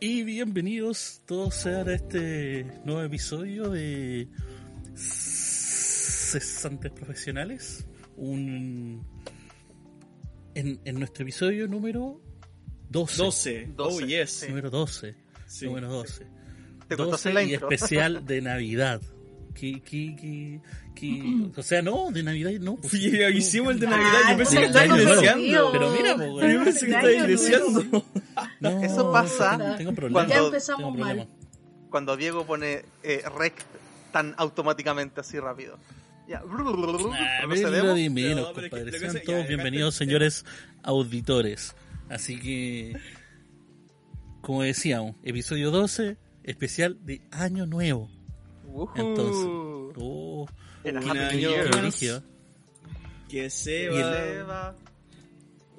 Y bienvenidos todos a este nuevo episodio de Cesantes Profesionales. Un en, en nuestro episodio número 12. 12. Oh, yes. Número 12. Sí. Número 12. Te contaste 12 la y intro. especial de Navidad. Que, que, que, que- o sea, no, de Navidad no. pues, sí, hicimos el de no. Navidad, yo pensé Sí, que estabas deseando. Pero mira. Yo pensé que estabas deseando. No, Eso pasa tengo- cuando- Ya empezamos tengo mal. Cuando Diego pone eh, rec tan automáticamente así rápido. Ya. ¿Procedemos? pero lo de menos, No, pero es que compadre. que Sean todos ya, bienvenidos, señores auditores. Así que, como decíamos, episodio 12, especial de Año Nuevo. Ujú. Entonces, oh, En Un año. Que se va.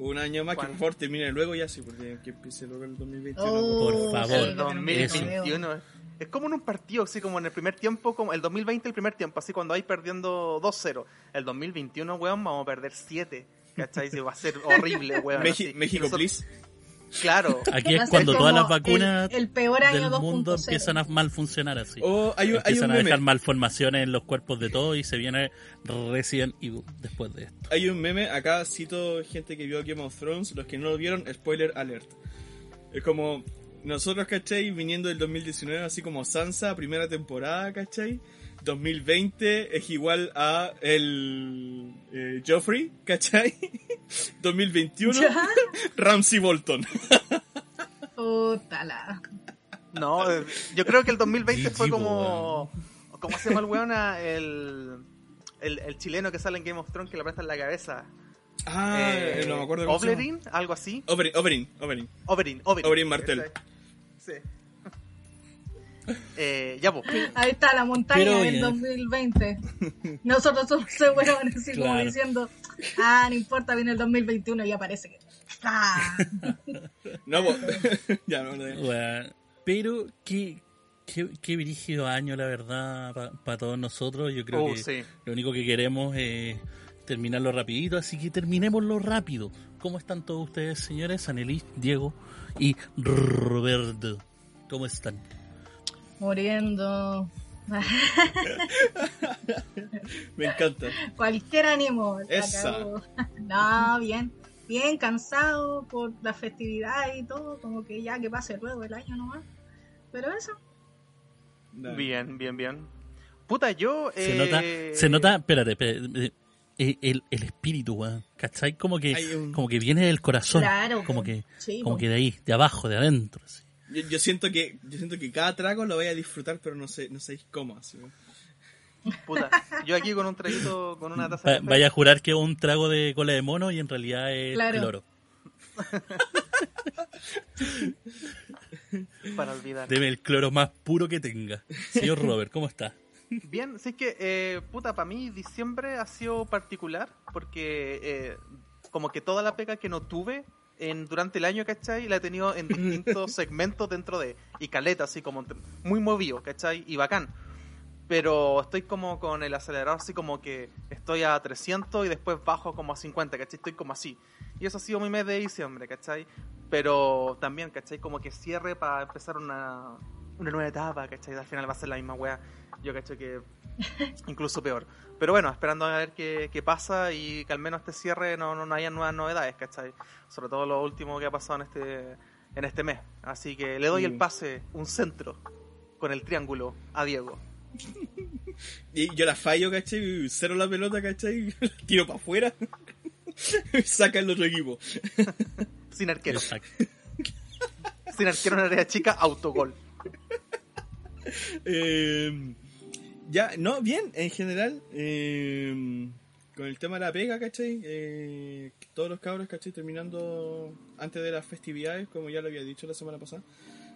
Un año más que Juan. por favor termine luego ya sí, porque que empiece luego el 2021. Oh, Por favor. El pero no me 2021. Es como en un partido, así como en el primer tiempo, como el 2020 el primer tiempo, así cuando vais perdiendo 2-0. El 2021, weón, vamos a perder 7. ¿Cachai? Se va a ser horrible, weón. Así. México, Nosotros- please. Claro. Aquí es cuando todas las vacunas el, el peor año del mundo 2.0. empiezan a mal funcionar así. Oh, hay, un- hay empiezan un a dejar meme. malformaciones en los cuerpos de todos y se viene Resident Evil después de esto. Hay un meme, acá cito gente que vio Game of Thrones, los que no lo vieron, spoiler alert. Es como nosotros, ¿cachai? Viniendo del 2019, así como Sansa, primera temporada, ¿cachai? 2020 es igual a el eh, Joffrey, ¿cachai? 2021, Ya. Ramsey Bolton. Puta la. No, eh, yo creo que el 2020 fue como. ¿Cómo se llama el weón? Ah, El, el, el chileno que sale en Game of Thrones que le aplastan la cabeza. Ah, Eh, no me acuerdo. Oberyn, algo así. Oberyn, Oberyn, Oberyn. Oberyn, Oberyn. Ese. Sí. Eh, ya, pues. Ahí está la montaña Pero del bien. 2020. Nosotros somos seguros así como Claro. diciendo, ah, no importa, viene el 2021 y aparece que. Ah, No, po- ya no, no, no. Bueno, pero qué, qué, qué brígido año, la verdad, para todos nosotros. Yo creo Oh, que sí. lo único que queremos es terminarlo rapidito, así que terminémoslo rápido. ¿Cómo están todos ustedes, señores? Anelis, Diego y Roberto. ¿Cómo están? Muriendo. Me encanta. Cualquier ánimo. Esa. No, bien. Bien, cansado por la festividad y todo. Como que ya que pase luego el año nomás. Pero eso. Bien, bien, bien. Puta, yo. Se eh, nota, se nota, espérate, espérate, eh, el, el espíritu, weón. ¿Cachai? Como que, un- como que viene del corazón. Claro, como que, Sí, como que de ahí, de abajo, de adentro. así. Yo, yo siento que yo siento que cada trago lo voy a disfrutar, pero no sé no sé cómo. Así. Puta, yo aquí con un traguito, con una taza Va- de café. vaya a jurar que es un trago de cola de mono y en realidad es Claro. cloro. Para olvidar. Deme el cloro más puro que tenga. Señor Robert, ¿cómo está? Bien, sí que, eh, puta, para mí diciembre ha sido particular porque eh, como que toda la pega que no tuve en, durante el año, ¿cachai? La he tenido en distintos segmentos dentro de... Y caleta, así como muy movido, ¿cachai? Y bacán. Pero estoy como con el acelerador así como que estoy a 300 y después bajo como a 50, ¿cachai? Estoy como así. Y eso ha sido mi mes de diciembre, ¿cachai? Pero también, ¿cachai? Como que cierre para empezar una, una nueva etapa, ¿cachai? Al final va a ser la misma wea. Yo cacho que incluso peor. Pero bueno, esperando a ver qué, qué pasa y que al menos este cierre no, no, no haya nuevas novedades, ¿cachai? Sobre todo lo último que ha pasado en este, en este mes. Así que le doy Sí. el pase, un centro, con el triángulo, a Diego. Y yo la fallo, ¿cachai? Cero la pelota, ¿cachai? La Tiro para afuera. Saca el otro equipo. Sin arquero. Exacto. Sin arquero en área chica, autogol. Eh, ya, no, bien, en general. eh, con el tema de la pega, ¿cachai? Eh, todos los cabros, ¿cachai? Terminando antes de las festividades, como ya lo había dicho la semana pasada.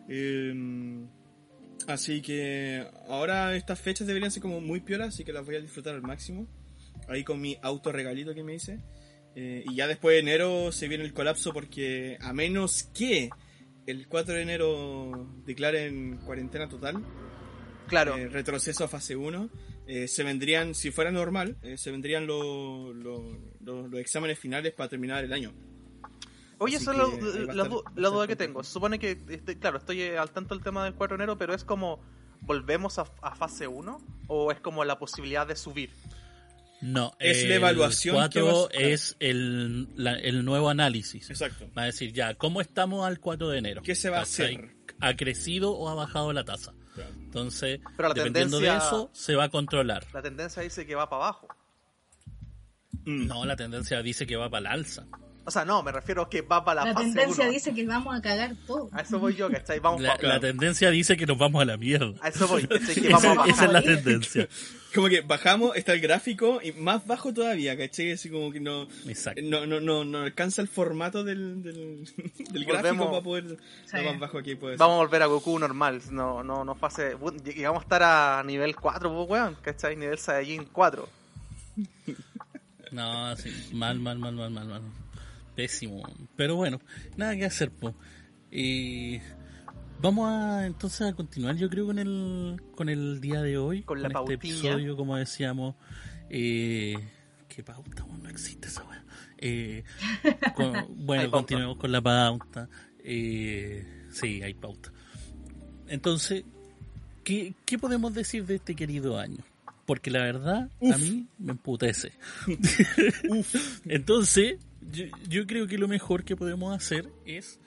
Eh, así que ahora estas fechas deberían ser como muy piolas, así que las voy a disfrutar al máximo. Ahí con mi auto regalito que me hice. Y ya después de enero se viene el colapso porque a menos que el 4 de enero declaren cuarentena total, Claro. eh, retroceso a fase 1, eh, se vendrían, si fuera normal, eh, se vendrían lo- lo- lo- los exámenes finales para terminar el año. Oye, Así esa es la, du- duda que contento. tengo. Se supone que, este, claro, estoy eh, al tanto del tema del 4 de enero, pero es como, ¿volvemos a, a fase 1? ¿O es como la posibilidad de subir? No, Es la el evaluación que 4 vas- es el, la- el nuevo análisis. Exacto. Va a decir ya, ¿cómo estamos al 4 de enero? ¿Qué se va a hacer? ¿Ha crecido o ha bajado la tasa? Entonces, Pero la dependiendo de eso, se va a controlar. La tendencia dice que va para abajo. No, la tendencia dice que va para el alza. O sea, no, me refiero a que va para la, La fase tendencia 1. dice que vamos a cagar todo. A eso voy yo, ¿cachai? Vamos La, pa- la tendencia dice que nos vamos a la mierda. A eso voy, ¿cachai? Que vamos a Esa, bajar. esa es la tendencia. Como que bajamos, está el gráfico y más bajo todavía, ¿cachai? Así como que no, no, no, no, no alcanza el formato del, del, del gráfico Volvemos. para poder Sí. más bajo aquí puede ser. Vamos a volver a Goku normal. No, no, no fase. Llegamos a estar a nivel 4, pues, weón. ¿Cachai? Nivel Saiyajin 4. No, sí, mal, mal, mal, mal, mal, mal. Pésimo. Pero bueno, nada que hacer, po. Y vamos a entonces a continuar, yo creo, con el con el día de hoy. Con la este pautiña. episodio, como decíamos. Eh, ¿Qué pauta? Bueno, no existe esa weá. Eh, con- bueno, continuemos con la pauta. Eh, sí, hay pauta. Entonces, ¿qué, ¿qué podemos decir de este querido año? Porque la verdad, a mí me emputece. Entonces, yo, yo creo que lo mejor que podemos hacer es,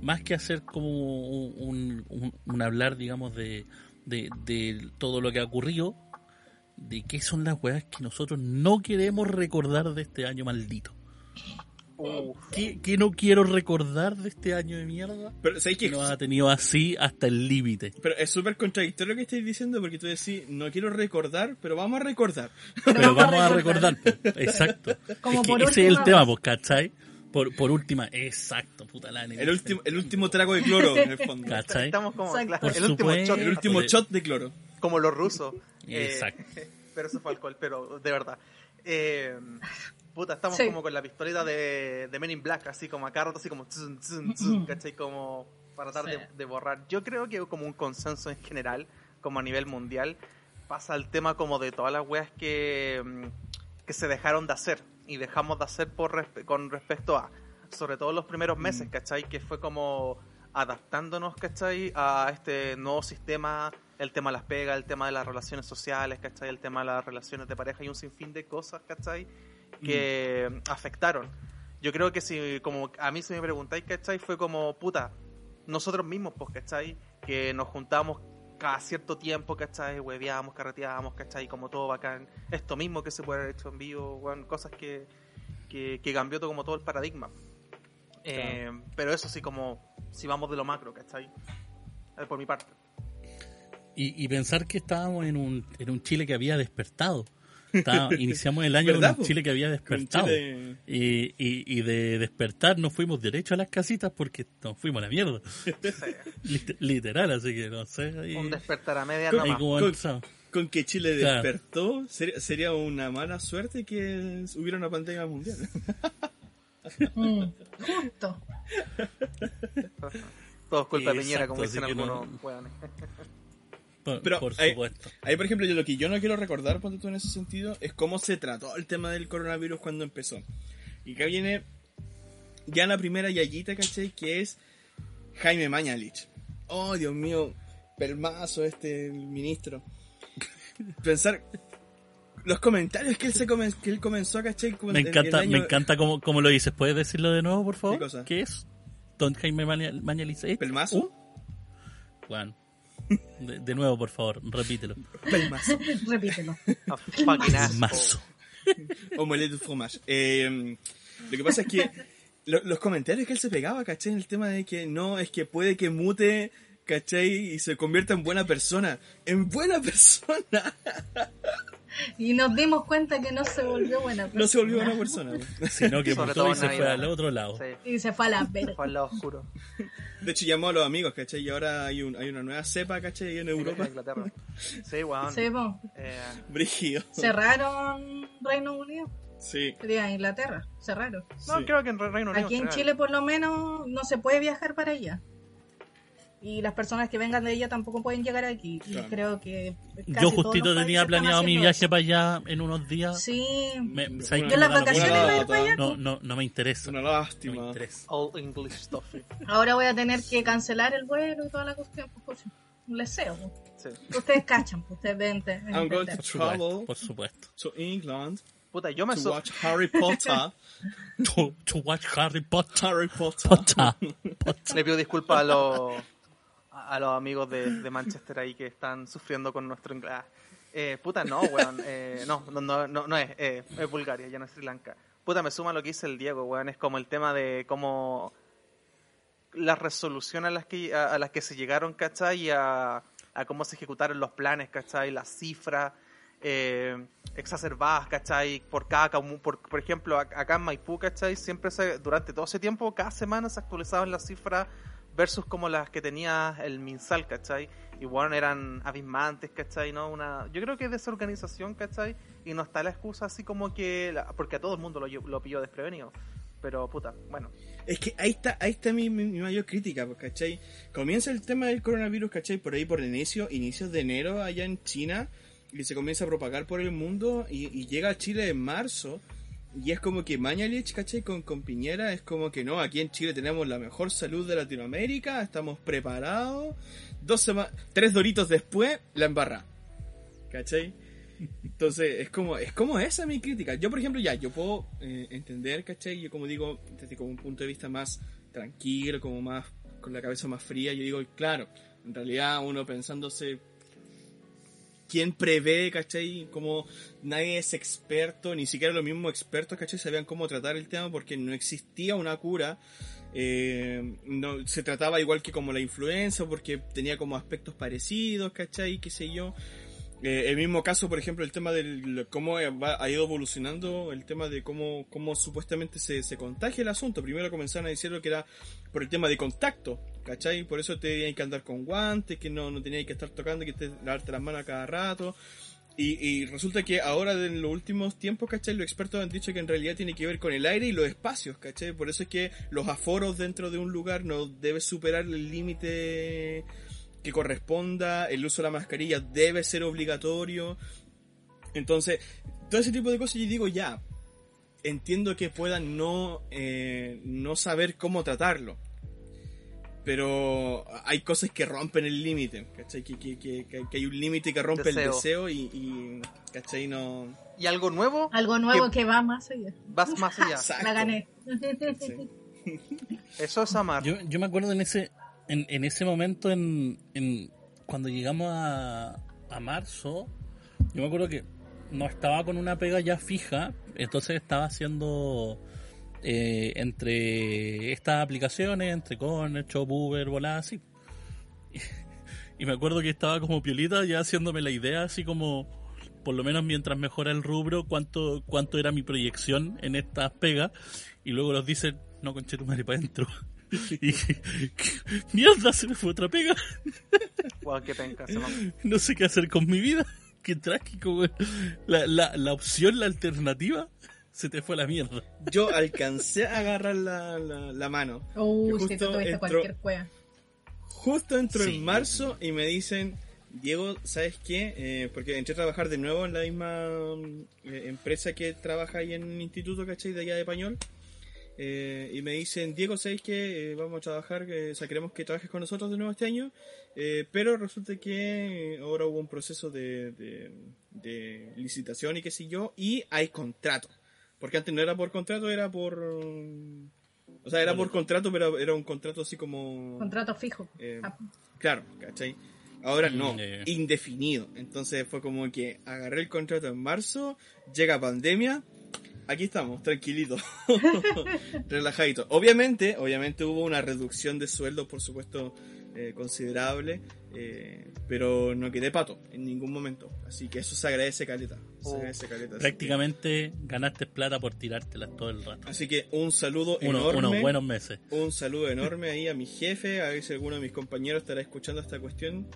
más que hacer como un, hablar, digamos, de, de, de todo lo que ha ocurrido, de qué son las weas que nosotros no queremos recordar de este año maldito. Uf. ¿Qué, qué no quiero recordar de este año de mierda? Pero, ¿sabes? Que nos ha tenido así hasta el límite. Pero es súper contradictorio lo que estáis diciendo porque tú decís, no quiero recordar, pero vamos a recordar. Pero vamos a recordar, exacto. Como Es que por ese es el última tema, vez. pues, ¿cachai? Por, por última, exacto, puta la El último, el último trago de cloro, en el fondo. ¿Cachai? Estamos como Exacto. claro, Por el último supuesto. shot, El último shot de cloro. como los rusos. Eh, Exacto. pero eso fue alcohol, pero de verdad. Eh, puta, estamos Sí. como con la pistolita de, de Men in Black, así como acá rato, así como tzun, tzun, tzun, ¿cachai? Como para tratar Sí. de, de borrar. Yo creo que como un consenso en general, como a nivel mundial, pasa el tema como de todas las weas que, mm, que se dejaron de hacer y dejamos de hacer por respe- con respecto a, sobre todo los primeros meses, ¿cachai? Que fue como adaptándonos, ¿cachai? A este nuevo sistema, el tema de las pegas, el tema de las relaciones sociales, ¿cachai? El tema de las relaciones de pareja y un sinfín de cosas, ¿cachai? Que afectaron. Yo creo que si, como a mí si me preguntáis, ¿cachai? Fue como, puta, nosotros mismos, pues, ¿cachai? Que nos juntamos cada cierto tiempo, ¿cachai? Hueveábamos, carreteábamos, ¿cachai? Como todo bacán. Esto mismo que se puede haber hecho en vivo, weón, cosas que, que, que cambió todo, como todo el paradigma. Eh, pero eso sí, como si vamos de lo macro, ¿cachai? Eh, Por mi parte. Y, y pensar que estábamos en un, en un Chile que había despertado. Iniciamos el año ¿Verdad, con? Chile que había despertado. Chile- Y, y, y de despertar nos fuimos derecho a las casitas porque nos fuimos a la mierda. Lit- Literal, así que no sé. Un despertar a media Con- Con- que Chile Claro. despertó, sería, sería una mala suerte que hubiera una pandemia mundial. Mm, justo. Todo es culpa de Piñera, como dicen que no- algunos weones. Por, Pero por ahí- supuesto. Ahí, por ejemplo, yo lo que yo no quiero recordar, ponte tú en ese sentido, es cómo se trató el tema del coronavirus cuando empezó. Y acá viene ya la primera yayita, ¿cachai? Que es Jaime Mañalich. Oh, Dios mío, permazo este ministro. Pensar los comentarios que él, se comen- que él comenzó, ¿cachai? Como Me en- en encanta, me encanta cómo, cómo lo dices. ¿Puedes decirlo de nuevo, por favor? ¿Qué cosa? es? Don Jaime Maña- Mañalich. ¿eh? ¿Pelmazo? Uh, Juan. De, de nuevo, por favor, repítelo. Pelmazo. Repítelo. A fucking asshole. Mazo. Omelette de fromage. Eh, lo que pasa es que lo- los comentarios que él se pegaba, ¿cachai? En el tema de que no, es que puede que mute, ¿cachai? Y se convierta en buena persona. ¡En buena persona! Y nos dimos cuenta que no se volvió buena persona. No se volvió buena persona. Sino que mutó todo y en se fue al otro lado. Sí, Y se fue a la verga. fue al lado oscuro. De hecho, llamó a los amigos, ¿cachai? Y ahora hay, un, hay una nueva cepa, ¿cachai? En En Europa. Inglaterra. Sí, weón. Sí. Eh, Brígido. Cerraron Reino Unido. Sí. Sería Inglaterra. Cerraron. no, Sí. creo que en Reino Unido. Aquí en Chile por lo menos no se puede viajar para allá. Y las personas que vengan de ella tampoco pueden llegar aquí. Y Claro. creo que casi Yo todos justito los tenía planeado mi viaje eso. para allá en unos días. Sí. Me- Bueno, ¿sabes Yo qué? en las Me vacaciones mismo. Una voy a ir para allá. No, no, no me interesa. Una No me lástima. interesa. All English stuff. Ahora voy a tener que cancelar el vuelo y toda la cuestión. Pues, un leseo. pues. Sí. Ustedes cachan, pues, ustedes te- I'm going to entender. Por supuesto, travel por supuesto. to England Puta, yo me to so- watch Harry Potter. To, to watch Harry Potter. Harry Potter. Potter. le pido disculpas a los a los amigos de, de Manchester ahí que están sufriendo con nuestro inglés. Eh, puta, no, weón. Eh, no, no, no, no, es, eh, es Bulgaria, ya no es Sri Lanka. Puta, me suma lo que dice el Diego, weón. Es como el tema de cómo las resoluciones a las que, a, a las que se llegaron, ¿cachai? Y a, cómo se ejecutaron los planes, ¿cachai? Las cifras eh, exacerbadas, ¿cachai? Por cada, por, por ejemplo, ac- acá en Maipú, ¿cachai? Siempre se, durante todo ese tiempo, cada semana se actualizaban las cifras versus como las que tenía el MinSal, ¿cachai? Y bueno, eran abismantes, ¿cachai? ¿No? Una, yo creo que es desorganización, ¿cachai? Y no está la excusa así como que... porque a todo el mundo lo, lo pilló desprevenido. Pero, puta, bueno. Es que ahí está, ahí está mi, mayor crítica, pues, ¿cachai? Comienza el tema del coronavirus, ¿cachai? Por ahí por inicio, inicios de enero allá en China, y se comienza a propagar por el mundo, y llega a Chile en marzo, y es como que Mañalich, ¿cachai? Con, con Piñera, es como que no, aquí en Chile tenemos la mejor salud de Latinoamérica, estamos preparados, dos sema- tres doritos después, la embarra, ¿cachai? Entonces, es como, es como esa mi crítica. Yo, por ejemplo, ya, yo puedo eh, entender, ¿cachai? Yo como digo, desde como un punto de vista más tranquilo, como más, con la cabeza más fría, yo digo, claro, en realidad uno pensándose, ¿quién prevé, ¿cachai? Como nadie es experto, ni siquiera los mismos expertos, ¿cachai? Sabían cómo tratar el tema porque no existía una cura. Eh, no, se trataba igual que como la influenza porque tenía como aspectos parecidos, ¿cachai? qué sé yo. Eh, el mismo caso, por ejemplo, el tema de cómo ha ido evolucionando, el tema de cómo, cómo supuestamente se, se contagia el asunto. Primero comenzaron a decirlo que era por el tema de contacto, ¿cachai? Por eso tenías que andar con guantes, que no, no tenías que estar tocando, que te, lavarte las manos a cada rato. Y, y resulta que ahora en los últimos tiempos, ¿cachai? Los expertos han dicho que en realidad tiene que ver con el aire y los espacios, ¿cachai? Por eso es que los aforos dentro de un lugar no debe superar el límite que corresponda, el uso de la mascarilla debe ser obligatorio. Entonces, todo ese tipo de cosas yo digo ya, entiendo que puedan no, eh, no saber cómo tratarlo. Pero hay cosas que rompen el límite, ¿cachai? Que, que, que, que- que hay un límite que rompe Deseo. el deseo y, y, ¿cachai? No... Y algo nuevo, Algo nuevo Que- que va más allá. vas más allá. Exacto. La gané. Sí. Eso es amar. Yo, yo me acuerdo en ese en, en ese momento en, en cuando llegamos a, a marzo yo me acuerdo que no estaba con una pega ya fija entonces estaba haciendo eh, entre estas aplicaciones entre Corner, Shop, Uber, volada así y, me acuerdo que estaba como piolita ya haciéndome la idea así como por lo menos mientras mejora el rubro cuánto cuánto era mi proyección en estas pegas y luego los dicen no conche tu madre para adentro y mierda se me fue otra pega Guau, qué penca. se me- no sé qué hacer con mi vida qué trágico güey. la, la, la opción la alternativa se te fue a la mierda Yo alcancé a agarrar la, la, la mano. Uy, Que si tú justo tuviste entró- cualquier cueva. Justo entro Sí. en marzo y me dicen, Diego, ¿sabes qué? Eh, porque entré a trabajar de nuevo en la misma eh, empresa que trabaja ahí en un instituto, ¿cachai? De allá de Español. Eh, y me dicen, Diego, ¿sabes qué? Eh, vamos a trabajar, eh, o sea, queremos que trabajes con nosotros de nuevo este año. Eh, pero resulta que ahora hubo un proceso de, de, de licitación y qué sé yo, y hay contrato. Porque antes no era por contrato, era por... O sea, era por contrato, pero era un contrato así como... Contrato fijo. Eh, Ah, Claro, ¿cachai? Ahora no, indefinido. Entonces fue como que agarré el contrato en marzo, llega pandemia, aquí estamos, tranquilitos, relajaditos. Obviamente, obviamente hubo una reducción de sueldo, por supuesto, eh, considerable, eh, pero no quedé pato en ningún momento. Así que eso se agradece caleta. Se Oh. agradece caleta. Prácticamente ganaste plata por tirártelas todo el rato que- Así que un saludo Uno- enorme. unos buenos meses Un saludo enorme ahí a mi jefe, a ver si alguno de mis compañeros estará escuchando esta cuestión.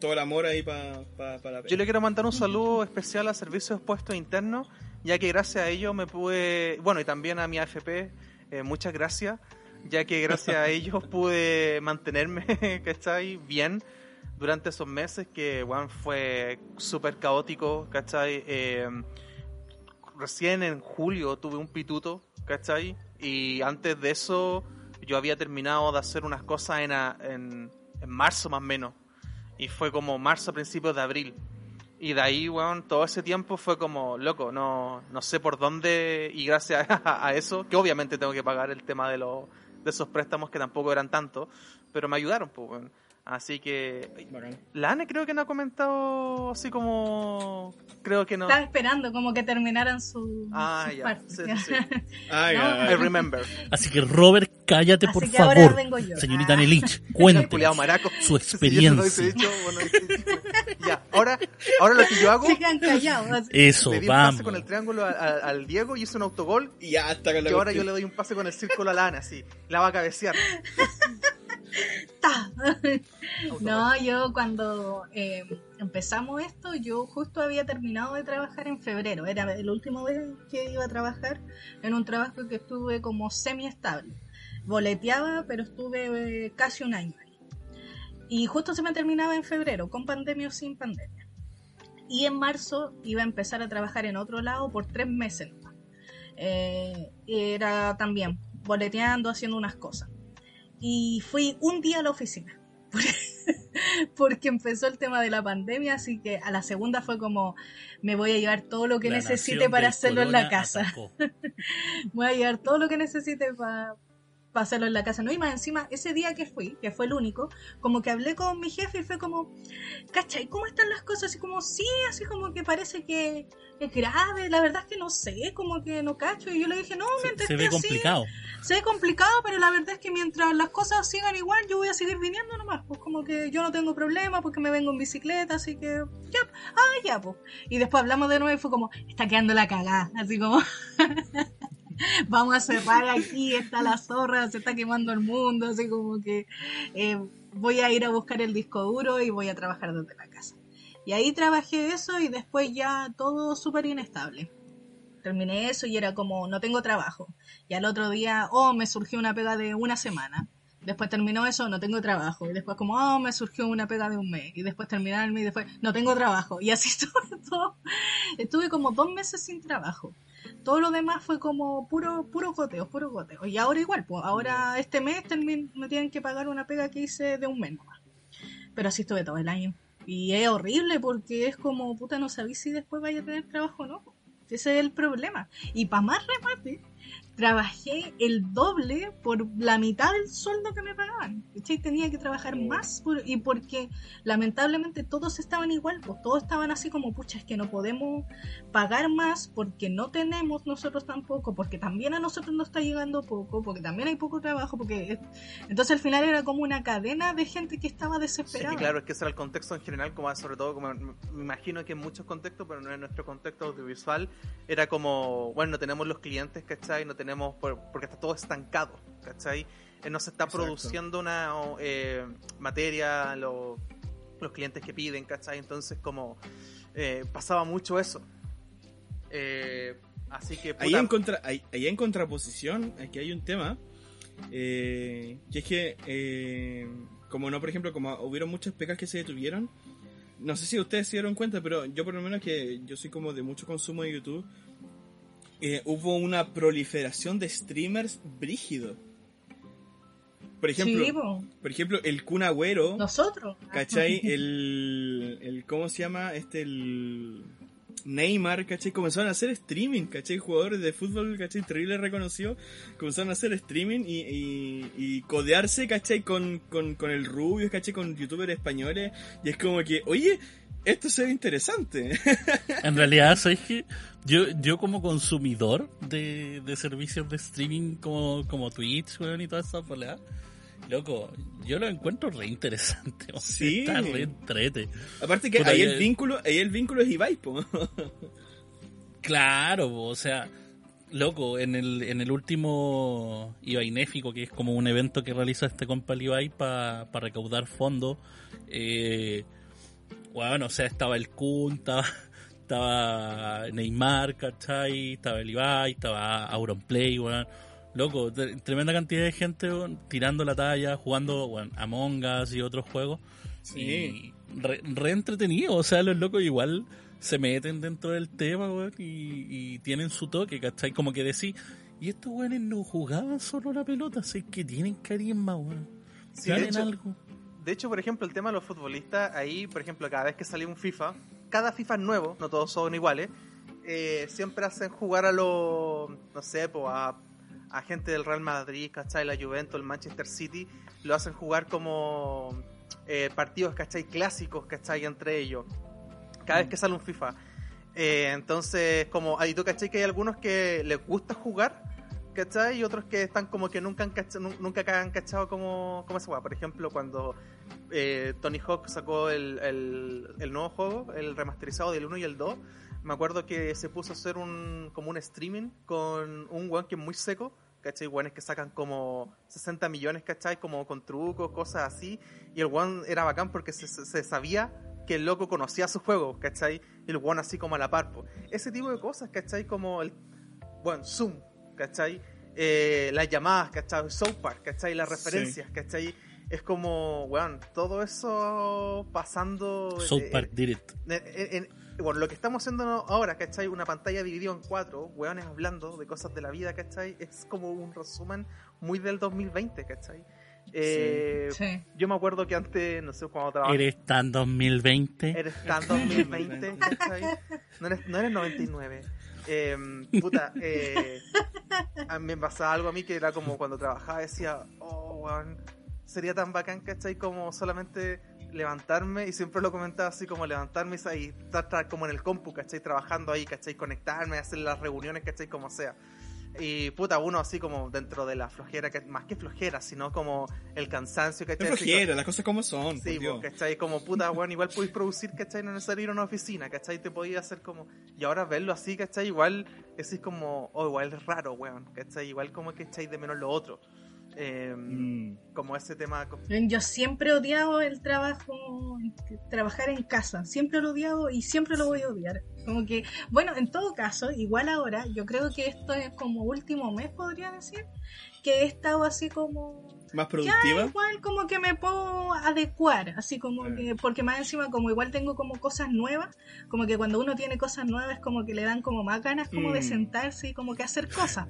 Todo el amor ahí para pa, pa la Yo le quiero mandar un saludo especial a Servicios Puestos Internos, ya que gracias a ello me pude, bueno, y también a mi AFP, eh, muchas gracias, ya que gracias a ellos pude mantenerme, ¿cachai? Bien durante esos meses que, bueno, fue súper caótico, ¿cachai? Eh, recién en julio tuve un pituto, ¿cachai? Y antes de eso yo había terminado de hacer unas cosas en, a- en, en marzo más o menos. Y fue como marzo a principios de abril. Y de ahí, weón, todo ese tiempo fue como, loco, no, no sé por dónde. Y gracias a, a eso, que obviamente tengo que pagar el tema de, los de esos préstamos que tampoco eran tanto, pero me ayudaron, pues. Así que. La Ane creo que no ha comentado así como. Creo que no. Estaba esperando como que terminaran su, Ah, sus ya. partes. Sí, sí. Ah, No, ya. I remember. Así que Robert, cállate por Así que ahora favor. vengo yo. Señorita Ah. Nelich, maraco. su Si experiencia. dicho, bueno, ya, ahora, ahora lo que yo hago, callados. Eso, le di un pase vamos. con el triángulo a- a- al Diego y hizo un autogol. Y ya hasta la Y ahora yo le doy un pase con el círculo a la Ana, así. La va a cabecear. Ta. No, yo cuando eh, empezamos esto, yo justo había terminado de trabajar en febrero. Era el último vez que iba a trabajar en un trabajo que estuve como semi-estable. Boleteaba, pero estuve eh, casi un año ahí. Y justo se me terminaba en febrero, con pandemia o sin pandemia. Y en marzo iba a empezar a trabajar en otro lado por tres meses. Eh, era también boleteando, haciendo unas cosas. Y fui un día a la oficina porque empezó el tema de la pandemia, así que a la segunda fue como, me voy a llevar todo lo que La necesite para hacerlo en la casa. Voy a llevar todo lo que necesite para hacerlo en la casa. No, y más encima, ese día que fui, que fue el único, como que hablé con mi jefe y fue como, ¿cachai? ¿Cómo están las cosas? Así como, sí, así como que parece que es grave, la verdad es que no sé, como que no cacho. Y yo le dije, no, Se, mientras se esté ve así, complicado. se ve complicado, pero la verdad es que mientras las cosas sigan igual, yo voy a seguir viniendo nomás. Pues como que yo no tengo problema porque me vengo en bicicleta, así que ya, ah, ya, pues. Y después hablamos de nuevo y fue como, está quedando la cagada, así como, vamos a cerrar aquí, está la zorra, se está quemando el mundo, así como que eh, voy a ir a buscar el disco duro y voy a trabajar desde la casa. Y ahí trabajé eso y después ya todo súper inestable. Terminé eso y era como, no tengo trabajo. Y al otro día, oh, me surgió una pega de una semana. Después terminó eso, no tengo trabajo. Y después como, oh, me surgió una pega de un mes. Y después mes y después, no tengo trabajo. Y así estuve todo. Estuve como dos meses sin trabajo. Todo lo demás fue como puro, puro goteo, puro goteo. Y ahora igual, pues ahora este mes termin- me tienen que pagar una pega que hice de un mes nomás. Pero así estuve todo el año. Y es horrible porque es como, puta, no sabéis si después vaya a tener trabajo o no. Ese es el problema. Y para más remate, trabajé el doble por la mitad del sueldo que me pagaban. ¿cachai? Tenía que trabajar más por- y porque lamentablemente todos estaban igual, pues todos estaban así como, pucha, es que no podemos pagar más porque no tenemos nosotros tampoco, porque también a nosotros nos está llegando poco, porque también hay poco trabajo, porque entonces al final era como una cadena de gente que estaba Es desesperada. que claro, es que ese era el contexto en general, como sobre todo, como me me imagino que en muchos contextos, pero no en nuestro contexto audiovisual, era como, bueno, no tenemos los clientes, ¿cachai? No tenemos, por- porque está todo estancado, ¿cachai? Eh, No se está Exacto. produciendo una eh, materia, lo- los clientes que piden, ¿cachai? Entonces, como, eh, pasaba mucho eso. Eh, así que, Ahí en, contra, ahí, ahí en contraposición, aquí hay un tema, que es que, como no, por ejemplo, como hubieron muchas pecas que se detuvieron, no sé si ustedes se dieron cuenta, pero yo por lo menos que yo soy como de mucho consumo de YouTube, eh, hubo una proliferación de streamers brígido. Por ejemplo, Sí, por ejemplo, el Kun Agüero, nosotros. ¿cachai? El, el, ¿cómo se llama? Este, el Neymar, ¿cachai? Comenzaron a hacer streaming, ¿cachai? Jugadores de fútbol, ¿cachai? Terrible reconocido, comenzaron a hacer streaming y, y, y codearse, ¿cachai? Con, con, con el Rubio, ¿cachai? Con youtubers españoles, y es como que, oye, esto se ve interesante. En realidad, ¿sabes qué? Yo, yo como consumidor de, de servicios de streaming como, como Twitch, weón, y todas esas boleadas, loco, yo lo encuentro re interesante. weón. Sí. Está re entrete. Aparte que Puta, ahí yo- el vínculo, ahí el vínculo es Ibai, po. Claro, o sea, loco, en el, en el último Ibainéfico, que es como un evento que realiza este compa el Ibai para recaudar fondos, eh, bueno, o sea, estaba el Kun, estaba, estaba Neymar, ¿cachai? Estaba el Ibai, estaba Auronplay, weón. loco, tre- tremenda cantidad de gente weón, tirando la talla, jugando bueno, Among Us y otros juegos. Sí. Y re, re entretenido, o sea, los locos igual se meten dentro del tema, weón, y, y tienen su toque, ¿cachai? Como que decís, y estos weones no jugaban solo la pelota, así que tienen carisma, weón. Sí, Tienen algo. De hecho, por ejemplo, el tema de los futbolistas, ahí, por ejemplo, cada vez que sale un FIFA, cada FIFA es nuevo, no todos son iguales, eh, siempre hacen jugar a los, no sé, a, a gente del Real Madrid, ¿cachai? La Juventus, el Manchester City, lo hacen jugar como eh, partidos, ¿cachai? Clásicos, ¿cachai? Entre ellos. Cada vez que sale un FIFA. Eh, entonces, como, ahí tú, ¿cachai? Que hay algunos que les gusta jugar, ¿cachai? Y otros que están como que nunca han cachado, nunca han cachado como, como esa. Por ejemplo, cuando eh, Tony Hawk sacó el, el, el nuevo juego, el remasterizado del 1 y el 2, me acuerdo que se puso a hacer un como un streaming con un weón que es muy seco, ¿cachai? Weones que sacan como 60 millones, ¿cachai? Como con trucos, cosas así. Y el weón era bacán porque se, se- se sabía que el loco conocía su juego, ¿cachai? Y el weón así como a la parpo. Ese tipo de cosas, ¿cachai? Como el, bueno, Zoom, ¿cachai? Eh, las llamadas, ¿cachai? South Park, ¿cachai? Las Sí. referencias, ¿cachai? Es como, weón, todo eso pasando... South eh, Park en- en- bueno, lo que estamos haciendo ahora, ¿cachai? Una pantalla dividida en cuatro, weones hablando de cosas de la vida, ¿cachai? Es como un resumen muy del 2020, ¿cachai? Eh, Sí. Yo me acuerdo que antes, no sé, cuando trabajaba... ¿Eres tan 2020? Eres tan 2020, ¿cachai? No eres, no eres 99. Eh, puta, eh, a mí me pasaba algo a mí que era como cuando trabajaba decía, oh, weón, sería tan bacán, ¿cachai? Como solamente levantarme, y siempre lo comentaba así como levantarme y estar, como en el compu, ¿cachai? Trabajando ahí, ¿cachai? Conectarme, hacer las reuniones, ¿cachai? Como sea. Y puta, uno así como dentro de la flojera, que, más que flojera, sino como el cansancio, ¿cachai? es flojera, las cosas como son. Sí, pues, ¿cachai? Como puta, weón, igual podéis producir, ¿cachai? No es necesario ir a una oficina, ¿cachai? Te podías hacer como. Y ahora verlo así, ¿cachai? Igual decís como, oh, igual es raro, weón, ¿cachai? Igual como que echáis de menos lo otro. Eh, Mm. Como ese tema. Yo siempre he odiado el trabajo, trabajar en casa. Siempre lo he odiado y siempre lo voy a odiar. Como que, bueno, en todo caso, igual ahora, yo creo que esto es como último mes, podría decir, que he estado así como Más productiva. igual como que me puedo adecuar, así como Claro. que, porque más encima como igual tengo como cosas nuevas, como que cuando uno tiene cosas nuevas como que le dan como más ganas como de Mm. sentarse y como que hacer cosas.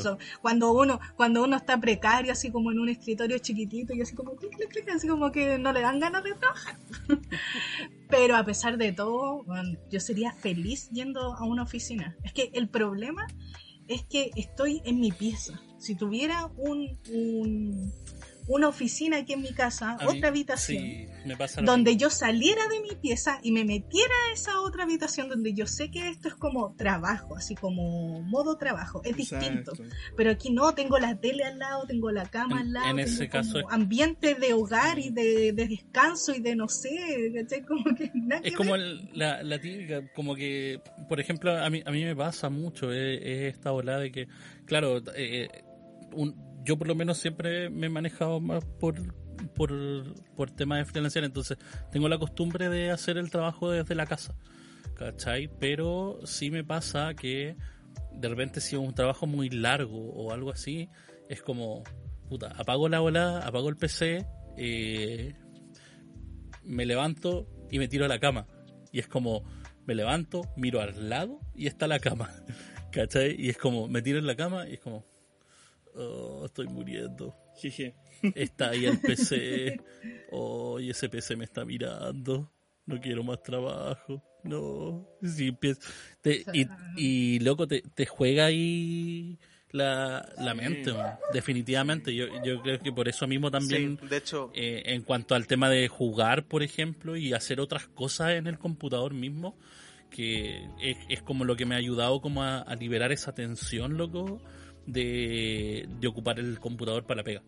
Eso, Cuando uno, cuando uno está precario así como en un escritorio chiquitito y así como clic, clic, clic, así como que no le dan ganas de trabajar. Pero a pesar de todo, bueno, yo sería feliz yendo a una oficina. Es que el problema es que estoy en mi pieza. Si tuviera un, un- una oficina aquí en mi casa, A mí- otra habitación, Sí, me pasa lo donde mismo. yo saliera de mi pieza y me metiera a esa otra habitación donde yo sé que esto es como trabajo, así como modo trabajo, es distinto. Pero aquí no, tengo la tele al lado, tengo la cama En- al lado, en tengo ese caso es- ambiente de hogar y de, de descanso y de no sé, ¿cachai? Como que nada Es que como el- la, la típica, como que, por ejemplo, a mí, a mí me pasa mucho, es, es esta ola de que, claro, eh, yo por lo menos siempre me he manejado más por, por, por temas de freelancer, entonces tengo la costumbre de hacer el trabajo desde la casa, ¿cachai? Pero sí me pasa que de repente si es un trabajo muy largo o algo así, es como, puta, apago la ola, apago el PC, eh, me levanto y me tiro a la cama. Y es como, me levanto, miro al lado y está la cama. ¿Cachai? Y es como, me tiro en la cama y es como, oh, estoy muriendo. Jeje. Está ahí el PC. Oh, y ese PC me está mirando. No quiero más trabajo. No. Sí, empiezo- te- y, y, loco, te, te juega ahí la, la mente. man. Definitivamente. Yo, yo creo que por eso mismo también Sí, de hecho, eh, en cuanto al tema de jugar, por ejemplo, y hacer otras cosas en el computador mismo, que es, es como lo que me ha ayudado como a, a liberar esa tensión, loco, de, de ocupar el computador para la pega.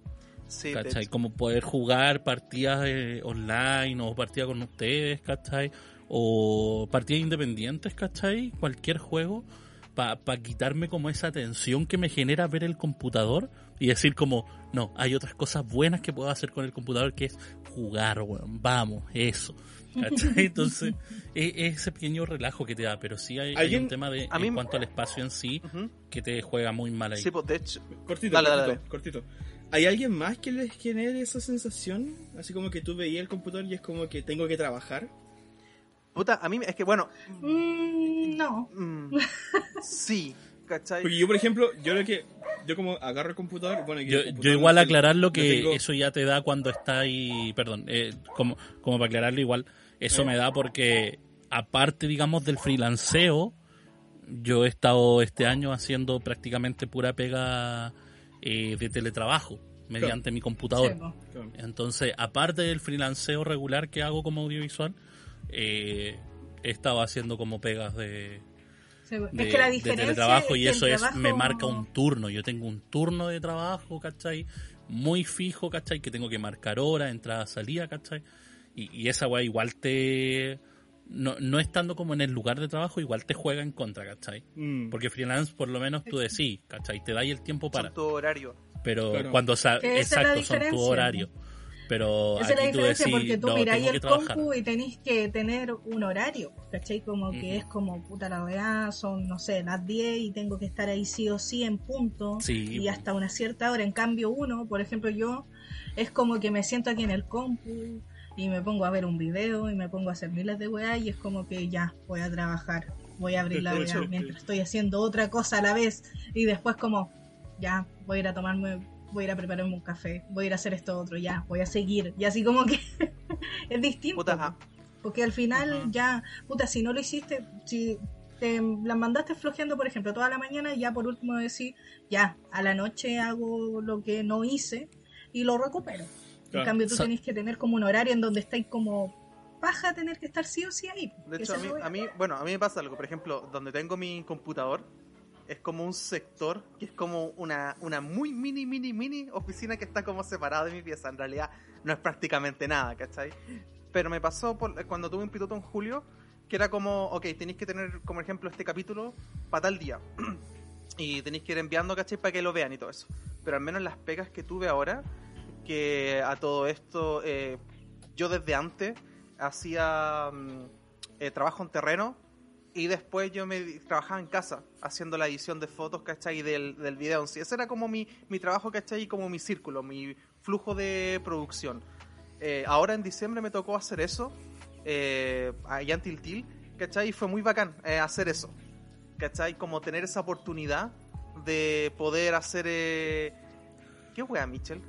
sí, ¿Cachai? Como poder jugar partidas eh, online o partidas con ustedes, ¿cachai? O partidas independientes, ¿cachai? Cualquier juego para quitarme como esa tensión que me genera ver el computador y decir como, no, hay otras cosas buenas que puedo hacer con el computador que es jugar, weón, vamos, eso. ¿Cachai? Entonces, es, es ese pequeño relajo que te da, pero sí hay, hay ¿Alguien- un tema de, a mí- en cuanto al espacio en sí, Ujú. que te juega muy mal ahí. Sí, pues de hecho, Cortito, Dale, cortito, dale, dale. cortito. ¿Hay alguien más que les genere esa sensación? Así como que tú veías el computador y es como que tengo que trabajar. puta, a mí es que bueno, Mm, no. mm, sí, ¿cachai? Porque yo, por ejemplo, yo lo que. Yo como agarro el computador. Bueno, Yo, el yo computador igual lo aclararlo lo que tengo- eso ya te da cuando está ahí, perdón, eh, como, como para aclararlo igual, eso me da porque aparte, digamos, del freelanceo, yo he estado este año haciendo prácticamente pura pega eh, de teletrabajo mediante mi computador. Sí, po. Claro. Entonces, aparte del freelanceo regular que hago como audiovisual, eh, he estado haciendo como pegas de, Sí, de, es que la de diferencia teletrabajo es y eso es, me marca un turno. Yo tengo un turno de trabajo, ¿cachai? Muy fijo, ¿cachai? Que tengo que marcar hora, entrada, salida, ¿cachai? Y, y esa weá igual te... No, no estando como en el lugar de trabajo, igual te juega en contra, ¿cachai? Mm. Porque freelance por lo menos tú decís, ¿cachai? Te dais el tiempo para. Son tu horario. Pero Claro. cuando exacto, son tu horario. Pero Esa es la tú decís, porque tú no, miráis el trabajar. compu y tenéis que tener un horario, ¿cachai? Como que es como, puta la weá, son, no sé, las 10 y tengo que estar ahí sí o sí en punto Sí, y hasta una cierta hora. En cambio uno, por ejemplo yo, es como que me siento aquí en el compu y me pongo a ver un video y me pongo a hacer miles de weá y es como que ya, voy a trabajar, voy a abrir la weá mientras estoy haciendo otra cosa a la vez y después como, ya, voy a ir a tomarme voy a ir a prepararme un café, voy a ir a hacer esto otro, ya, voy a seguir. Y así como que es distinto. Puta. Porque al final ya, puta, si no lo hiciste, si te las mandaste flojeando, por ejemplo, toda la mañana, ya por último decir, ya, a la noche hago lo que no hice y lo recupero. Claro. En cambio, tú Sa- tenés que tener como un horario en donde estáis como paja tener que estar sí o sí ahí. De hecho, a mí, a mí, bueno, a mí me pasa algo. Por ejemplo, donde tengo mi computador, es como un sector que es como una, una muy mini, mini, mini oficina que está como separada de mi pieza. En realidad, no es prácticamente nada, ¿cachai? Pero me pasó por, cuando tuve un piloto en julio, que era como, ok, tenéis que tener, como ejemplo, este capítulo para tal día. y tenéis que ir enviando, ¿cachai? Para que lo vean y todo eso. Pero al menos las pegas que tuve ahora, que a todo esto, eh, yo desde antes hacía mm, eh, trabajo en terreno y después yo me trabajaba en casa haciendo la edición de fotos, ¿cachai? Del, del video sí. Ese era como mi, mi trabajo, ¿cachai? Como mi círculo, mi flujo de producción. Eh, ahora en diciembre me tocó hacer eso, eh, allá en Tiltil, ¿cachai? Y fue muy bacán eh, hacer eso, ¿cachai? Como tener esa oportunidad de poder hacer... ¿Qué wea, Mitchell?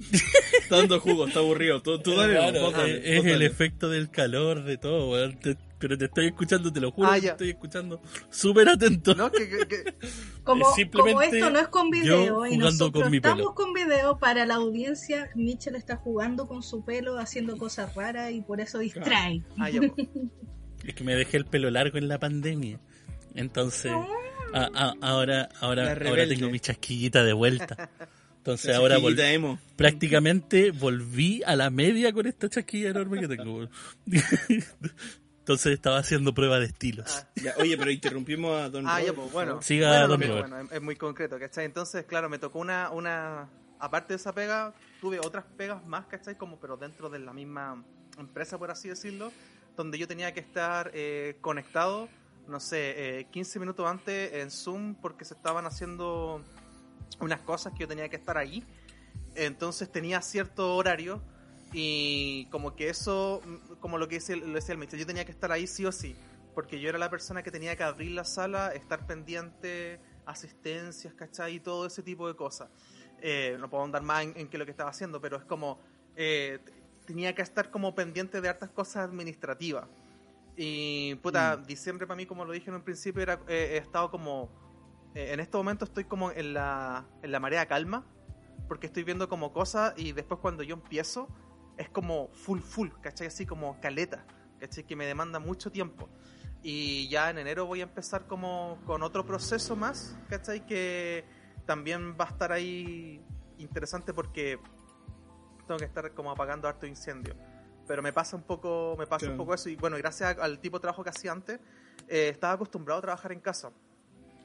Está dando jugo, está aburrido. Tú, tú dale, Claro, vos dale, es vos el efecto del calor, de todo, weón. Te- pero te estoy escuchando, te lo juro, Ah, te estoy escuchando súper atento. ¿No? Que, que- que- Como, Es simplemente como esto no es con video yo y nosotros con mi estamos pelo. con video para la audiencia, Mitchell está jugando con su pelo, haciendo cosas raras y por eso distrae. Ah, ya, po. Es que me dejé el pelo largo en la pandemia. Entonces, a- a- ahora, ahora, ahora tengo mi chasquillita de vuelta. Entonces La ahora chiquillita vol- emo. prácticamente volví a la media con esta chasquilla enorme que tengo. Entonces estaba haciendo prueba de estilos. Ah. Ya, oye, pero interrumpimos a Don Ah, Robert, ya, pues bueno. Siga, bueno, don pero Robert. bueno, es, es muy concreto, ¿cachai? Entonces, claro, me tocó una, una. Aparte de esa pega, tuve otras pegas más, ¿cachai? Como, pero dentro de la misma empresa, por así decirlo, donde yo tenía que estar eh, conectado, no sé, eh, 15 minutos antes en Zoom porque se estaban haciendo unas cosas que yo tenía que estar ahí. Entonces tenía cierto horario y como que eso, mm, como lo que dice, lo decía el Mitchell, yo tenía que estar ahí sí o sí, porque yo era la persona que tenía que abrir la sala, estar pendiente, asistencias, ¿cachai? Y todo ese tipo de cosas. Eh, no puedo andar más en, en qué lo que estaba haciendo, pero es como, eh, tenía que estar como pendiente de hartas cosas administrativas. Y puta, diciembre para mí, como lo dije en un principio, era, eh, he estado como, en este momento estoy como en la, en la marea calma, porque estoy viendo como cosas y después cuando yo empiezo es como full full, ¿cachai? Así como caleta, ¿cachai? Que me demanda mucho tiempo. Y ya en enero voy a empezar como con otro proceso más, ¿cachai? Que también va a estar ahí interesante porque tengo que estar como apagando harto incendio. Pero me pasa un poco, me pasa Claro. un poco eso y bueno, gracias al tipo de trabajo que hacía antes, eh, estaba acostumbrado a trabajar en casa.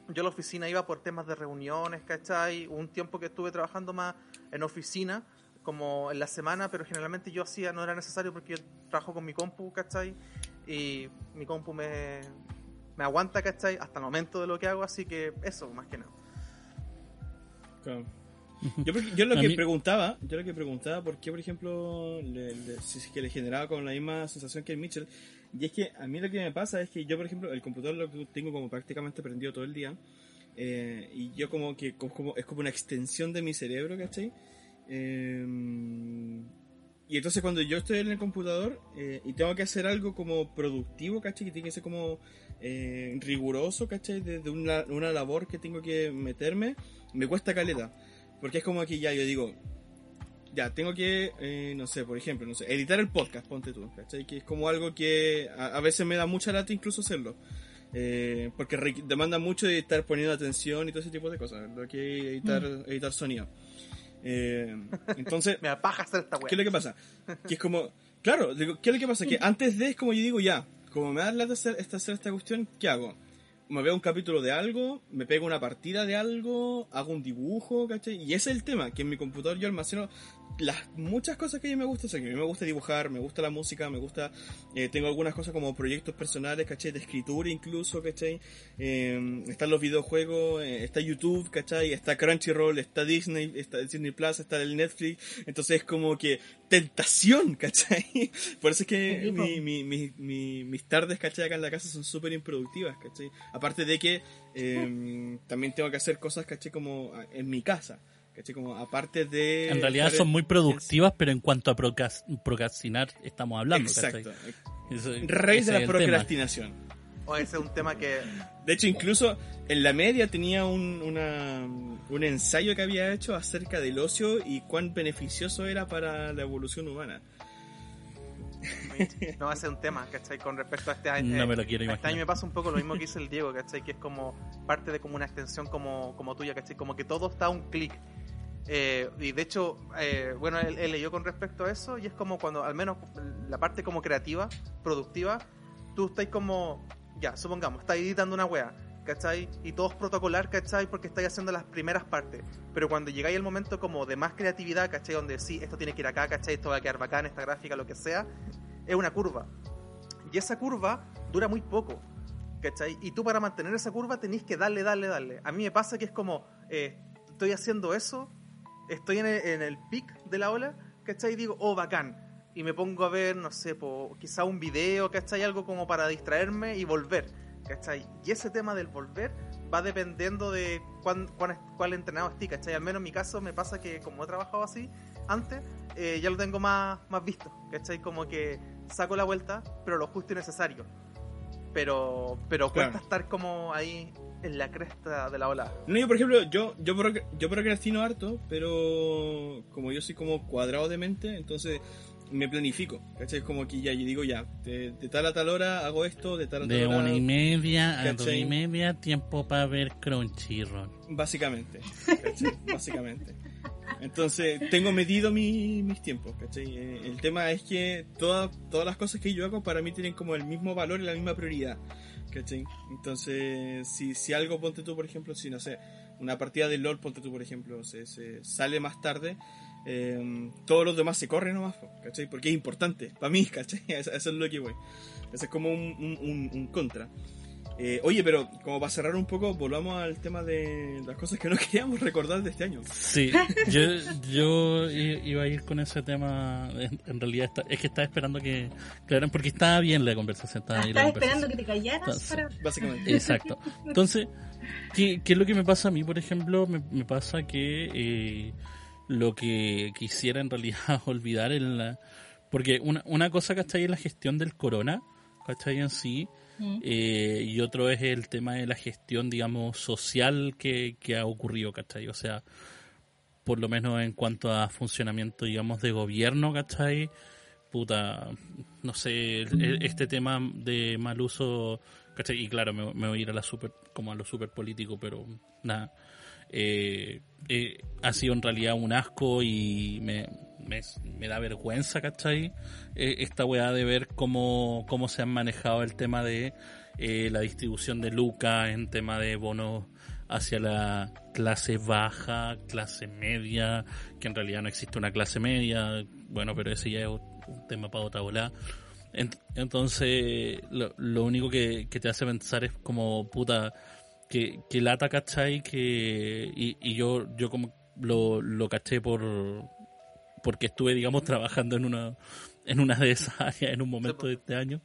Yo a la oficina iba por temas de reuniones, ¿cachai? Un tiempo que estuve trabajando más en oficina, como en la semana, pero generalmente yo hacía, no era necesario porque yo trabajo con mi compu, ¿cachai? Y mi compu me, me aguanta, ¿cachai? Hasta el momento de lo que hago, así que eso, más que nada. Claro. Yo, yo lo que mí- preguntaba, yo lo que preguntaba, por qué, por ejemplo, le- le- si es que le generaba con la misma sensación que el Mitchell, y es que a mí lo que me pasa es que yo, por ejemplo, el computador lo tengo como prácticamente prendido todo el día, eh, y yo como que como- es como una extensión de mi cerebro, ¿cachai? Eh, y entonces cuando yo estoy en el computador eh, y tengo que hacer algo como productivo, ¿cachai? Que tiene que ser como eh, riguroso, ¿cachai? De, de una, una labor que tengo que meterme, me cuesta caleta. Porque es como que ya yo digo, ya, tengo que, eh, no sé, por ejemplo, no sé, editar el podcast, ponte tú, ¿cachai? Que es como algo que a, a veces me da mucha lata incluso hacerlo. Eh, porque demanda mucho de estar poniendo atención y todo ese tipo de cosas, lo que editar, editar sonido. Eh, entonces, Me da paja hacer esta ¿Qué weá. es lo que pasa? Que es como, claro, digo, ¿qué es lo que pasa? Que antes de es como yo digo, ya, como me da lata hacer hacer esta cuestión, ¿qué hago? Me veo un capítulo de algo, me pego una partida de algo, hago un dibujo, ¿cachai? Y ese es el tema, que en mi computador yo almaceno las muchas cosas que a mí me gusta hacer, que a mí me gusta dibujar, me gusta la música, me gusta, eh, tengo algunas cosas como proyectos personales, ¿cachai? De escritura incluso, ¿cachai? Eh, están los videojuegos, eh, está YouTube, ¿cachai? Está Crunchyroll, está Disney, está Disney Plus, está el Netflix, entonces es como que tentación, ¿cachai? Por eso es que mi, mi- mi- mi- mis tardes, ¿cachai? Acá en la casa son súper improductivas, ¿cachai? Aparte de que eh, también tengo que hacer cosas, ¿cachai? Como ah, en mi casa, ¿cachai? Como aparte de... En realidad son muy productivas, pero en cuanto a procras- procrastinar estamos hablando. ¿cachai? Exacto. Eso- Raíz de la tema. procrastinación. O ese es un tema que De hecho, incluso en la media tenía un, una- un ensayo que había hecho acerca del ocio y cuán beneficioso era para la evolución humana. no va a ser un tema, ¿cachai? Con respecto a este año. No me lo quiero Este año me pasa un poco lo mismo que dice el Diego, ¿cachai? Que es como parte de como una extensión como, como tuya, ¿cachai? Como que todo está a un clic. Eh, y de hecho, eh, bueno, él, él leyó con respecto a eso y es como cuando, al menos la parte como creativa, productiva, tú estás como, ya, supongamos, estás editando una wea, ¿cachai? Y todo es protocolar, ¿cachai? Porque estáis haciendo las primeras partes. Pero cuando llegáis al momento como de más creatividad, ¿cachai? Donde sí, esto tiene que ir acá, ¿cachai? Esto va a quedar bacán, esta gráfica, lo que sea, es una curva. Y esa curva dura muy poco. ¿Cachai? Y tú para mantener esa curva tenés que darle, darle, darle. A mí me pasa que es como, eh, estoy haciendo eso, estoy en el, en el pic de la ola, ¿cachai? Y digo, oh, bacán. Y me pongo a ver, no sé, po, quizá un video, ¿cachai? Algo como para distraerme y volver, ¿cachai? Y ese tema del volver va dependiendo de cuán, cuán, cuál entrenado esté, ¿cachai? Al menos en mi caso me pasa que como he trabajado así antes, eh, ya lo tengo más, más visto, ¿cachai? Como que saco la vuelta, pero lo justo y necesario. Pero, pero Claro. cuesta estar como ahí en la cresta de la ola. No, yo por ejemplo, yo, yo, yo procrastino harto, pero como yo soy como cuadrado de mente, entonces me planifico. ¿Cachai? Es como que ya, yo digo ya, de, de tal a tal hora hago esto, de tal a tal De hora... una y media a dos ¿cachai? y media, tiempo para ver Crunchyroll. Básicamente, ¿cachai? Básicamente. Entonces, tengo medido mi- mis tiempos, ¿cachai? Eh, El tema es que todas todas las cosas que yo hago para mí tienen como el mismo valor y la misma prioridad, ¿cachai? Entonces, si, si algo, ponte tú, por ejemplo, si no sé, una partida de LOL, ponte tú, por ejemplo, se, se sale más tarde, eh, todos los demás se corren nomás, ¿cachai? Porque es importante, para mí, ¿cachai? Eso, eso es lo que voy. Eso es como un, un- un- un contra. Eh, oye, pero como para cerrar un poco, volvamos al tema de las cosas que no queríamos recordar de este año. Sí, yo, iba a ir con ese tema. En, en realidad, está- es que estaba esperando que. Claro, porque estaba bien la conversación. Estaba Ah, Estaba esperando que te callaras Entonces, para... Básicamente. Exacto. Entonces, ¿qué, qué es lo que me pasa a mí, por ejemplo? Me, me pasa que eh, lo que quisiera en realidad olvidar en la... Porque una, una cosa, ¿cachai? Es la gestión del corona, ¿cachai? En sí. Eh, y otro es el tema de la gestión, digamos, social que, que ha ocurrido, ¿cachai? O sea, por lo menos en cuanto a funcionamiento, digamos, de gobierno, ¿cachai? Puta, no sé, este tema de mal uso, ¿cachai? Y claro, me, me voy a ir a la super, como a lo super político, pero nada. Eh, eh, ha sido en realidad un asco y me, me, da vergüenza, ¿cachai? Eh, esta weá de ver cómo, cómo se han manejado el tema de eh, la distribución de lucas en tema de bonos hacia la clase baja, clase media, que en realidad no existe una clase media, bueno, pero ese ya es un tema para otra bola. Entonces, lo, único que, que, te hace pensar es como, puta, que, que lata, ¿cachai? Que, y, y yo, yo como lo, lo caché por, porque estuve, digamos, trabajando en una, en una de esas áreas en un momento de este año.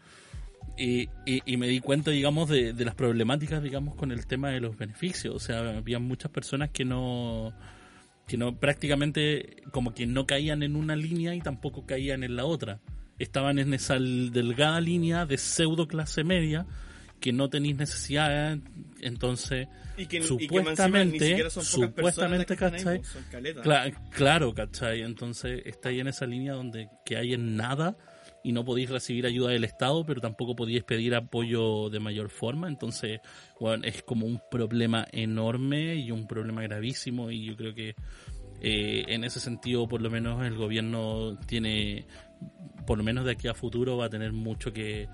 Y, y, me di cuenta, digamos, de, de, las problemáticas, digamos, con el tema de los beneficios. O sea, había muchas personas que no, que no, prácticamente, como que no caían en una línea y tampoco caían en la otra. Estaban en esa delgada línea de pseudo clase media que no tenéis necesidad, entonces y que, supuestamente, y son supuestamente, ¿cachai? Ahí, claro, claro, ¿cachai? Entonces estáis en esa línea donde que hay en nada y no podéis recibir ayuda del Estado, pero tampoco podéis pedir apoyo de mayor forma, entonces, bueno, es como un problema enorme y un problema gravísimo y yo creo que eh, en ese sentido, por lo menos el gobierno tiene, por lo menos de aquí a futuro, va a tener mucho que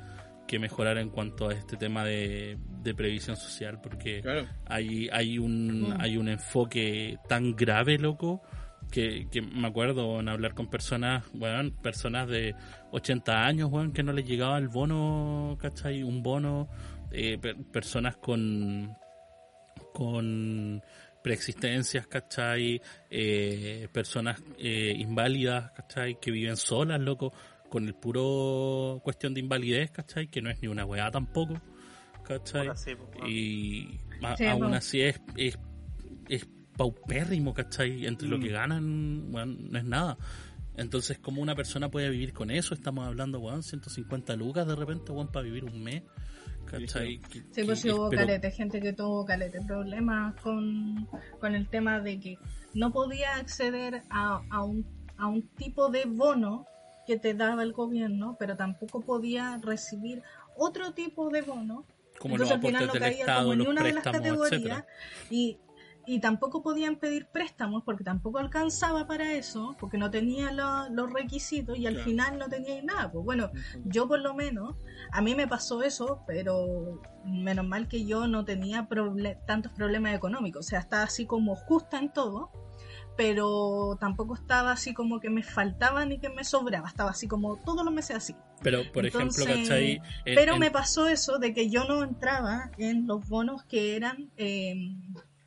que mejorar en cuanto a este tema de, previsión social porque hay hay un mm. hay un enfoque tan grave loco que, me acuerdo en hablar con personas bueno personas de 80 años bueno, que no les llegaba el bono ¿cachai? un bono eh, personas con con preexistencias, ¿cachai? Eh, personas eh, inválidas, ¿cachai? Que viven solas, loco con el puro cuestión de invalidez, ¿cachai? Que no es ni una weá tampoco, ¿cachai? y aún así es, es, es, paupérrimo, ¿cachai? Entre lo que mm. ganan, bueno, no es nada. Entonces, ¿cómo una persona puede vivir con eso? Estamos hablando, weón, 150 lucas de repente, weón, para vivir un mes. ¿Cachai? Sí, pues sí hubo calete, gente que tuvo calete problemas con, con el tema de que no podía acceder a, a, un, a un tipo de bono que te daba el gobierno, pero tampoco podía recibir otro tipo de bono. Como Entonces al final no caía como en una de las categorías y, y tampoco podían pedir préstamos porque tampoco alcanzaba para eso, porque no tenía los requisitos y al final no tenía nada. Pues bueno, yo por lo menos, a mí me pasó eso, pero menos mal que yo no tenía tantos problemas económicos, o sea, estaba así como justa en todo pero tampoco estaba así como que me faltaba ni que me sobraba, estaba así como todos los meses así. Pero, por ejemplo, ¿cachai? pero me pasó eso de que yo no entraba en los bonos que eran, eh,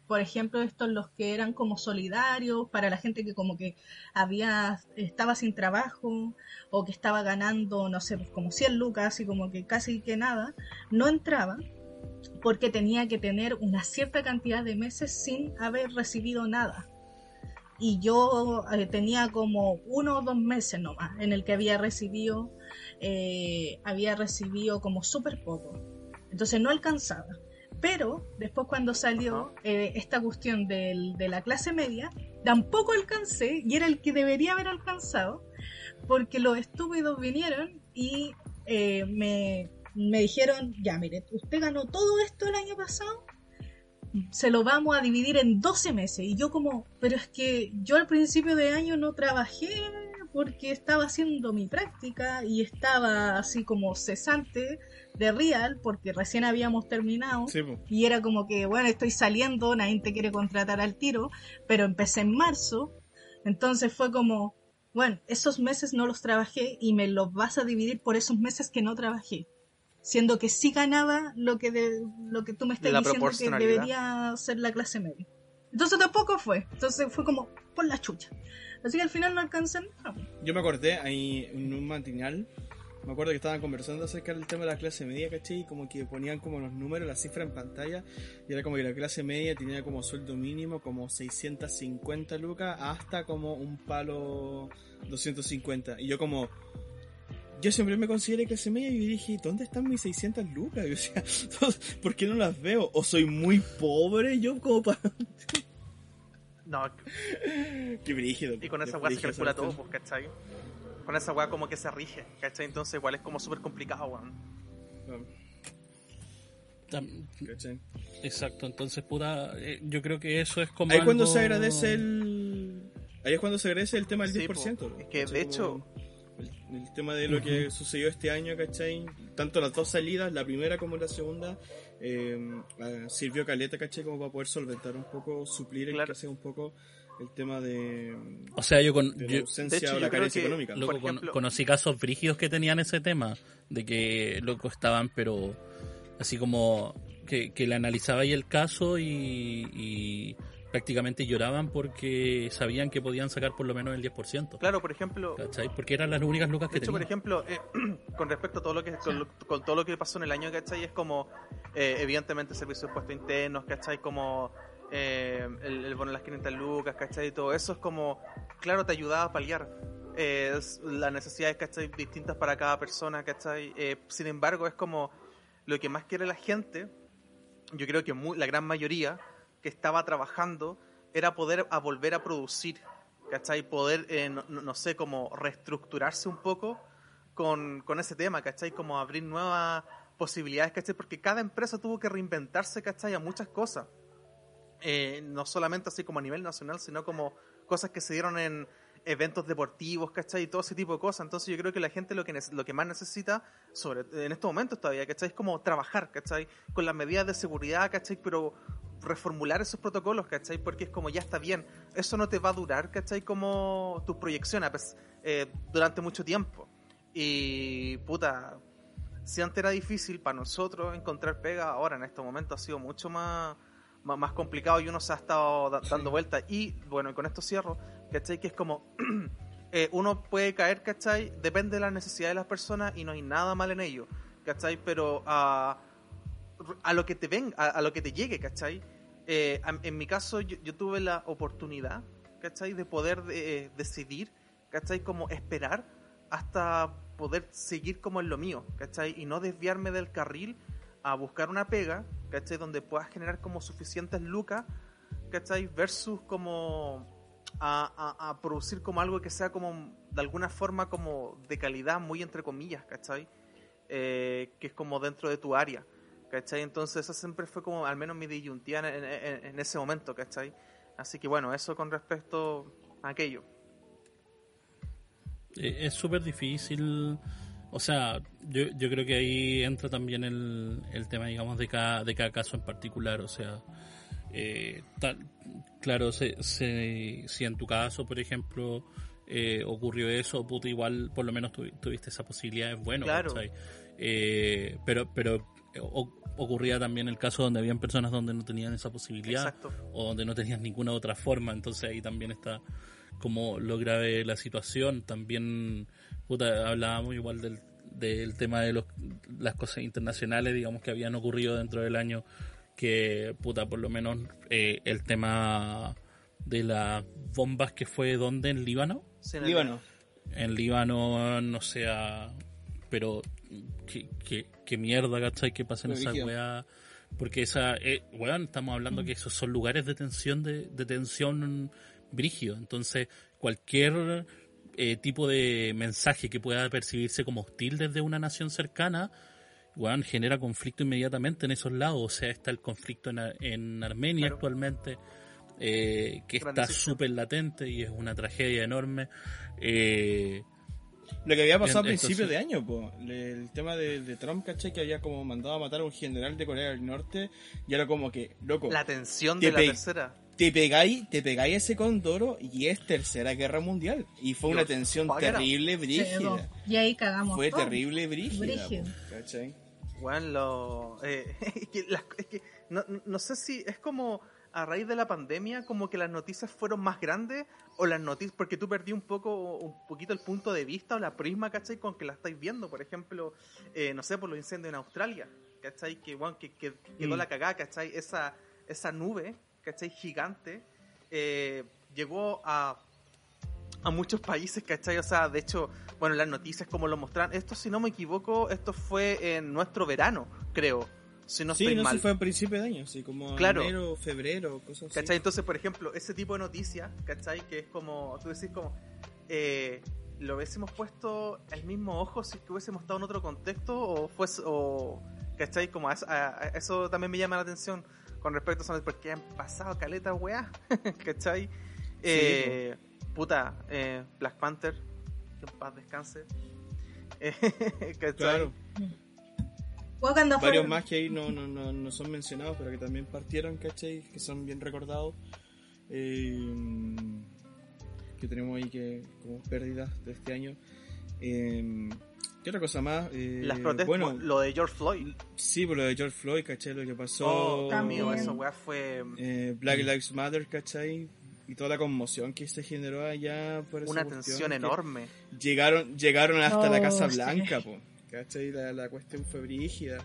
por ejemplo, estos los que eran como solidarios para la gente que como que había, estaba sin trabajo o que estaba ganando, no sé, pues como 100 lucas y como que casi que nada, no entraba porque tenía que tener una cierta cantidad de meses sin haber recibido nada y yo eh, tenía como uno o dos meses nomás en el que había recibido eh, había recibido como súper poco. Entonces no alcanzaba. Pero después cuando salió eh, esta cuestión del, de la clase media tampoco alcancé y era el que debería haber alcanzado porque los estúpidos vinieron y me, me dijeron ya mire usted ganó todo esto el año pasado se lo vamos a dividir en 12 meses. Y yo como, pero es que yo al principio de año no trabajé porque estaba haciendo mi práctica y estaba así como cesante de Real porque recién habíamos terminado. Y era como que, bueno, estoy saliendo, nadie te quiere contratar al tiro, pero empecé en marzo, entonces fue como, bueno, esos meses no los trabajé y me los vas a dividir por esos meses que no trabajé siendo que sí ganaba lo que de, lo que tú me estás diciendo que debería ser la clase media. Entonces tampoco fue. Entonces fue como por la chucha. Así que al final no alcanzan. Yo me acordé ahí en un matinal. Me acuerdo que estaban conversando acerca del tema de la clase media, ¿cachai? Y como que ponían como los números, la cifra en pantalla. Y era como que la clase media tenía como sueldo mínimo como 650 lucas hasta como un palo 250. Y yo como, yo siempre me consideré clase media y dije, ¿dónde están mis 600 lucas? O sea, ¿por qué no las veo? ¿O soy muy pobre yo como para...? No. Qué brígido. Y con esa weá se calcula todo, pues, ¿cachai? Con esa weá como que se rige, ¿cachai? Entonces igual es como súper complicado, weón. Exacto, entonces puta, eh, yo creo que eso es como... Ahí cuando se agradece el Ahí es cuando se agradece el tema del Sí, 10%. po. ¿no? Es que, de ¿Cachai? hecho- El, tema de lo que sucedió este año, ¿cachai? Tanto las dos salidas, la primera como la segunda, eh, ah, sirvió caleta, ¿cachai? Como para poder solventar un poco, suplir el Claro. que sea un poco el tema de, O sea, yo, con, de yo- la ausencia de hecho, o la carencia económica. loco, Por con- ejemplo- conocí casos brígidos que tenían ese tema, de que loco estaban, pero así como que, que le analizaba ahí el caso y, y prácticamente lloraban porque sabían que podían sacar por lo menos el 10%. Claro, por ejemplo, ¿Cachai? Porque eran las únicas lucas De que hecho, por tenían. ejemplo, eh, con respecto a todo lo que con, con todo lo que pasó en el año, ¿cachai? Es como, eh, evidentemente, servicios de impuestos internos, ¿cachai? Como eh, el, el bono de las 500 lucas, ¿cachai? Y todo eso es como, claro, te ayudaba a paliar eh, las necesidades, ¿cachai? Distintas para cada persona, ¿cachai? Eh, sin embargo, es como lo que más quiere la gente, yo creo que mu- la gran mayoría que estaba trabajando era poder volver a producir, ¿cachai? Poder, eh, no, sé, como reestructurarse un poco con, con ese tema, ¿cachai? Como abrir nuevas posibilidades, ¿cachai? Porque cada empresa tuvo que reinventarse, ¿cachai? A muchas cosas. Eh, no solamente así como a nivel nacional, sino como cosas que se dieron en eventos deportivos, ¿cachai? Y todo ese tipo de cosas. Entonces yo creo que la gente lo que, lo que más necesita, sobre en estos momentos todavía, ¿cachai? Es como trabajar, ¿cachai? Con las medidas de seguridad, ¿cachai? Pero reformular esos protocolos, ¿cachai? Porque es como ya está bien. Eso no te va a durar, ¿cachai? Como tus proyecciones pues, eh, durante mucho tiempo. Y puta, si antes era difícil para nosotros encontrar pega, ahora en este momento ha sido mucho más, más, más complicado y uno se ha estado da- dando vueltas. Y bueno, y con esto cierro, ¿cachai? Que es como, eh, uno puede caer, ¿cachai? Depende de las necesidades de las personas y no hay nada mal en ello, ¿cachai? Pero a, a lo que te ven, a, a lo que te llegue, ¿cachai? Eh, en mi caso yo, yo tuve la oportunidad, ¿cachai? De poder eh, decidir, ¿cachai? Como esperar hasta poder seguir como en lo mío, ¿cachai? Y no desviarme del carril a buscar una pega, ¿cachai? Donde puedas generar como suficientes lucas, ¿cachai? Versus como a, a- a producir como algo que sea como de alguna forma como de calidad, muy entre comillas, ¿cachai? Eh, que es como dentro de tu área, ¿cachai? Entonces esa siempre fue como al menos mi disyuntiva en, en- en ese momento, ¿cachai? Así que bueno, eso con respecto a aquello. Eh, Es súper difícil. O sea, yo, yo creo que ahí entra también el, el tema, digamos, de cada, de cada caso en particular. O sea, eh, tal- claro, se, se- si en tu caso, por ejemplo, eh, ocurrió eso, puta, igual por lo menos tuvi- tuviste esa posibilidad, es bueno. Claro. Eh, pero pero o- ocurría también el caso donde habían personas donde no tenían esa posibilidad Exacto. o donde no tenías ninguna otra forma, entonces ahí también está como lo grave de la situación. También, puta, hablábamos igual del, del tema de los, las cosas internacionales, digamos, que habían ocurrido dentro del año, que, puta, por lo menos eh, el tema de las bombas que fue donde en Líbano. Sí, en Líbano. En Líbano, no sea, pero qué, qué, qué mierda, ¿cachai? Que pasen esas weas. Porque esa, eh, weón, estamos hablando que esos son lugares de tensión, de, de tensión brígido. Entonces, cualquier eh, tipo de mensaje que pueda percibirse como hostil desde una nación cercana, weón, genera conflicto inmediatamente en esos lados. O sea, está el conflicto en, en Armenia Claro. actualmente, eh, que está súper latente y es una tragedia enorme. Eh, Lo que había pasado Bien, a principios entonces- de año, po. El tema de, de Trump, ¿cachai? Que había como mandado a matar a un general de Corea del Norte y era como que, loco, La tensión Te de la tercera. te pegáis, te pegáis ese condoro y es tercera guerra mundial. Y fue una tensión terrible, Sí, brígida. Y ahí cagamos. Fue todo. terrible, brígida. Brígido. po, ¿cachai? Bueno, lo, eh, es que, las- es que no, no sé si es como a raíz de la pandemia, como que las noticias fueron más grandes o las noticias, porque tú perdí un poco, un poquito el punto de vista o la prisma, ¿cachai? Con que la estáis viendo, por ejemplo, eh, no sé, por los incendios en Australia, ¿cachai? Que, bueno, que, que quedó Mm. la cagada, ¿cachai? Esa, esa nube, ¿cachai? Gigante, eh, llegó a a muchos países, ¿cachai? O sea, de hecho, bueno, las noticias como lo mostraron, esto si no me equivoco, esto fue en nuestro verano, creo, si no Sí, estoy no mal. fue a principios de año, así como Claro. enero, febrero, cosas así. ¿Cachai? Entonces, por ejemplo, ese tipo de noticias, ¿cachai? Que es como, tú decís como, eh, lo hubiésemos puesto el mismo ojo si que hubiésemos estado en otro contexto o fuese, o, ¿cachai? Como a, a- a- eso también me llama la atención con respecto a eso, porque han pasado caletas, weá, ¿cachai? Eh, puta, eh, Black Panther, que en paz descanse. ¿cachai? Claro. Wakanda Varios Forever. más que ahí no, no, no, no son mencionados, pero que también partieron, ¿cachai? Que son bien recordados. Eh, que tenemos ahí que como pérdidas de este año. Eh, ¿Qué otra cosa más? Eh, Las protestas, Bueno, lo de George Floyd. sí, por lo de George Floyd, ¿cachai? Lo que pasó. Oh, También. amigo, esa weá fue eh, Black Lives Matter, ¿cachai? Y toda la conmoción que se generó allá por esa una tensión que enorme. Llegaron, llegaron hasta la Oh, Casa sí. Blanca, po, ¿cachai? La, la cuestión fue brígida.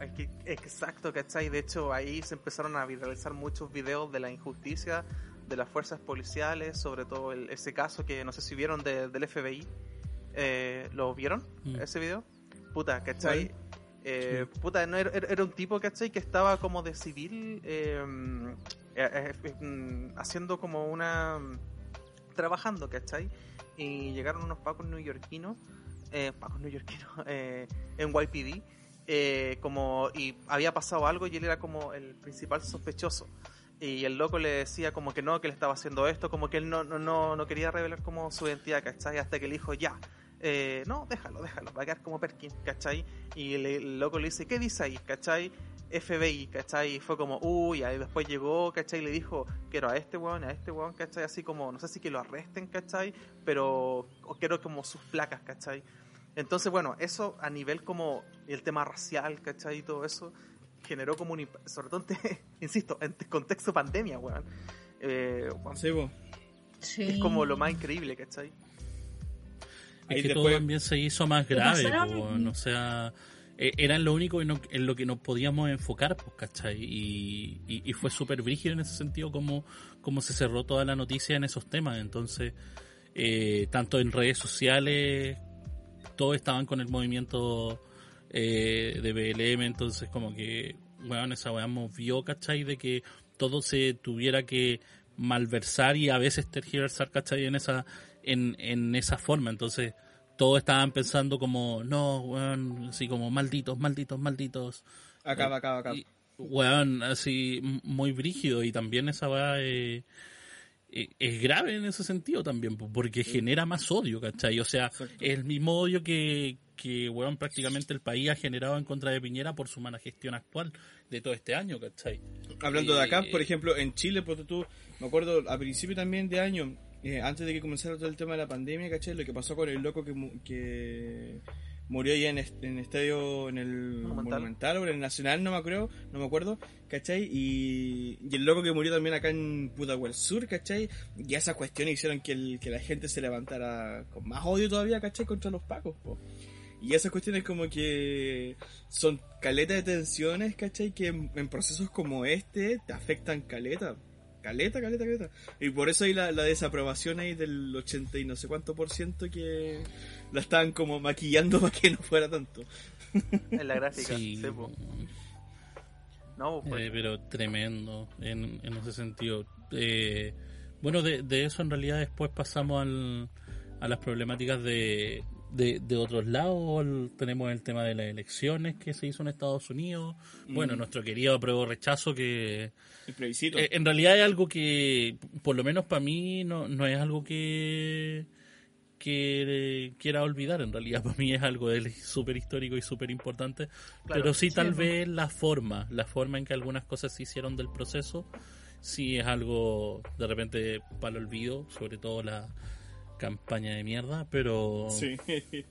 Es que- Exacto, ¿cachai? De hecho, ahí se empezaron a viralizar muchos videos de la injusticia de las fuerzas policiales, sobre todo el- ese caso que no sé si vieron de- del FBI. Eh, ¿Lo vieron? Mm. Ese video. Puta, ¿cachai? Eh, Puta, no, era, un tipo, ¿cachai? Que estaba como de civil, eh, eh, eh, mm, haciendo como una... trabajando, ¿cachai? Y llegaron unos pacos neoyorquinos, eh, neoyorquinos, eh, en YPD, eh, como, y había pasado algo y él era como el principal sospechoso. Y el loco le decía como que no, que él estaba haciendo esto, como que él no, no, no, no quería revelar como su identidad, ¿cachai? Hasta que le dijo, ya, eh, no, déjalo, déjalo, va a quedar como Perkin, ¿cachai? Y el, el loco le dice, ¿qué dice ahí, cachai? FBI, ¿cachai? Y fue como, uy, ahí después llegó, ¿cachai? Y le dijo, quiero a este weón, a este weón, ¿cachai? Así como, no sé si que lo arresten, ¿cachai? Pero, o quiero como sus placas, ¿cachai? Entonces, bueno, eso a nivel como el tema racial, ¿cachai? Y todo eso generó como un, sobre todo, en te- insisto, en te- contexto pandemia, weón. Eh, weón, Sí, po. Sí. Es como lo más increíble, ¿cachai? Ahí Es que todo también se hizo más grave, pasaron? po, o sea, era lo único en lo, que nos podíamos enfocar, pues, ¿cachai? Y, y, y fue súper brígido en ese sentido como, como se cerró toda la noticia en esos temas. Entonces, eh, tanto en redes sociales, todos estaban con el movimiento eh, de BLM, entonces como que, bueno, esa weá movió, ¿cachai? De que todo se tuviera que malversar y a veces tergiversar, ¿cachai? En esa, en, en esa forma, entonces todos estaban pensando como, no, weón, así como malditos, malditos, malditos. Acaba, acaba, acaba. Y, weón, así muy brígido y también esa weá eh, eh, es grave en ese sentido también, po, porque genera más odio, ¿cachai? O sea, Exacto. es el mismo odio que, que, weón, prácticamente el país ha generado en contra de Piñera por su mala gestión actual de todo este año, ¿cachai? Hablando de acá, Eh, por ejemplo, en Chile, porque tú, me acuerdo a principio también de año, eh, antes de que comenzara todo el tema de la pandemia, ¿cachai? Lo que pasó con el loco que, mu- que murió ahí en, est- en estadio, en el Monumental. Monumental o en el Nacional, no me acuerdo, no me acuerdo, ¿cachai? Y, y el loco que murió también acá en Pudahuel Sur, ¿cachai? Y esas cuestiones hicieron que, el- que la gente se levantara con más odio todavía, ¿cachai? Contra los pacos, po. Y esas cuestiones como que son caleta de tensiones, ¿cachai? Que en, en procesos como este te afectan caleta. Caleta, caleta, caleta. Y por eso hay la, la desaprobación ahí del 80 y no sé cuánto por ciento que la estaban como maquillando para que no fuera tanto. En la gráfica. Sí, sí, po. No, pues, Eh, pero tremendo en, en ese sentido. Eh, bueno, de, de eso en realidad después pasamos al, a las problemáticas de, de, de otros lados. Tenemos el tema de las elecciones que se hizo en Estados Unidos. Bueno, Mm. nuestro querido apruebo rechazo que El plebiscito. eh, en realidad es algo que, por lo menos para mí, no, no es algo que que quiera olvidar en realidad para mí es algo súper histórico y súper importante Claro. pero sí tal Sí, vez la forma la forma en que algunas cosas se hicieron del proceso sí es algo de repente para el olvido sobre todo la campaña de mierda pero Sí. eh,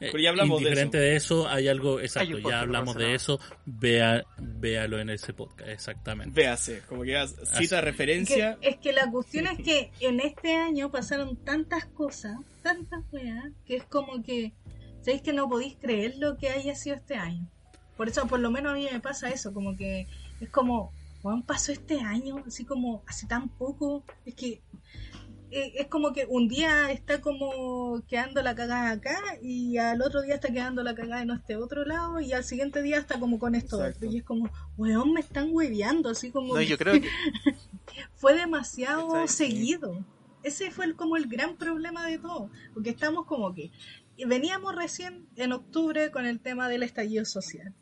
Pero ya hablamos de indiferente de eso. hay algo exacto Hay ya hablamos de eso vea véalo en ese podcast exactamente Véase, como que ya cita Así. referencia. Que- es que la cuestión es que en este año pasaron tantas cosas, tantas weas, que es como que, ¿sabéis que no podéis creer lo que haya sido este año? Por eso, por lo menos a mí me pasa eso, como que es como, Juan pasó este año, así como hace tan poco, es que es como que un día está como quedando la cagada acá y al otro día está quedando la cagada en este otro lado y al siguiente día está como con esto otro. Y es como, weón, me están hueveando, así como no, yo creo que fue demasiado seguido. Ese fue el- como el gran problema de todo, porque estamos como que veníamos recién en octubre con el tema del estallido social.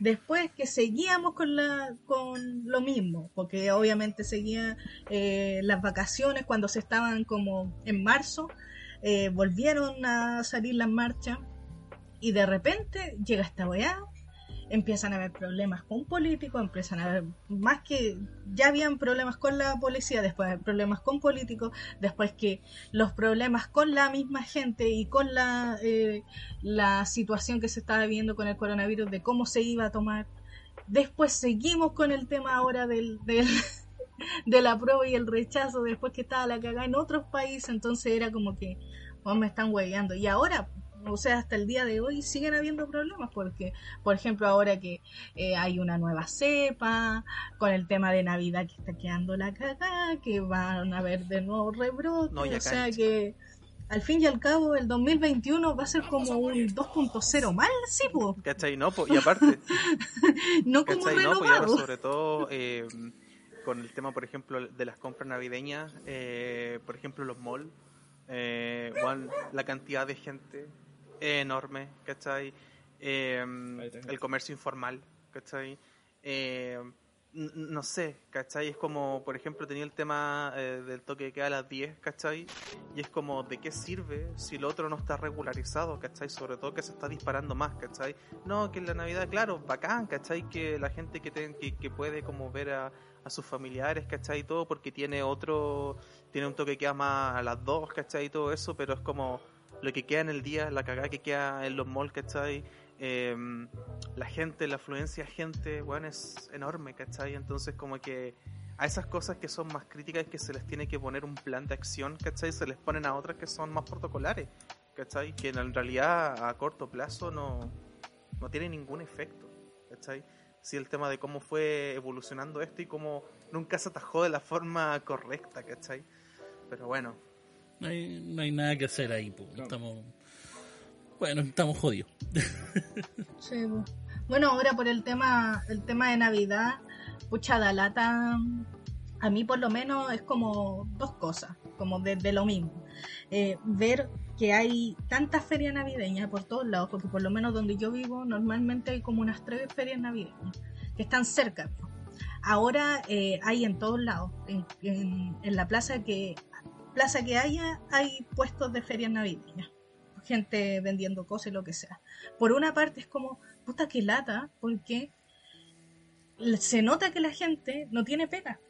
Después que seguíamos con la con lo mismo, porque obviamente seguían eh, las vacaciones cuando se estaban como en marzo, eh, volvieron a salir las marchas y de repente llega esta weá, empiezan a haber problemas con políticos, empiezan a haber más que ya habían problemas con la policía, después problemas con políticos, después que los problemas con la misma gente y con la, eh, la situación que se estaba viviendo con el coronavirus, de cómo se iba a tomar. Después seguimos con el tema ahora del, del de la prueba y el rechazo, después que estaba la cagada en otros países, entonces era como que, oh, me están hueveando. Y ahora, o sea, hasta el día de hoy siguen habiendo problemas porque, por ejemplo, ahora que eh, hay una nueva cepa, con el tema de Navidad que está quedando la cagada, que van a haber de nuevo rebrotes, No, o sea que al fin y al cabo el 2021 va a ser como un 2.0 mal, sí, po. ¿Cachai? No, po, y aparte, no como ¿cachai? No, y ahora sobre todo eh, con el tema, por ejemplo, de las compras navideñas, eh, por ejemplo, los malls, eh, la cantidad de gente enorme, ¿cachai? Eh, el comercio informal, ¿cachai? Eh, n- no sé, ¿cachai? Es como, por ejemplo, tenía el tema eh, del toque de queda a las 10, ¿cachai? Y es como, ¿de qué sirve si lo otro no está regularizado, ¿cachai? Sobre todo que se está disparando más, ¿cachai? No, que en la Navidad, claro, bacán, ¿cachai? Que la gente que, ten- que, que puede como ver a, a sus familiares, ¿cachai? Y todo, porque tiene otro, tiene un toque que queda más a las 2, ¿cachai? Y todo eso, pero es como lo que queda en el día, la cagada que queda en los malls, ¿cachai? Eh, la gente, la afluencia gente, bueno, es enorme, ¿cachai? Entonces como que a esas cosas que son más críticas que se les tiene que poner un plan de acción, ¿cachai? Se les ponen a otras que son más protocolares, ¿cachai? Que en realidad a corto plazo no, no tiene ningún efecto, ¿cachai? Sí, el tema de cómo fue evolucionando esto y cómo nunca se atajó de la forma correcta, ¿cachai? Pero bueno, No hay, no hay nada que hacer ahí. No. estamos... Bueno, estamos jodidos. Sí, po. Bueno, ahora por el tema, el tema de Navidad, pucha da lata, a mí por lo menos es como dos cosas, como de, de lo mismo. Eh, ver que hay tantas ferias navideñas por todos lados, porque por lo menos donde yo vivo normalmente hay como unas tres ferias navideñas que están cerca. Ahora eh, hay en todos lados, en, en- en la plaza que plaza que haya hay puestos de ferias navideñas, gente vendiendo cosas y lo que sea por una parte es como, puta que lata, porque se nota que la gente no tiene pena.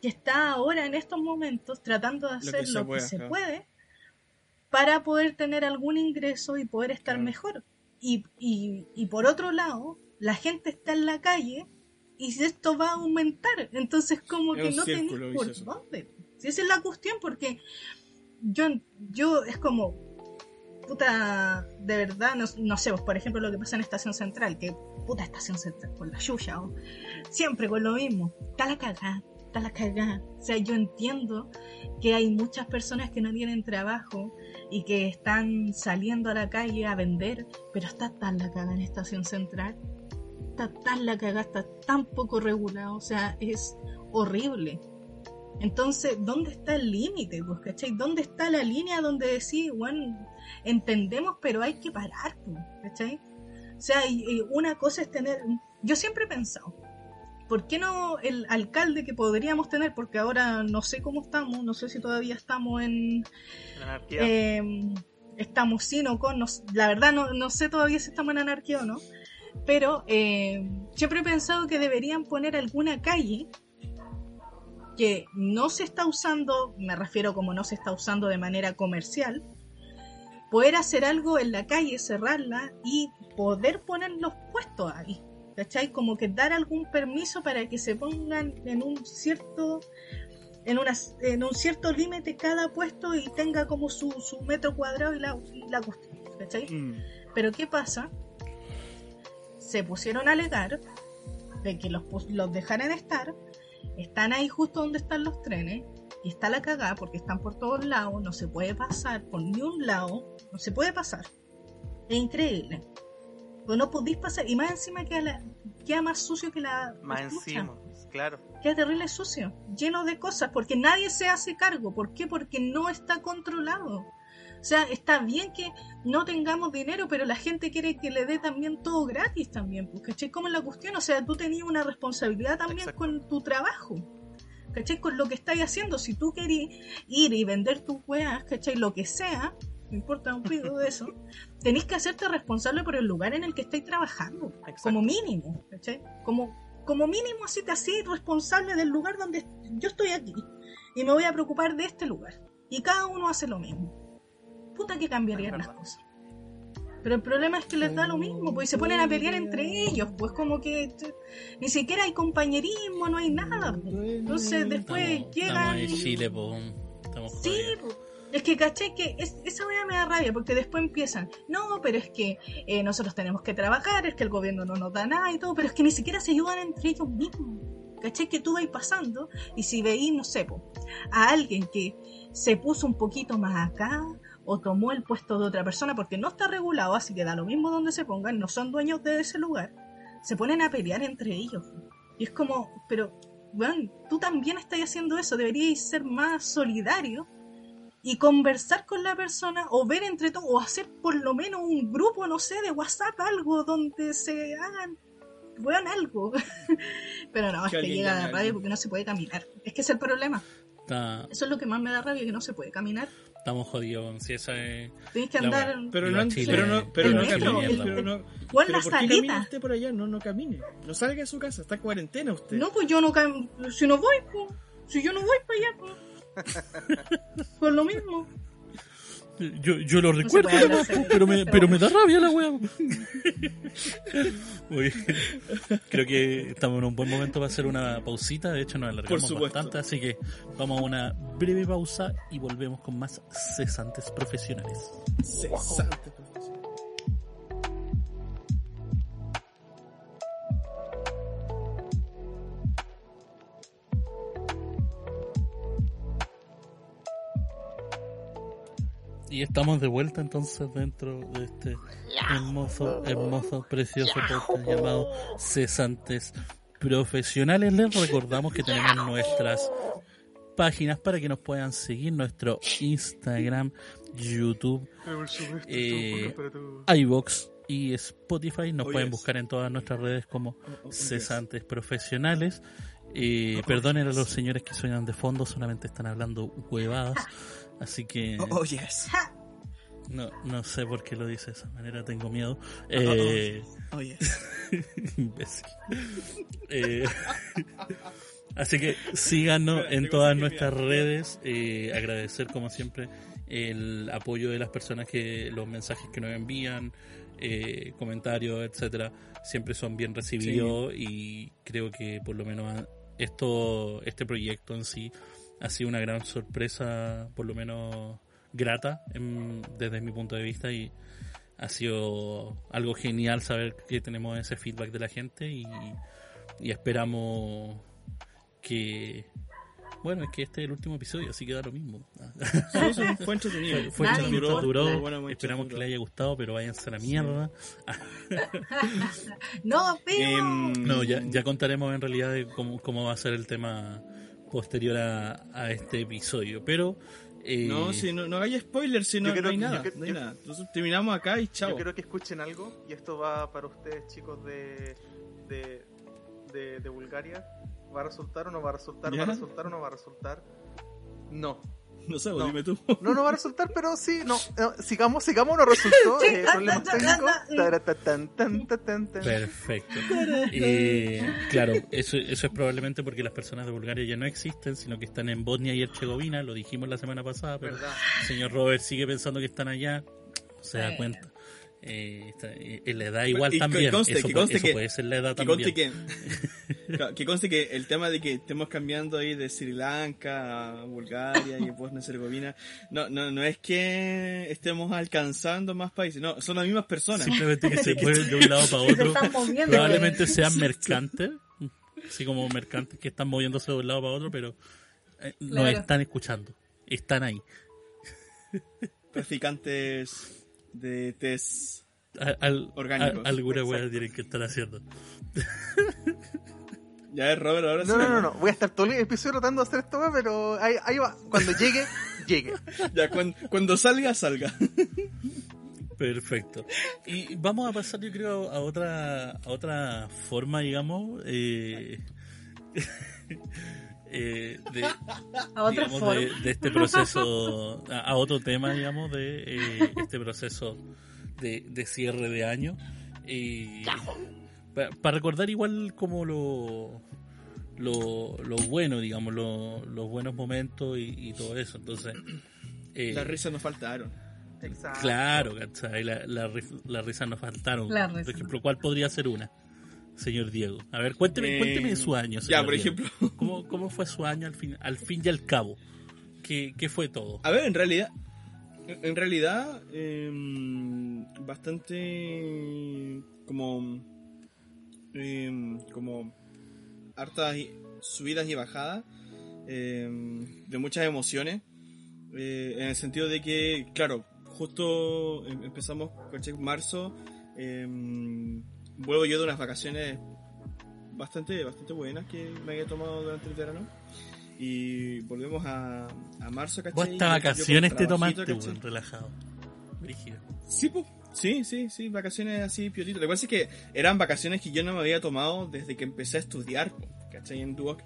Que está ahora en estos momentos tratando de Lo que hacer se lo que se puede para poder tener algún ingreso y poder estar Claro. mejor. Y, y, y por otro lado, la gente está en la calle y esto va a aumentar. Entonces, como Es que no tenéis por dónde. Si esa es la cuestión, porque yo, yo es como, puta, de verdad, no, no sé, por ejemplo, lo que pasa en Estación Central, que puta Estación Central, con la yuya, o siempre con lo mismo, está la cagada, está la cagada. O sea, yo entiendo que hay muchas personas que no tienen trabajo y que están saliendo a la calle a vender, pero está tan la cagada en Estación Central, está tan la cagada, está tan poco regulado, o sea, es horrible. Entonces, ¿dónde está el límite? Pues, ¿cachai? ¿Dónde está la línea donde decir, bueno, entendemos, pero hay que parar, pues, ¿cachai? O sea, y- y una cosa es tener... Yo siempre he pensado, ¿por qué no el alcalde que podríamos tener? Porque ahora no sé cómo estamos, no sé si todavía estamos en... anarquía. eh, estamos sin o con... no la verdad no, no sé todavía si estamos en anarquía o no. Pero eh, siempre he pensado que deberían poner alguna calle que no se está usando, me refiero como no se está usando de manera comercial, poder hacer algo en la calle, cerrarla y poder poner los puestos ahí. ¿Cachai? Como que dar algún permiso para que se pongan en un cierto en, una, en un cierto límite cada puesto y tenga como su, su metro cuadrado y la, y la cuestión. ¿Cachai? Mm. Pero ¿qué pasa? Se pusieron a alegar de que los, los dejaran estar, están ahí justo donde están los trenes, y está la cagada porque están por todos lados, no se puede pasar por ni un lado, no se puede pasar. Es increíble. Pues no podéis pasar, y más encima queda, la- queda más sucio que la. Más encima, claro. Queda terrible sucio, lleno de cosas, porque nadie se hace cargo. ¿Por qué? Porque no está controlado. O sea, está bien que no tengamos dinero, pero la gente quiere que le dé también todo gratis también, pues, ¿cachai? Como es la cuestión, o sea, tú tenías una responsabilidad también Exacto. con tu trabajo, ¿cachai? Con lo que estás haciendo, si tú querís ir y vender tus weas, ¿cachai? Lo que sea, no importa un pico de eso, tenés que hacerte responsable por el lugar en el que estáis trabajando, Exacto. como mínimo, ¿cachai? Como, como mínimo así te hacís responsable del lugar donde yo estoy aquí y me voy a preocupar de este lugar. Y cada uno hace lo mismo. Puta que cambiarían las cosas. Pero el problema es que les da lo mismo, pues y se ponen a pelear entre ellos, pues como que ni siquiera hay compañerismo, no hay nada. pues. Entonces después Estamos, llegan... estamos en Chile, po. Estamos Sí, po. es que caché que es- esa weá me da rabia porque después empiezan, no, pero es que eh, nosotros tenemos que trabajar, es que el gobierno no nos da nada y todo, pero es que ni siquiera se ayudan entre ellos mismos. ¿Cachai? Que tú vas pasando y si veís, no sé, po, a alguien que se puso un poquito más acá o tomó el puesto de otra persona porque no está regulado, así que da lo mismo donde se pongan, no son dueños de ese lugar, se ponen a pelear entre ellos. Y es como, pero, weón, tú también estás haciendo eso, deberíais ser más solidario y conversar con la persona o ver entre todos o hacer por lo menos un grupo, no sé, de WhatsApp, algo donde se hagan, weón, algo. Pero no, es Que llega la a radio alguien. porque no se puede caminar. Es que es el problema. Está- Eso es lo que más me da rabia, que no se puede caminar. Estamos jodidos. Si esa es... Tienes que andar... Pero no, Chile. pero no, pero no camine, pero no. Weón, Pero la ¿por qué camina salita. usted por allá? No, no camine. No salga de su casa, está en cuarentena usted. No, pues yo no cam... Si no voy, pues... Si yo no voy para allá, pues... Pues lo mismo. Yo, yo lo recuerdo, pero, me, pero me da rabia la. Muy bien. Creo que estamos en un buen momento para hacer una pausita. De hecho, nos alargamos bastante. Así que vamos a una breve pausa y volvemos con más cesantes profesionales. Y estamos de vuelta entonces dentro de este hermoso, hermoso, precioso podcast llamado Cesantes Profesionales. Les recordamos que tenemos nuestras páginas para que nos puedan seguir, nuestro Instagram, YouTube, eh, iVox y Spotify. Nos Oh, pueden buscar en todas nuestras redes como Oh, oh, cesantes profesionales. Eh, perdonen a los señores que suenan de fondo, solamente están hablando huevadas. Así que Oh, oh, yes. No, no sé por qué lo dice de esa manera, tengo miedo. Eh, Oh, yes. imbécil. Eh, así que síganos Espera, en todas nuestras mirar. redes. eh, agradecer como siempre el apoyo de las personas que los mensajes que nos envían, eh, comentarios, etcétera, siempre son bien recibidos y creo que por lo menos esto, este proyecto en sí ha sido una gran sorpresa, por lo menos grata en- desde mi punto de vista y ha sido algo genial saber que tenemos ese feedback de la gente y, y esperamos que bueno es que este es el último episodio así que da lo mismo. Sí, fue entretenido. fue entretenido, duró Bueno, esperamos que les haya gustado pero váyanse a la mierda. No, pero... Em, no ya, ya contaremos en realidad de cómo, cómo va a ser el tema posterior a, a este episodio pero eh, No, si no, no hagáis spoilers, si no, creo hay que- nada. yo que- no hay yo- nada. Entonces terminamos acá y chao. Yo quiero que escuchen algo, y esto va para ustedes, chicos de, de, de, de Bulgaria. ¿Va a resultar o no va a resultar? ¿Ya? ¿Va a resultar o no va a resultar? No. No sé, vos No. dime tú. No, no va a resultar, pero sí, no. eh, sigamos, sigamos, no resultó. Eh, problemas técnicos. Perfecto. Eh, claro, eso, eso es probablemente porque las personas de Bulgaria ya no existen, sino que están en Bosnia y Herzegovina, lo dijimos la semana pasada, pero ¿Verdad? el señor Robert sigue pensando que están allá, no se da cuenta. Eh, está- eh, la edad igual Y que también, conste, eso, que puede- conste eso que- puede ser la edad Que también. conste que, que conste que el tema de que estemos cambiando ahí de Sri Lanka a Bulgaria y Bosnia y Herzegovina, no, no, no es que estemos alcanzando más países, no, son las mismas personas. Simplemente que se mueven de un lado para otro. Probablemente sean mercantes, así como mercantes que están moviéndose de un lado para otro, pero eh, nos están escuchando, están ahí. Traficantes de test. Al, Orgánicos. al- alguna wea tienen que estar haciendo. Ya es Robert, ahora sí. No, no, no, no. Voy a estar todo el episodio tratando de hacer esto, pero ahí, ahí va. Cuando llegue, llegue. Ya, cuan- cuando salga, salga. Perfecto. Y vamos a pasar, yo creo, a otra, a otra forma, digamos, eh, eh, de, A otra digamos, forma. de, de este proceso, a, a otro tema, digamos, de eh, este proceso de, de cierre de año. Para recordar igual como lo, lo, lo bueno, digamos, lo- los buenos momentos y, y todo eso. Entonces, eh, Las risas nos faltaron. Exacto. Claro, ¿cachai? La, la, las risas nos faltaron. Por ejemplo, ¿cuál podría ser una? Señor Diego. A ver, cuénteme, Eh, cuénteme su año. Ya, por Diego. ejemplo. ¿Cómo, ¿Cómo fue su año al fin, al fin y al cabo? ¿Qué, qué fue todo? A ver, en realidad, en realidad, em, bastante como, em, como hartas subidas y bajadas, em, de muchas emociones, eh, en el sentido de que, claro, justo em- empezamos, ¿cachai? marzo, em, vuelvo yo de unas vacaciones bastante, bastante buenas que me había tomado durante el verano. Y volvemos a, a marzo, ¿cachai? Vos estas vacaciones te tomaste, weón, relajado. Brígido. Sí, po. sí, sí, sí, vacaciones así pioritas. Lo que pasa es que eran vacaciones que yo no me había tomado desde que empecé a estudiar, ¿cachai? En Duoc.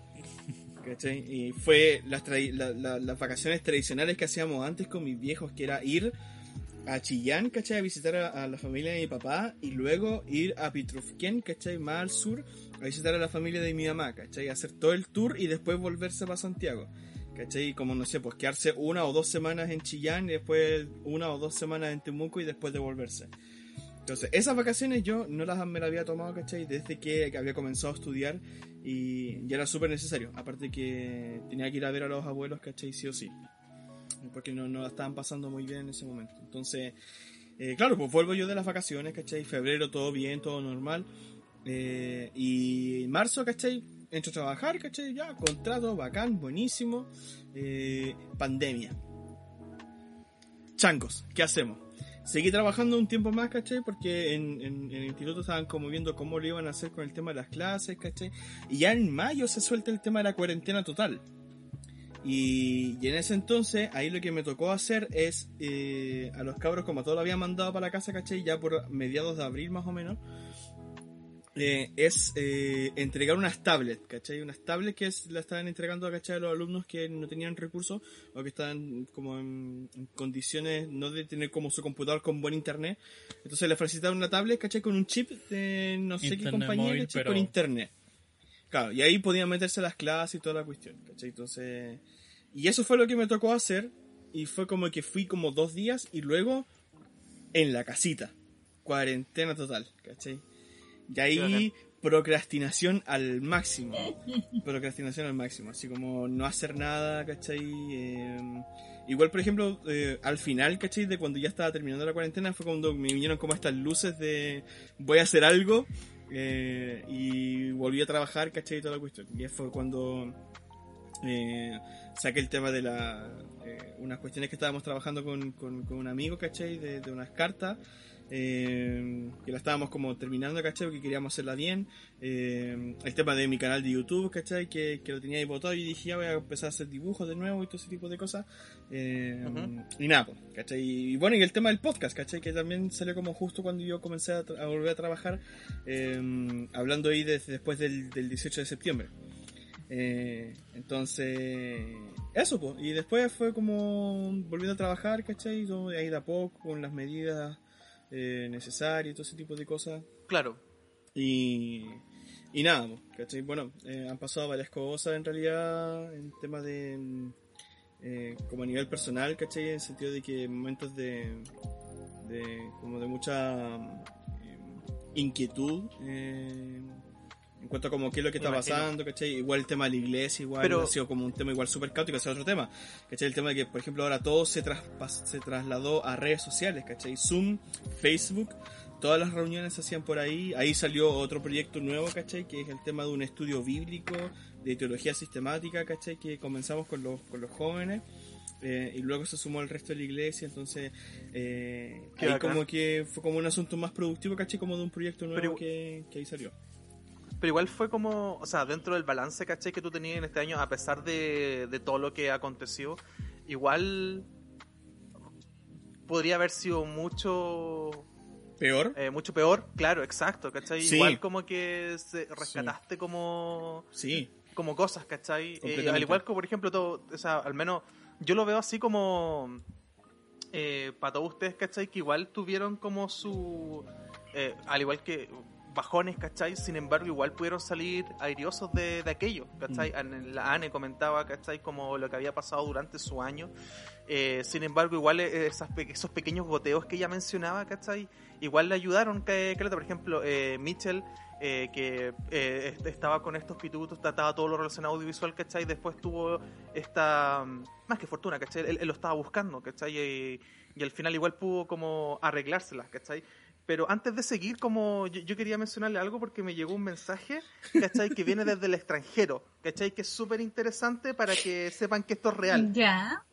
¿cachai? Y fue las, la- la- las vacaciones tradicionales que hacíamos antes con mis viejos, que era ir a Chillán, ¿cachai? A visitar a, la familia de mi papá y luego ir a Pitrufquén, ¿cachai? Más al sur, a visitar a la familia de mi mamá, ¿cachai? Hacer todo el tour y después volverse para Santiago. ¿Cachai? Como no sé, pues quedarse una o dos semanas en Chillán y después una o dos semanas en Temuco y después devolverse. Entonces, esas vacaciones yo no las me las había tomado, ¿cachai? Desde que había comenzado a estudiar y ya era súper necesario. Aparte que tenía que ir a ver a los abuelos, ¿cachai? Sí o sí. Porque no, no la estaban pasando muy bien en ese momento. Entonces, eh, claro, pues vuelvo yo de las vacaciones, ¿cachai? Febrero todo bien, todo normal. Eh, y marzo, ¿cachai? Entro a trabajar, ¿cachai? Ya, contrato, bacán, buenísimo. Eh, pandemia. Changos, ¿qué hacemos? Seguí trabajando un tiempo más, ¿cachai? Porque en, el instituto estaban como viendo cómo lo iban a hacer con el tema de las clases, ¿cachai? Y ya en mayo se suelta el tema de la cuarentena total. Y, y en ese entonces, ahí lo que me tocó hacer es eh, a los cabros, como todo lo había mandado para la casa, ¿cachai? Ya por mediados de abril más o menos, eh, es eh, entregar unas tablets, ¿cachai? Unas tablets que es- la estaban entregando, ¿cachai? A los alumnos que no tenían recursos o que estaban como en, en condiciones no de tener como su computador con buen internet. Entonces les facilitaron una tablet, ¿cachai? Con un chip de no sé qué compañía, móvil, ¿cachai? pero- Con internet. Claro, y ahí podían meterse las clases y toda la cuestión, ¿cachai? Entonces... Y eso fue lo que me tocó hacer. Y fue como que fui como dos días y luego en la casita. Cuarentena total, ¿cachai? Y ahí procrastinación al máximo. procrastinación al máximo. Así como no hacer nada, ¿cachai? Eh, igual, por ejemplo, eh, al final, ¿cachai? De cuando ya estaba terminando la cuarentena fue cuando me vinieron como estas luces de voy a hacer algo. Eh, y volví a trabajar, ¿cachai? Toda la cuestión. Y fue cuando eh, saqué el tema de la, eh, unas cuestiones que estábamos trabajando con, con, un amigo, ¿cachai? De unas cartas. Eh, que la estábamos como terminando, ¿cachai? Porque queríamos hacerla bien. Eh, el tema de mi canal de YouTube, ¿cachai? Que, que lo tenía ahí botado y dije, ya voy a empezar a hacer dibujos de nuevo y todo ese tipo de cosas. Eh, Ujú. Y nada, pues, ¿cachai? Y bueno, y el tema del podcast, ¿cachai? Que también salió como justo cuando yo comencé a, a volver a trabajar, eh, hablando ahí desde después del, del 18 de septiembre. Eh, entonces, eso, pues. Y después fue como volviendo a trabajar, ¿cachai? Ahí de a poco, con las medidas eh, y todo ese tipo de cosas. Claro. Y, y nada, ¿cachai? Bueno, eh, han pasado varias cosas en realidad en tema de. mm, eh, como a nivel personal, ¿cachai? En el sentido de que momentos de. de como de mucha. mm, eh, inquietud. En cuanto a como qué es lo que está pasando, ¿cachai? Igual el tema de la iglesia, igual Pero- ha sido como un tema igual súper caótico, ese es otro tema, ¿cachai? El tema de que, por ejemplo, ahora todo se, se trasladó a redes sociales, ¿cachai? Zoom, Facebook, todas las reuniones se hacían por ahí, ahí salió otro proyecto nuevo, ¿cachai? Que es el tema de un estudio bíblico, de teología sistemática, ¿cachai? Que comenzamos con los, con los jóvenes. eh, y luego se sumó el resto de la iglesia, entonces eh, ahí como que fue como un asunto más productivo, ¿cachai? Como de un proyecto nuevo Pero- que, que ahí salió. Pero igual fue como, o sea, dentro del balance, ¿cachai? Que tú tenías en este año, a pesar de, de todo lo que aconteció, igual podría haber sido mucho Peor. eh, mucho peor, claro, exacto, ¿cachai? Sí. Igual como que se- rescataste como Sí. como cosas, ¿cachai? Eh, al igual que, por ejemplo, todo, o sea, al menos yo lo veo así como eh, para todos ustedes, ¿cachai? Que igual tuvieron como su, eh, al igual que bajones, ¿cachai? Sin embargo, igual pudieron salir airiosos de, de aquello, ¿cachai? Mm. La ANE comentaba, ¿cachai? Como lo que había pasado durante su año. Eh, sin embargo, igual eh, esas esos pequeños goteos que ella mencionaba, ¿cachai? Igual le ayudaron, que, que por ejemplo, eh, Mitchell, eh, que eh, est- estaba con estos pitutos, trataba todo lo relacionado audiovisual, ¿cachai? Después tuvo esta, mm, más que fortuna, ¿cachai? Él, él lo estaba buscando, ¿cachai? Y, y al final igual pudo como arreglárselas, ¿cachai? Pero antes de seguir, como yo, yo quería mencionarle algo porque me llegó un mensaje, ¿cachai? Que viene desde el extranjero, ¿cachai? Que es súper interesante para que sepan que esto es real. Ya.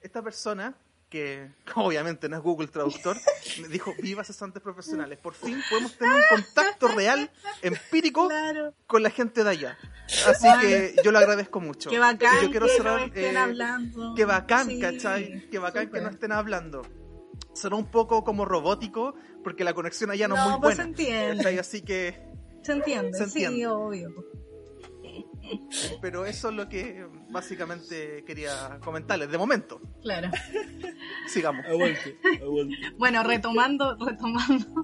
Esta persona, que obviamente no es Google Traductor, me dijo, viva cesantes profesionales. Por fin podemos tener un contacto real, empírico, Claro. con la gente de allá. Así que yo lo agradezco mucho. Qué bacán yo quiero que cerrar, no estén eh, hablando. Qué bacán, Sí, ¿cachai? Qué bacán que no estén hablando. Sonó un poco como robótico, porque la conexión allá no, es muy pues buena. se entiende. Así que, Se entiende, Se sí, entiende. obvio. Pero eso es lo que básicamente quería comentarles. De momento, Claro. sigamos. Aguante, aguante. Bueno, retomando, retomando.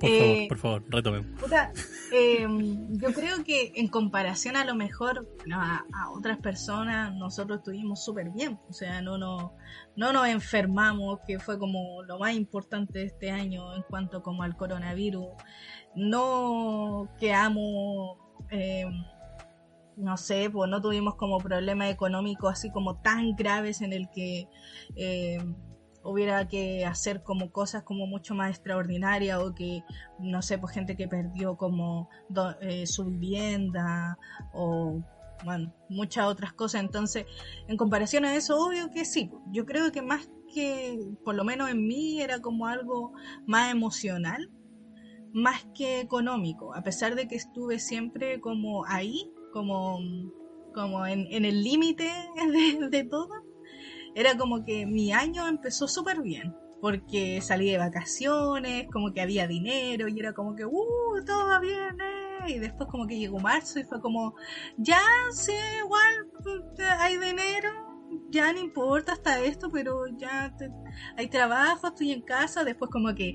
Por eh, favor, por favor, retomemos. Puta, eh, yo creo que en comparación a lo mejor bueno, a, a otras personas, nosotros estuvimos súper bien. O sea, no, no, no nos enfermamos, que fue como lo más importante de este año en cuanto como al coronavirus. No quedamos, eh, no sé, pues no tuvimos como problemas económicos así como tan graves en el que... eh, hubiera que hacer como cosas como mucho más extraordinarias o que no sé, pues gente que perdió como eh, su vivienda o, bueno, muchas otras cosas. Entonces, en comparación a eso, obvio que sí. Yo creo que más que, por lo menos en mí, era como algo más emocional, más que económico, a pesar de que estuve siempre como ahí, como, como en, en el límite de, de todo. Era como que mi año empezó súper bien porque salí de vacaciones, como que había dinero y era como que, uh, todo va bien, eh. Y después como que llegó marzo y fue como, ya, sí, igual mm, hay dinero, ya no importa hasta esto, pero ya te- hay trabajo, estoy en casa, después como que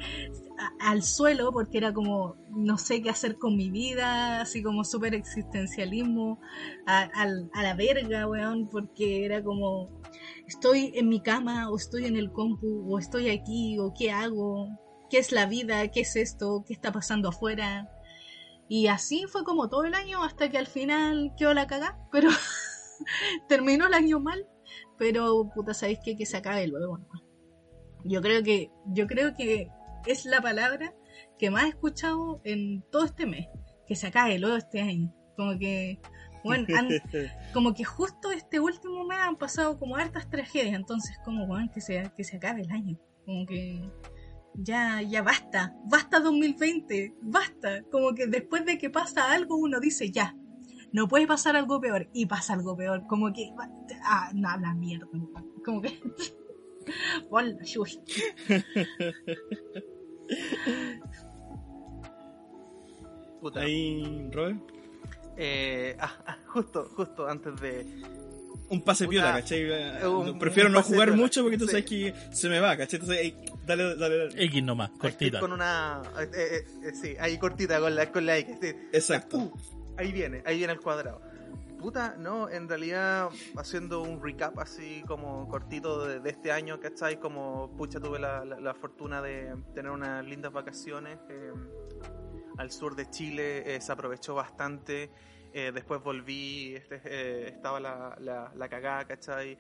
al suelo porque era como, no sé qué hacer con mi vida, así como súper existencialismo, a, la verga, weón, porque era como, estoy en mi cama o estoy en el compu o estoy aquí o qué hago, qué es la vida, qué es esto, qué está pasando afuera. Y así fue como todo el año hasta que al final quedó la cagá, pero terminó el año mal, pero puta, sabéis qué? que se acabe luego. nomás. Yo creo que yo creo que es la palabra que más he escuchado en todo este mes, que se acabe luego este año. Como que bueno, han- como que justo este último mes han pasado como hartas tragedias, entonces como bueno, que se, que se acabe el año, como que ya, ya basta, basta 2020, basta, como que después de que pasa algo uno dice ya, no puede pasar algo peor y pasa algo peor, como que, ah, no habla mierda, como que, Hola. Puta. Ahí, Robert. Eh, ah, ah, justo, justo antes de. Un pase Puta, piola, ¿cachai? Eh, un- Prefiero un no jugar piola, mucho porque tú sí. sabes que se me va, ¿cachai? Entonces, ey, dale, dale, dale. X nomás, cortita. Con una. eh, eh, eh, sí, ahí cortita con la, con la X. sí. Exacto. Uh, ahí viene, ahí viene el cuadrado. Puta, no, en realidad haciendo un recap así como cortito de, este año, ¿cachai? Como, pucha, tuve la, la- fortuna de tener unas lindas vacaciones eh, al sur de Chile, eh, se aprovechó bastante. eh, después volví, este, estaba la, la, la cagada, ¿cachai?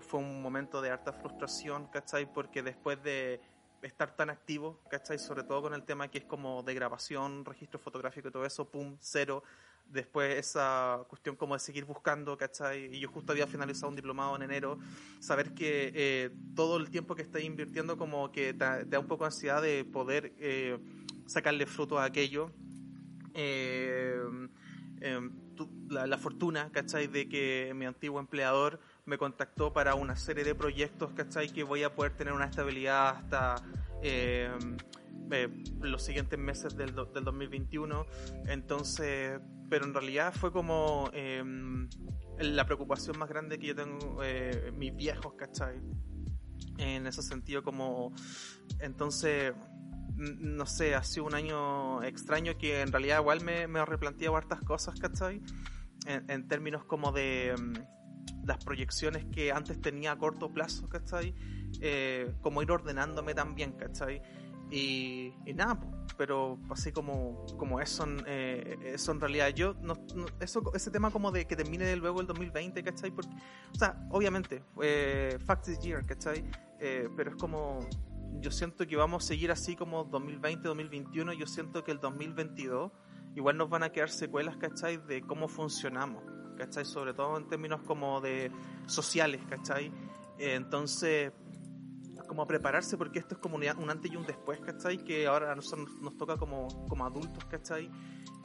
Fue un momento de harta frustración, ¿cachai? Porque después de estar tan activo, ¿cachai? Sobre todo con el tema que es como de grabación, registro fotográfico y todo eso, pum, cero. Después esa cuestión como de seguir buscando, ¿cachai? Y yo justo había finalizado un diplomado en enero, saber que eh, todo el tiempo que estás invirtiendo como que te, te da un poco de ansiedad de poder eh, sacarle fruto a aquello. eh, em, tu- la, la fortuna, ¿cachai? De que mi antiguo empleador me contactó para una serie de proyectos, ¿cachai? Que voy a poder tener una estabilidad hasta eh, los siguientes meses del, do- del 2021. Entonces, pero en realidad fue como eh, la preocupación más grande que yo tengo, eh, mis viejos, ¿cachai? En ese sentido, como. Entonces, no sé, ha sido un año extraño que en realidad igual me, me replanteado hartas cosas, ¿cachai? En, en términos como de mm, las proyecciones que antes tenía a corto plazo, ¿cachai? Eh, como ir ordenándome también, ¿cachai? Y, y nada, pero así como, como eso, en, eh, eso en realidad, yo, no, no- eso, ese tema como de que termine luego el 2020, ¿cachai? Porque, o sea, obviamente, eh, fact this year, ¿cachai? Eh, pero es como, yo siento que vamos a seguir así como 2020, 2021, yo siento que el 2022 igual nos van a quedar secuelas, ¿cachai? De cómo funcionamos, ¿cachai? Sobre todo en términos como de sociales, ¿cachai? Eh, entonces, como prepararse porque esto es como un, antes y un después, ¿cachai? Que ahora a nosotros nos toca como, como adultos, ¿cachai?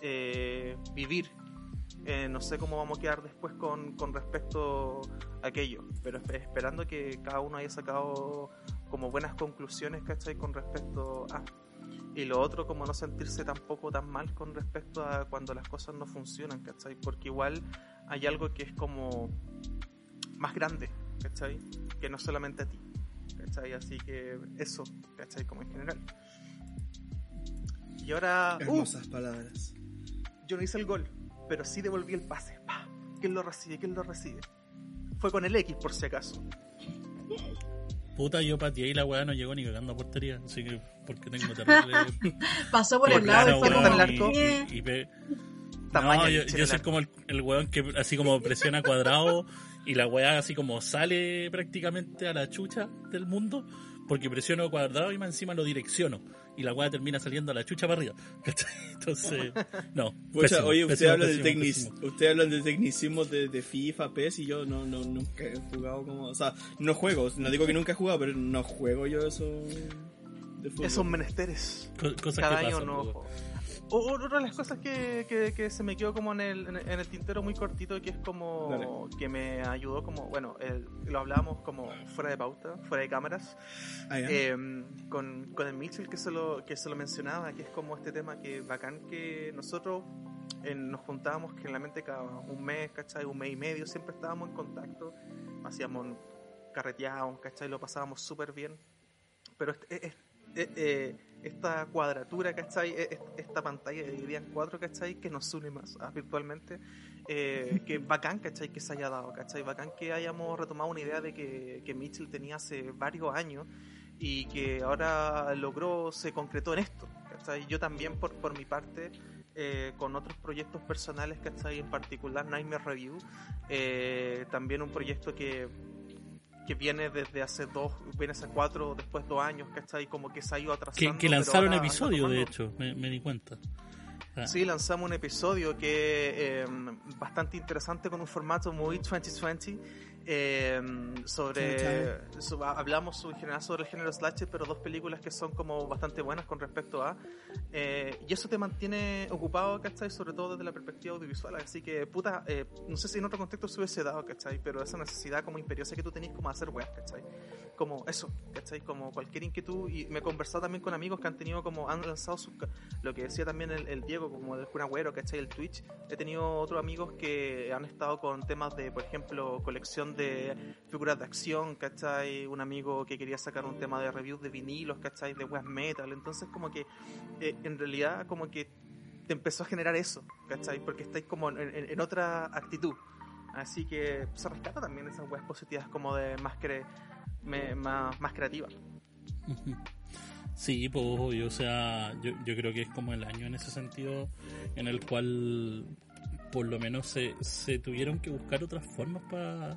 Eh, vivir. Eh, no sé cómo vamos a quedar después con, con respecto a aquello, pero esp- esperando que cada uno haya sacado como buenas conclusiones, ¿cachai? Con respecto a... Y lo otro, como no sentirse tampoco tan mal con respecto a cuando las cosas no funcionan, ¿cachai? Porque igual hay algo que es como más grande, ¿cachai? Que no solamente a ti, ¿cachai? Así que eso, ¿cachai? Como en general. Y ahora... ¡uh! Hermosas palabras. yo no hice el gol, pero sí devolví el pase. ¡Pah! ¿Quién lo recibe? ¿Quién lo recibe? Fue con el X, por si acaso. Puta, yo pateé y la weá no llegó ni cagando a portería. Así que, porque tengo terrible. Pasó por el lado y fue como... el arco. Y- y pe- No, yo, yo soy como el, el weón que así como presiona cuadrado y la weá así como sale prácticamente a la chucha del mundo porque presiono cuadrado y más encima lo direcciono y la weá termina saliendo a la chucha para arriba. Entonces, no. Pésimo, oye, usted pésimo, habla de pésimo, tecnic pésimo. usted habla de tecnicismo de, de FIFA, PES y yo no, no nunca he jugado como, o sea, no juego, no digo que nunca he jugado, pero no juego yo eso de fútbol. Esos menesteres. Co- Cosas Cada que año pasan, no. po. Otra de las cosas que, que, que se me quedó como en el, en el- tintero muy cortito, que es como Dale. que me ayudó como, bueno, el- lo hablábamos como fuera de pauta, fuera de cámaras, Ah, eh, con, con el Mitchell que se, lo, que se lo mencionaba, que es como este tema que bacán que nosotros eh, nos juntábamos generalmente cada un mes, ¿cachai? Un mes y medio, siempre estábamos en contacto, hacíamos carreteábamos, ¿cachai? Lo pasábamos súper bien. Pero eh, eh, esta cuadratura, ¿cachai? Eh, Esta pantalla dividida en cuatro, ¿cachai? Que nos une más ah, virtualmente. Eh, que bacán, ¿cachai? Que se haya dado, ¿cachai? Bacán que hayamos retomado una idea de que, que Mitchell tenía hace varios años y que ahora logró, se concretó en esto, ¿cachai? Yo también, por, por mi parte, eh, con otros proyectos personales, ¿cachai? En particular Nightmare Review, eh, también un proyecto que que viene desde hace dos, viene hace cuatro, después dos años, ¿cachai? Como que se ha ido atrasando. Que, que lanzaron anda episodio, de hecho, me, me di cuenta. Ah, Sí, lanzamos un episodio que eh, bastante interesante con un formato muy 2020 eh, sobre, so- hablamos en general sobre el género slasher pero dos películas que son como bastante buenas con respecto a eh, y eso te mantiene ocupado ¿cachai? sobre todo desde la perspectiva audiovisual así que puta eh, no sé si en otro contexto se hubiese dado ¿cachai? pero esa necesidad como imperiosa que tú tenías como hacer weas ¿cachai? como eso ¿cachai? como cualquier inquietud y me he conversado también con amigos que han tenido como han lanzado sus lo que decía también el, el Diego como el Kun Agüero ¿cachai? el Twitch he tenido otros amigos que han estado con temas de por ejemplo colección de figuras de acción ¿cachai? un amigo que quería sacar un tema de reviews de vinilos ¿cachai? de weas metal entonces como que eh, en realidad como que te empezó a generar eso ¿cachai? porque estáis como en, otra actitud así que se rescata también esas weas positivas como de más cre más, más creativa Ujú. Sí, pues, obvio, sea, yo, yo creo que es como el año en ese sentido en el cual por lo menos se, se tuvieron que buscar otras formas para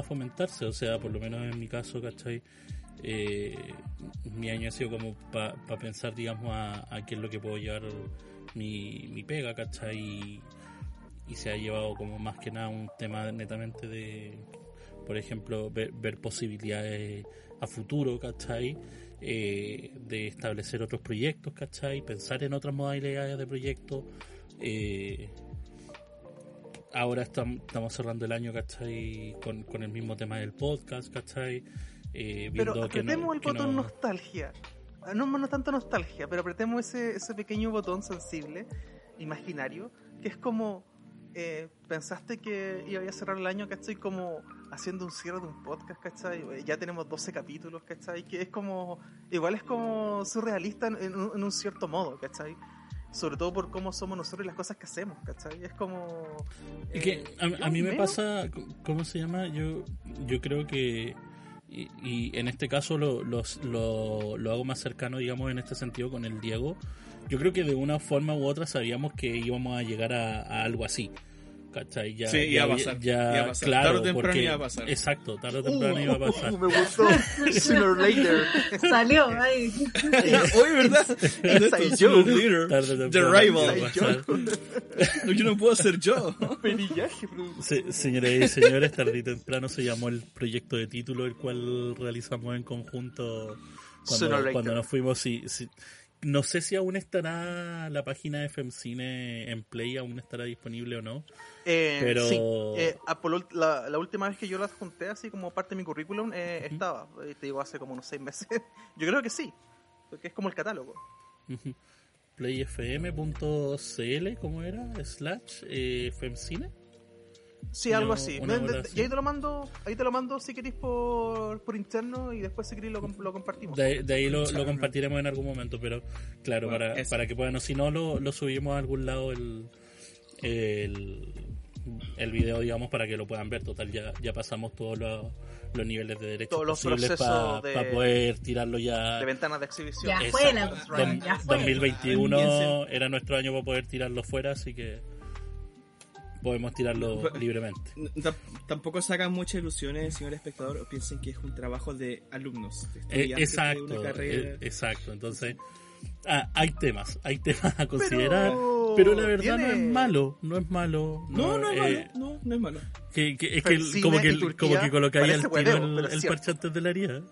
fomentarse, o sea, por lo menos en mi caso, ¿cachai? Eh, mi año ha sido como para pensar, digamos, a, qué es lo que puedo llevar mi, pega, ¿cachai? Y, se ha llevado como más que nada un tema netamente de, por ejemplo, ver, ver posibilidades a futuro, ¿cachai? Eh, de establecer otros proyectos, ¿cachai? Pensar en otras modalidades de proyectos, Eh, ahora estam- estamos cerrando el año, ¿cachai? Con, con el mismo tema del podcast, ¿cachai? Eh, Pero viendo que apretemos no- el botón no- nostalgia. Ah, No, no tanto nostalgia, pero apretemos ese, ese pequeño botón sensible, imaginario, que es como. eh, pensaste que iba a cerrar el año, ¿cachai? Como haciendo un cierre de un podcast, ¿cachai? Eh, Ya tenemos 12 capítulos, ¿cachai? Que es como. Igual es como surrealista en, en un, en un cierto modo, ¿cachai? Sobre todo por cómo somos nosotros y las cosas que hacemos, ¿cachai? Es como. Y que eh, a, a mí me pasa, ¿cómo se llama? Yo, yo creo que, y, y en este caso lo, los- lo, lo hago más cercano, digamos, en este sentido con el Diego. Yo creo que de una forma u otra sabíamos que íbamos a llegar a, a algo así. ¿Cachai? Ya, Sí, ya iba a pasar, ya, iba a pasar. Claro, Tarde o temprano porque- iba a pasar. Exacto, tarde o temprano iba a pasar. Uh, me gustó. Sooner or later. Salió ahí. Oye, ¿verdad? Inside. Leader, Tarde o The Rival. pasar. Yo no puedo ser yo. Perillaje, producción. Se- señoras y señores, tarde y temprano se llamó el proyecto de título, el cual realizamos en conjunto Sooner or cuando, later. cuando nos fuimos. Sí, sí. No sé si aún estará la página de FemCine en Play, aún estará disponible o no. Eh, Pero- Sí, eh, la, la última vez que yo la junté así como parte de mi currículum eh, estaba, te digo, hace como unos seis meses. yo creo que sí, porque es como el catálogo. Playfm.cl, ¿cómo era? Slash eh, FemCine. Sí, algo así. una Me- bola de- así. y ahí te lo mando, ahí te lo mando si queréis por, por interno y después si queréis lo, lo compartimos. De, de ahí lo, lo compartiremos en algún momento, pero claro, Bueno, para, eso. para que puedan, o si no, lo, lo subimos a algún lado el, el, el video, digamos, para que lo puedan ver. Total, ya, ya pasamos todos los, los niveles de derechos Todos los posibles procesos para de- poder tirarlo ya. De ventanas de exhibición. Ya Exacto. fue la Dos- cuestión, ya fue. 2021 Alguien era nuestro año para poder tirarlo fuera, así que podemos tirarlo libremente. T- Tampoco sacan muchas ilusiones, señor espectador, o piensen que es un trabajo de alumnos, de Eh, estudiantes de exacto, una carrera. eh, exacto. Entonces, ah, hay temas, hay temas a considerar, pero, la verdad no es tiene- malo, no es malo. No, no es malo, eh, no, no es malo. que, que- es que el- Fencine como que Turquía como que colocáis al tiro el, pero es el parche antes de la herida.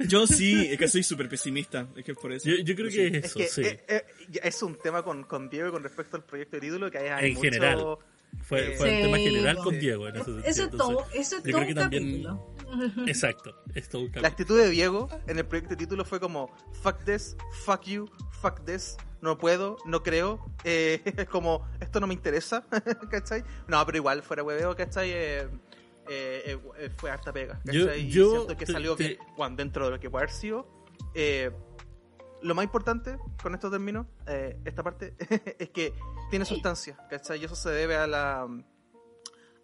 Yo sí, es que soy súper pesimista, es que por eso. Yo, yo creo que es Es eso, que sí. eh, eh, ya es un tema con, con Diego con respecto al proyecto de título que hay, hay En mucho- general. Fue, eh, fue un Sí, tema general sí. con Diego. En ese sentido. Eso es todo, eso es yo todo creo un que también-. Exacto, es todo un La actitud de Diego en el proyecto de título fue como fuck this, fuck you, fuck this, no puedo, no creo, eh, es como esto no me interesa, ¿cachai? No, pero igual fuera hueveo, ¿cachai? Eh, eh, eh, fue harta pega, Yo- ¿cachai? Y yo siento que te- salió te- bien, bueno, dentro de lo que puede haber sido. Eh, lo más importante, con esto termino, eh, esta parte, es que tiene sustancia, ¿cachai? Y eso se debe a la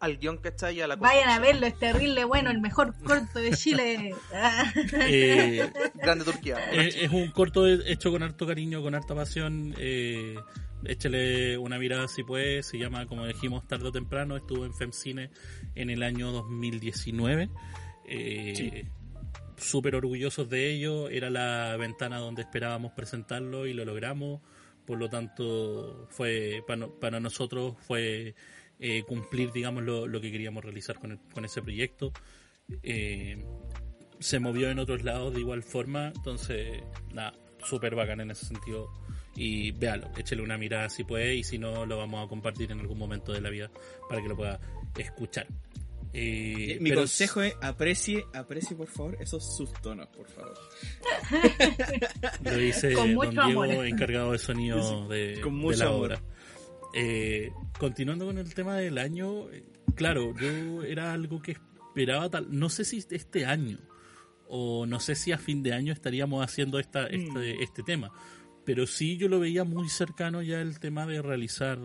al guion, ¿cachai? Y a la Vayan a verlo, es terrible, bueno, el mejor corto de Chile. Eh, Grande Turquía. es, es un corto hecho con harto cariño, con harta pasión. Eh, échale una mirada si puede. Se llama, como dijimos, tarde o temprano. Estuvo en FemCine en el año 2019. Eh, Sí. Súper orgullosos de ello. Era la ventana donde esperábamos presentarlo y lo logramos. Por lo tanto, fue para, no- para nosotros fue eh, cumplir, digamos, lo, lo que queríamos realizar con, el- con ese proyecto. Eh, se movió en otros lados de igual forma, entonces, nada, súper bacán en ese sentido. Y véalo, échele una mirada si puede, y si no, lo vamos a compartir en algún momento de la vida para que lo pueda escuchar. Eh, Mi pero consejo es aprecie, aprecie por favor esos subtonos, por favor. Lo dice Don Diego, amor. encargado de sonido de, Con de mucho la amor. Eh, continuando con el tema del año, claro, yo era algo que esperaba tal, no sé si este año o no sé si a fin de año estaríamos haciendo esta, Mm. este, este tema, pero sí yo lo veía muy cercano ya el tema de realizar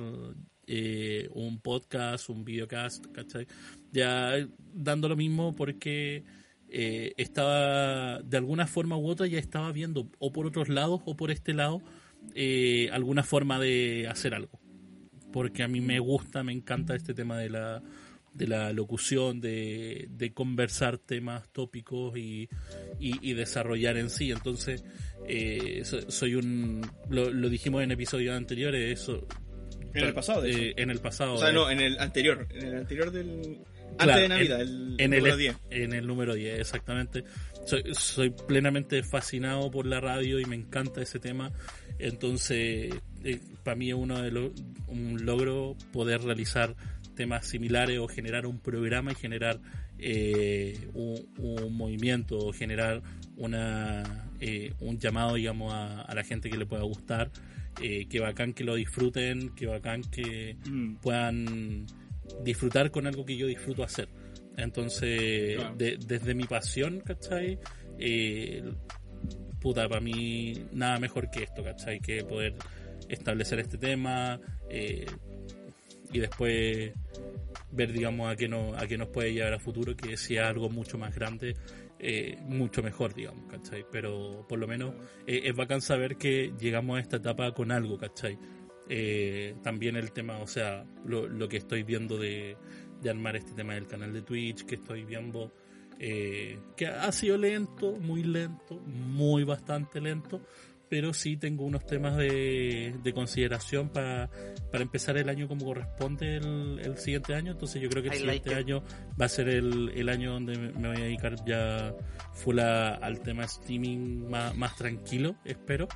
eh, un podcast, un videocast, ¿cachai? Ya dando lo mismo porque eh, estaba de alguna forma u otra ya estaba viendo o por otros lados o por este lado eh, alguna forma de hacer algo porque a mí me gusta me encanta este tema de la de la locución de, de conversar temas tópicos y, y, y desarrollar en sí entonces eh, so- soy un lo, lo dijimos en episodios anteriores eso En el pasado, de hecho. eh, en el pasado O sea, eh, no, en el anterior, en el anterior del... Claro, antes de Navidad, en, el, en el, número 10. en el número 10, exactamente. Soy, soy plenamente fascinado por la radio y me encanta ese tema. Entonces, para mí es uno de los, un logro poder realizar temas similares o generar un programa y generar eh, un, movimiento o generar una, eh, un llamado, digamos, a, la gente que le pueda gustar. Eh, que bacán que lo disfruten, que bacán que Mm. puedan disfrutar con algo que yo disfruto hacer. Entonces, Claro. de- desde mi pasión, ¿cachai? Eh, puta, para mí nada mejor que esto, ¿cachai? Que poder establecer este tema eh, y después ver, digamos, a qué, no, a qué nos puede llevar a futuro, que sea algo mucho más grande, eh, mucho mejor, digamos, ¿cachai? Pero por lo menos eh, es bacán saber que llegamos a esta etapa con algo, ¿cachai? También el tema, o sea, lo, lo que estoy viendo de, de armar este tema del canal de Twitch, que estoy viendo que ha sido lento, muy lento, muy bastante lento, pero sí tengo unos temas de, de consideración para, para empezar el año como corresponde el, el siguiente año, entonces yo creo que el I siguiente like año va a ser el, el año donde me voy a dedicar ya full a- al tema streaming más, más tranquilo, espero.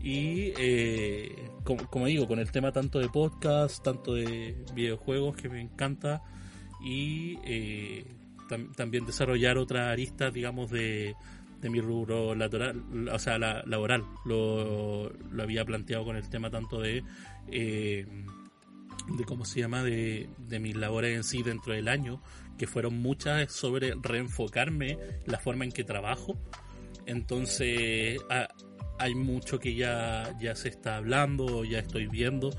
Y eh, como, como digo, con el tema tanto de podcast, tanto de videojuegos que me encanta y eh, tam- también desarrollar otras aristas, digamos, de, de mi rubro laboral, o sea, la, laboral. Lo, lo había planteado con el tema tanto de, eh, de cómo se llama, de, de mis labores en sí dentro del año, que fueron muchas sobre reenfocarme la forma en que trabajo. Entonces, ha- hay mucho que ya, ya se está hablando, ya estoy viendo,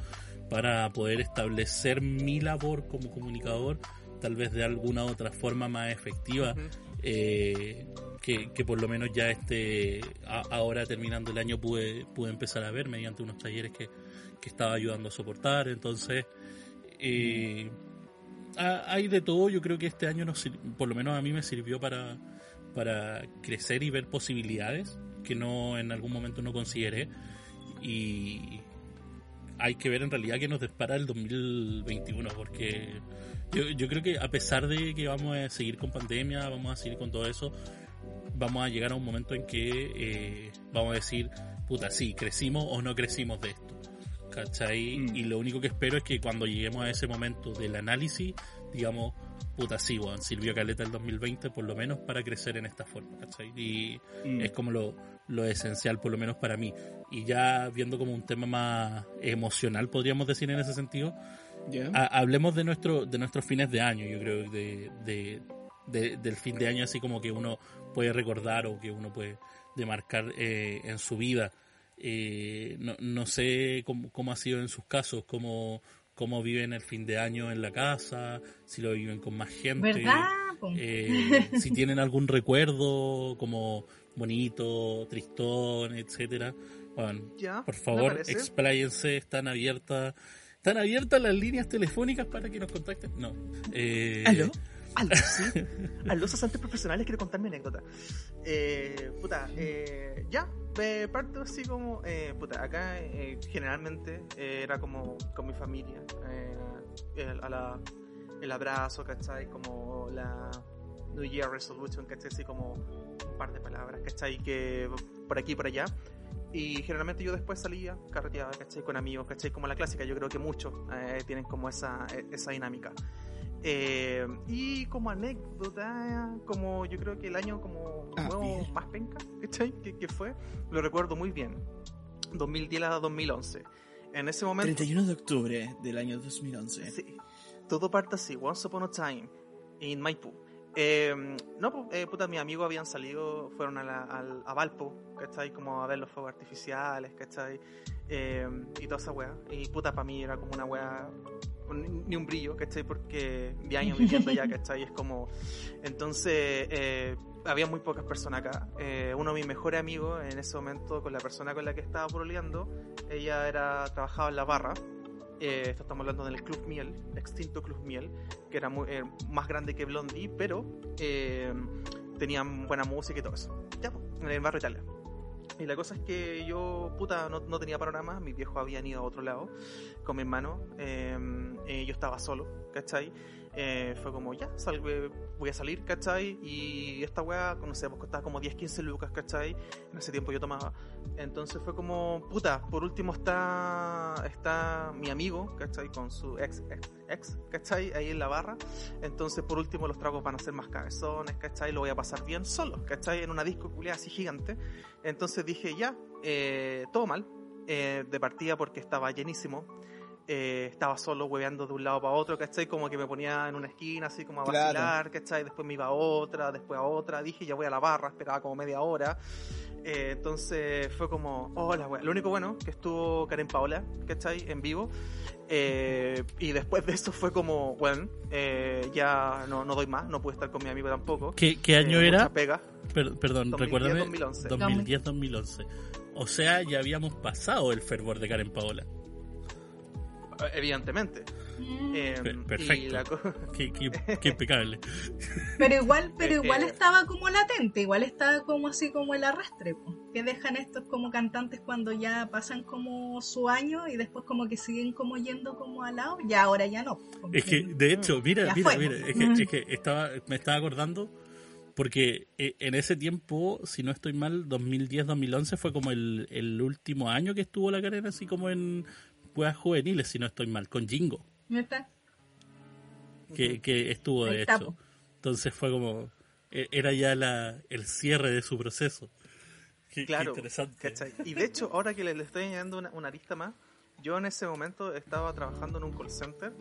para poder establecer mi labor como comunicador, tal vez de alguna otra forma más efectiva, Ujú. eh, que, que por lo menos ya este, a- ahora terminando el año pude, pude empezar a ver mediante unos talleres que, que estaba ayudando a soportar. Entonces, eh, ha- hay de todo. Yo creo que este año, nos, por lo menos a mí me sirvió para, para crecer y ver posibilidades que no en algún momento no consideré. Y hay que ver en realidad que nos depara el 2021, porque yo, yo creo que a pesar de que vamos a seguir con pandemia, vamos a seguir con todo eso, vamos a llegar a un momento en que eh, vamos a decir, puta, sí, crecimos o no crecimos de esto. ¿Cachai? Mm. Y lo único que espero es que cuando lleguemos a ese momento del análisis, digamos, puta, sí, weón, sirvió caleta el 2020 por lo menos para crecer en esta forma, ¿cachai? Y Mm. es como lo, lo esencial, por lo menos para mí. Y ya viendo como un tema más emocional, podríamos decir en ese sentido, ¿Ya? ha- hablemos de nuestro de nuestros fines de año, yo creo, de, de- de- del fin de año así como que uno puede recordar o que uno puede demarcar eh, en su vida. Eh, no, no sé cómo, cómo ha sido en sus casos, cómo, cómo viven el fin de año en la casa, si lo viven con más gente. Eh, si tienen algún recuerdo como bonito, tristón, etcétera. Bueno, Ya, por favor, expláyense, están abiertas, están abiertas las líneas telefónicas para que nos contacten. No. Eh, ¿Aló? ¿Aló? Sí. ¿Aló, cesantes profesionales? Quiero contar mi anécdota. Eh, puta, eh, ya, eh, parto así como, eh, puta, acá eh, generalmente eh, era como con mi familia, el, a la- el abrazo, ¿cachai? Como la New Year Resolution, ¿cachai? Así como un par de palabras, ¿cachai? Que por aquí y por allá. Y generalmente yo después salía, carreteaba, ¿cachai? Con amigos, ¿cachai? Como la clásica, yo creo que muchos eh, tienen como esa, esa dinámica. Eh, y como anécdota, como yo creo que el año como Ah, nuevo más penca. Que, que fue, lo recuerdo muy bien. 2010 a 2011. En ese momento... 31 de octubre del año 2011. Sí. Todo parte así, Once Upon a Time, in Maipú. Eh, no, pues, eh, puta, mis amigos habían salido, fueron a, la- al- a Valpo, ¿cachai? Como a ver los fuegos artificiales, ¿cachai? Eh, y toda esa weá. Y puta, para mí era como una weá, ni un brillo, ¿cachai? Porque de años viviendo allá, ¿cachai? Es como... Entonces, eh, había muy pocas personas acá. Eh, uno de mis mejores amigos en ese momento, con la persona con la que estaba proleando, ella era trabajaba en la barra. Eh, esto estamos hablando del Club Miel, extinto Club Miel, que era muy, eh, más grande que Blondie, pero eh, tenían buena música y todo eso. Ya, en el barrio Italia. Y la cosa es que yo, puta, no, no tenía panorama, mis viejos habían ido a otro lado con mi hermano, eh, eh, yo estaba solo, ¿cachai? Eh, fue como, ya, salve, voy a salir, ¿cachai? Y esta weá, no sé, pues costaba como 10, 15 lucas, ¿cachai? En ese tiempo yo tomaba. Entonces fue como, puta, por último está, está mi amigo, ¿cachai? Con su ex, ex, ex, ¿cachai? Ahí en la barra. Entonces por último los tragos van a ser más cabezones, ¿cachai? Lo voy a pasar bien solo, ¿cachai? En una disco culiada así gigante. Entonces dije, ya, eh, todo mal. eh, de partida porque estaba llenísimo. Eh, estaba solo hueveando de un lado para otro, ¿cachai? Como que me ponía en una esquina así como a Claro. vacilar, ¿cachai? Después me iba a otra, después a otra, dije ya voy a la barra, esperaba como media hora. Eh, entonces fue como, hola, wea. Lo único bueno que estuvo Karen Paola, ¿cachai? En vivo. Eh, y después de eso fue como, bueno, eh, ya no, no doy más, no pude estar con mi amigo tampoco. ¿Qué, qué año Eh, era? pega. Per- perdón, 2010, recuérdame. 2011. 2010-2011. O sea, ya habíamos pasado el fervor de Karen Paola. Evidentemente. Mm. Eh, Per- y perfecto. la Qué, qué- qué impecable. Pero igual, pero Eh, igual eh. estaba como latente, igual estaba como así como el arrastre, po, que dejan estos como cantantes cuando ya pasan como su año y después como que siguen como yendo como al lado, ya ahora ya no. Es que, de hecho, mira, Ya mira, fue. mira, es que, es que estaba, me estaba acordando porque en ese tiempo, si no estoy mal, 2010-2011 fue como el, el último año que estuvo la carrera así como en juegas juveniles, si no estoy mal, con Jingo, ¿Neta? que, que estuvo de hecho. Entonces fue como, e- era ya la, el cierre de su proceso. Qué, qué Claro, interesante. ¿cachai? Y de hecho, ahora que le, le estoy añadiendo una, una arista más, yo en ese momento estaba trabajando en un call center.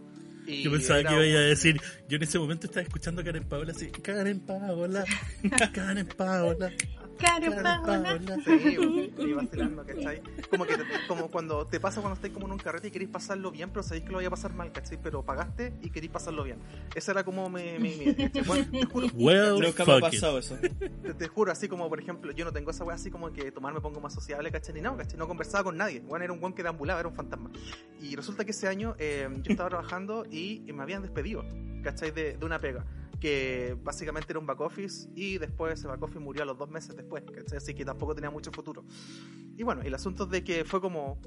Y Yo pensaba que iba a un- decir, yo en ese momento estaba escuchando a Karen Paola así, Karen Paola, Karen Paola, Paola. Sí, vacilando, ¿cachai? Como que te- como cuando te pasa cuando estás como en un carrete y querés pasarlo bien, pero sabéis que lo vaya a pasar mal, ¿cachai? Pero pagaste y querís pasarlo bien. Esa era como mi, mi, mi- ¿cachai? Bueno, te juro, Well, Nunca me ha pasado eso. te, te juro, así como por ejemplo, yo no tengo esa wea así como que tomar me pongo más sociable, ¿cachai? Ni nada, ¿cachai? No conversaba con nadie. Bueno, era un buen que deambulaba, era un fantasma. Y resulta que ese año eh, yo estaba trabajando y, y me habían despedido, ¿cachai? De, de una pega. Que básicamente era un back office y después ese back office murió a los dos meses después, ¿cachai? Así que tampoco tenía mucho futuro. Y bueno, el asunto de que fue como,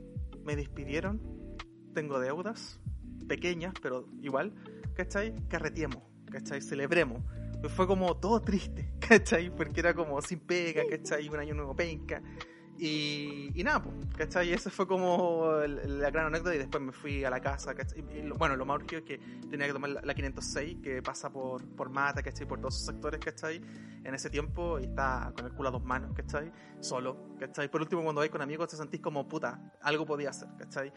me despidieron, tengo deudas, pequeñas, pero igual, ¿cachai? Carretiemos, ¿cachai? Celebremos. Fue como todo triste, ¿cachai? Porque era como sin pega, ¿cachai? Un año nuevo penca. Y, y nada, pues, ¿cachai? Esa fue como la gran anécdota y después me fui a la casa, ¿cachai? Y lo- bueno, lo más urgido es que tenía que tomar la, la 506 que pasa por, por Mata, ¿cachai? Por todos esos sectores, ¿cachai? En ese tiempo y está con el culo a dos manos, ¿cachai? Solo, ¿cachai? Por último, cuando vais con amigos te sentís como puta, algo podía hacer, ¿cachai?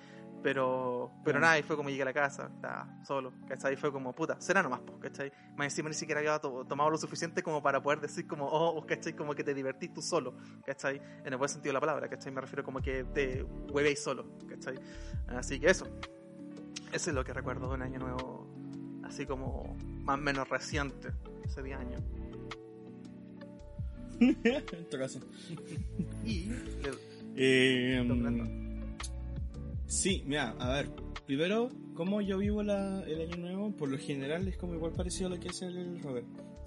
Pero, pero nada, y fue como llegué a la casa, estaba solo, ¿cachai? Y fue como, puta, será nomás, pues, ¿cachai? Más encima ni siquiera había to- tomado lo suficiente como para poder decir como, oh, ¿cachai? Como que te divertís tú solo, ¿cachai? En el buen sentido de la palabra, ¿cachai? Me refiero como que te huevéis solo, ¿cachai? Así que eso, eso es lo que recuerdo de un año nuevo, así como más o menos reciente, ese día año. en tu caso. Y le- Eh. Sí, mira, a ver. Primero, ¿cómo yo vivo la- el año nuevo? Por lo general es como igual parecido a lo que hace el Robert.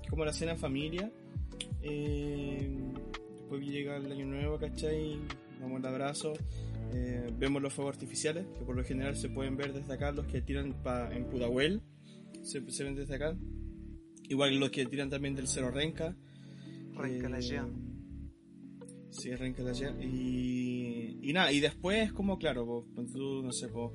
Como la cena en familia. eh, después llega el año nuevo, ¿cachai? Damos el abrazo. eh, vemos los fuegos artificiales, que por lo general se pueden ver desde acá, los que tiran pa- en Pudahuel. Se, se ven desde acá. Igual los que tiran también del Cerro Renca. Renca la Eh, lleva. Sí, allá. Y, y nada, y después, como claro, pues, no sé, pues,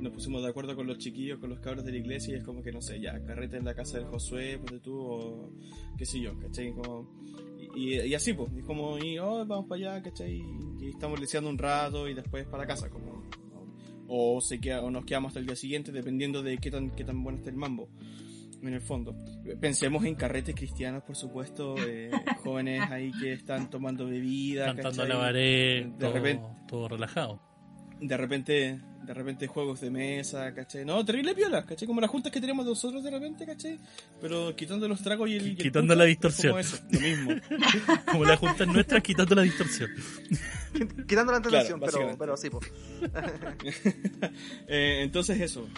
nos pusimos de acuerdo con los chiquillos, con los cabros de la iglesia, y es como que, no sé, ya, carrete en la casa del Josué, ponte tú, o qué sé yo, ¿cachai? Como, y, y- y así, pues, es como, y, oh, vamos para allá, ¿cachai? Y, estamos leseando un rato y después para casa, como, o, se queda, o nos quedamos hasta el día siguiente, dependiendo de qué tan, qué tan bueno esté el mambo. En el fondo. Pensemos en carretes cristianos, por supuesto, eh, jóvenes ahí que están tomando bebida, Cantando la pared, De todo, repente- todo relajado. de repente de repente juegos de mesa, ¿cachai? No, terrible piola, ¿cachai? Como las juntas que tenemos nosotros de repente, ¿cachai? Pero quitando los tragos y el... y el Quitando pucho, la es distorsión. como eso, lo mismo. Como las juntas nuestras, quitando la distorsión. Quitando la tentación, pero, básicamente. pero sí, pues. Eh, entonces eso.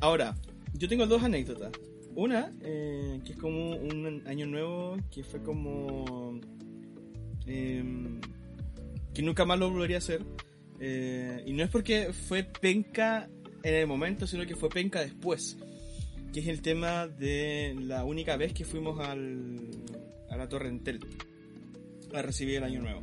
Ahora, yo tengo dos anécdotas. Una, eh, que es como un año nuevo, que fue como... em, que nunca más lo volvería a hacer. Eh, y no es porque fue penca en el momento, sino que fue penca después. que es el tema de la única vez que fuimos al, a la Torre Entel a recibir el año nuevo.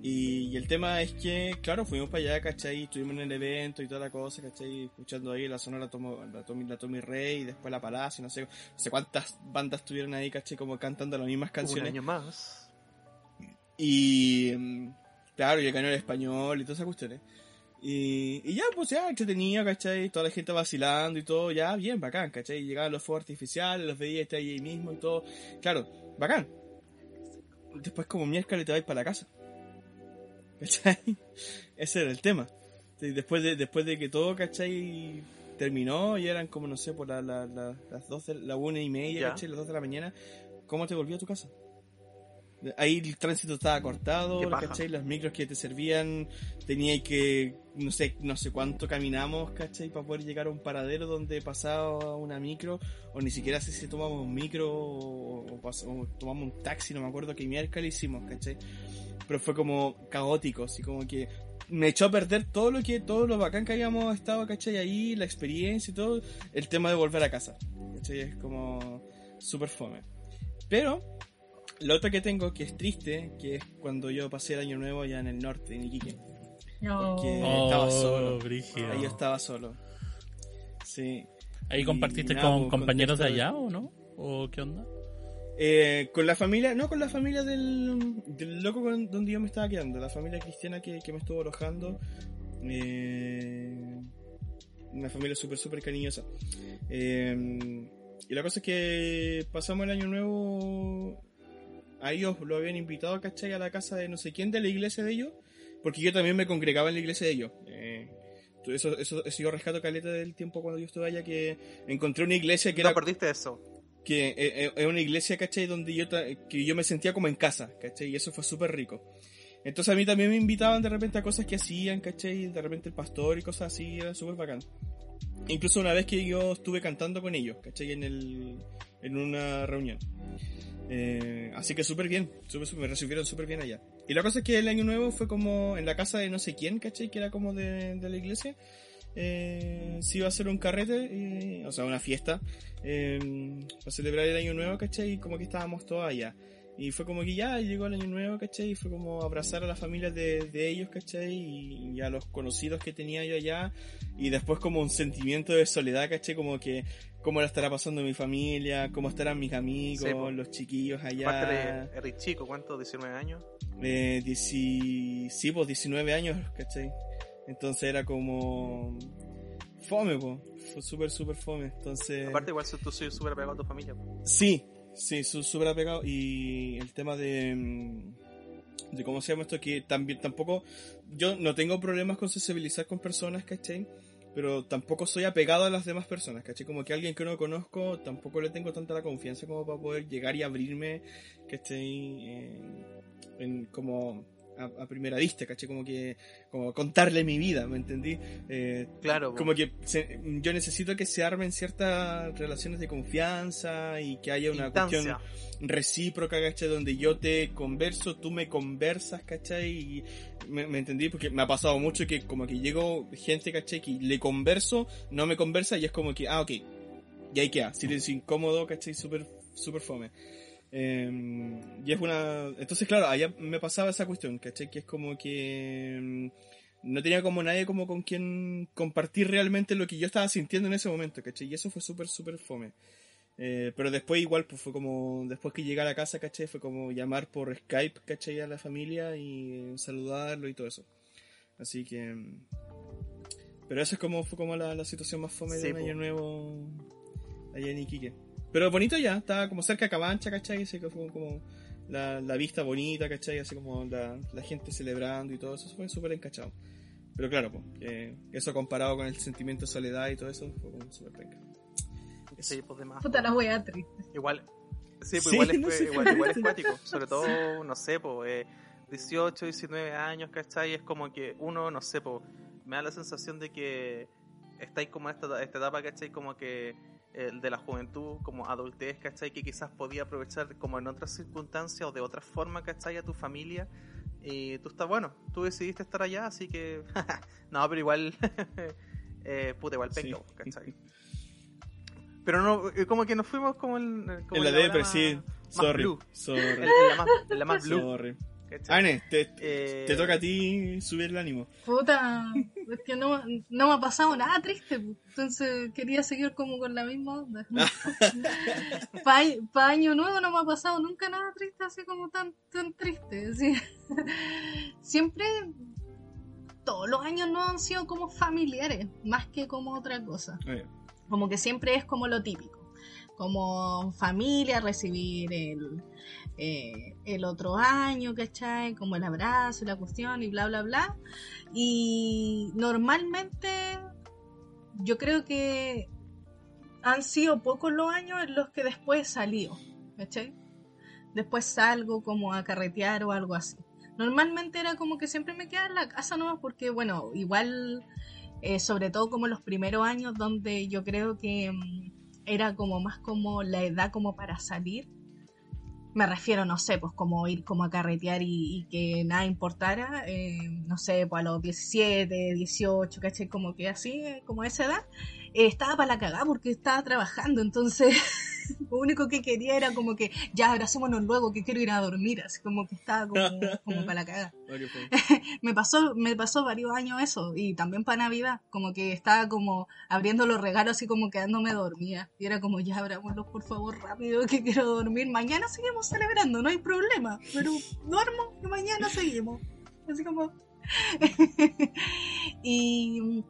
Y, y el tema es que, claro, fuimos para allá, ¿cachai? Estuvimos en el evento y toda la cosa, ¿cachai? Escuchando ahí la zona la Tomo, la Tommy, la Tommy Rey, y después la Palacio, no sé, no sé cuántas bandas estuvieron ahí, ¿cachai? Como cantando las mismas Un canciones. año más. Y mm, claro, y el canal español y todas esas cuestiones. Y, y ya, pues ya, entretenido, ¿cachai? Toda la gente vacilando y todo, ya, bien, bacán, ¿cachai? Llegaban los fuegos artificiales, los veía ahí mismo y todo. Claro, bacán. Después como miércoles te vais para la casa. ¿Cachai? Ese era el tema. Después de, después de que todo, ¿cachai? Terminó y eran como, no sé, por la, la, la- las 12, la una y media. Las 2 de la mañana. ¿Cómo te volvió a tu casa? Ahí el tránsito estaba cortado. ¿cachai? Los micros que te servían, tenía que, no sé, no sé cuánto caminamos, ¿cachai? Para poder llegar a un paradero donde pasaba una micro, o ni siquiera sé si tomamos un micro o, o pas- o tomamos un taxi, no me acuerdo qué miércoles hicimos, ¿cachai? Pero fue como caótico, así como que me echó a perder todo lo que, todo lo bacán que habíamos estado, ¿cachai? Ahí, la experiencia y todo, el tema de volver a casa, ¿cachai? Es como súper fome. Pero, lo otro que tengo que es triste, que es cuando yo pasé el año nuevo allá en el norte, en Iquique. No. Porque estaba solo. Oh, brígido. Ahí yo estaba solo. Sí. ¿Ahí Y compartiste nada, con pues, compañeros de allá o no? ¿O qué onda? Eh, con la familia, no con la familia del, del loco con- donde yo me estaba quedando, la familia cristiana que, que me estuvo alojando. Eh, una familia súper, súper cariñosa. Eh, y la cosa es que pasamos el año nuevo. A ellos lo habían invitado, ¿cachai? A la casa de no sé quién de la iglesia de ellos. Porque yo también me congregaba en la iglesia de ellos. Eh, eso, eso, eso yo rescato caleta del tiempo cuando yo estuve allá que encontré una iglesia que No era perdiste eso. que eh, eh, es una iglesia, ¿cachai? Donde yo, que yo me sentía como en casa, ¿cachai? Y eso fue súper rico. Entonces a mí también me invitaban de repente a cosas que hacían, ¿cachai? De repente el pastor y cosas así, era súper bacán. Incluso una vez que yo estuve cantando con ellos, ¿cachai? En, el, en una reunión. Eh, así que súper bien, súper, súper- me recibieron súper bien allá. Y la cosa es que el año nuevo fue como en la casa de no sé quién, ¿cachai? Que era como de, de la iglesia. Eh, iba a hacer un carrete, eh, o sea, una fiesta, eh, para celebrar el año nuevo, ¿cachai? Y como que estábamos todos allá. Y fue como que ya llegó el año nuevo, ¿cachai? Y fue como abrazar a las familias de, de ellos, ¿cachai? Y, y a los conocidos que tenía yo allá. Y después como un sentimiento de soledad, ¿cachai? Como que, ¿cómo la estará pasando mi familia? ¿Cómo estarán mis amigos? Sí, los chiquillos Aparte allá. de eres chico, ¿cuánto? ¿19 años? Eh, dieci- sí, pues 19 años, ¿cachai? Entonces era como... Fome, pues. Fue súper, súper fome. Entonces... Aparte, igual tú soy súper apegado a tu familia. po. Sí, sí, súper apegado. Y el tema de. mm, de cómo se llama esto, que también tampoco. Yo no tengo problemas con sensibilizar con personas, ¿cachai? Pero tampoco soy apegado a las demás personas, ¿cachai? Como que alguien que no conozco, tampoco le tengo tanta la confianza como para poder llegar y abrirme, ¿cachai? Eh, en, como a, a primera vista, ¿cachai? Como que. Como contarle mi vida, ¿me entendí? Eh, Claro, como que se- yo necesito que se armen ciertas relaciones de confianza y que haya una Instancia. cuestión recíproca, ¿cachai? Donde yo te converso, tú me conversas, ¿cachai? Y me, me entendí porque me ha pasado mucho que como que llego gente, ¿cachai? Que le converso, no me conversa y es como que, ah, ok, y ahí queda, silencio incómodo, ¿cachai? Súper, súper fome. Eh, y es una... Entonces, claro, allá me pasaba esa cuestión, ¿cachai? Que es como que... mm, no tenía como nadie como con quien compartir realmente lo que yo estaba sintiendo en ese momento, ¿cachai? Y eso fue súper, súper fome. Eh, pero después igual, pues fue como, después que llegué a la casa, ¿cachai? Fue como llamar por Skype, ¿cachai? A la familia y saludarlo y todo eso. Así que... mm, Pero eso es como, fue como la, la situación más fome Sí, de un año nuevo allá en Iquique. Pero bonito ya, estaba como cerca de Cabancha, ¿cachai? Así que fue como la, la vista bonita, ¿cachai? Así como la, la gente celebrando y todo eso, fue súper encachado. Pero claro, pues, eh, eso comparado con el sentimiento de soledad y todo eso, fue como súper penca. Sí, pues demás. Puta la wea triste. Igual, sí, pues Sí, igual, es, no sé. igual, igual es cuático. Sobre todo, no sé, pues, eh, 18, 19 años, ¿cachai? Es como que uno, no sé, pues, me da la sensación de que estáis como en esta, esta etapa, ¿cachai? Como que eh, de la juventud, como adultez, ¿cachai? Que quizás podía aprovechar como en otras circunstancias o de otra forma, ¿cachai? A tu familia. Y tú estás, bueno, tú decidiste estar allá, así que... no, pero igual... eh, puta, igual penca, Sí. ¿cachai? Pero no, eh, como que nos fuimos como en, como En la sí. Sorry. blue. Sorry. En, en la más, en la más blue. Sorry. Ane, te, Eh, te toca a ti subir el ánimo. Puta, es que no, no me ha pasado nada triste, pues. entonces quería seguir como con la misma onda. Para año nuevo no me ha pasado nunca nada triste, así como tan, tan triste. Siempre, todos los años no han sido como familiares, más que como otra cosa. Como que siempre es como lo típico. Como familia, recibir el, eh, el otro año, ¿cachai? Como el abrazo, la cuestión y bla, bla, bla. Y normalmente yo creo que han sido pocos los años en los que después he salido, ¿cachai? Después salgo como a carretear o algo así. Normalmente era como que siempre me quedaba en la casa nomás porque, bueno, igual, eh, sobre todo como los primeros años donde yo creo que mm, era como más como la edad como para salir. Me refiero, no sé, pues como ir como a carretear y, y que nada importara, eh, no sé, pues a los 17, 18, ¿cachai? Como que así, eh, como esa edad, eh, estaba para la cagada porque estaba trabajando, entonces lo único que quería era como que ya abracémonos luego que quiero ir a dormir, así como que estaba como, como para la cagada me pasó, me pasó varios años eso, y también para Navidad, como que estaba como abriendo los regalos así como quedándome dormida. Y era como, ya abrámoslos por favor rápido que quiero dormir. Mañana seguimos celebrando, no hay problema, pero duermo y mañana seguimos. Así como... y,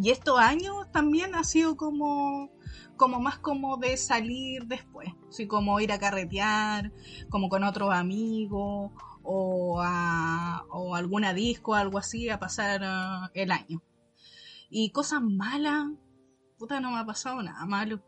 y estos años también ha sido como como más como de salir después, así como ir a carretear, como con otros amigos, o a o alguna disco, algo así, a pasar ah, el año. Y cosas malas, puta, no me ha pasado nada malo,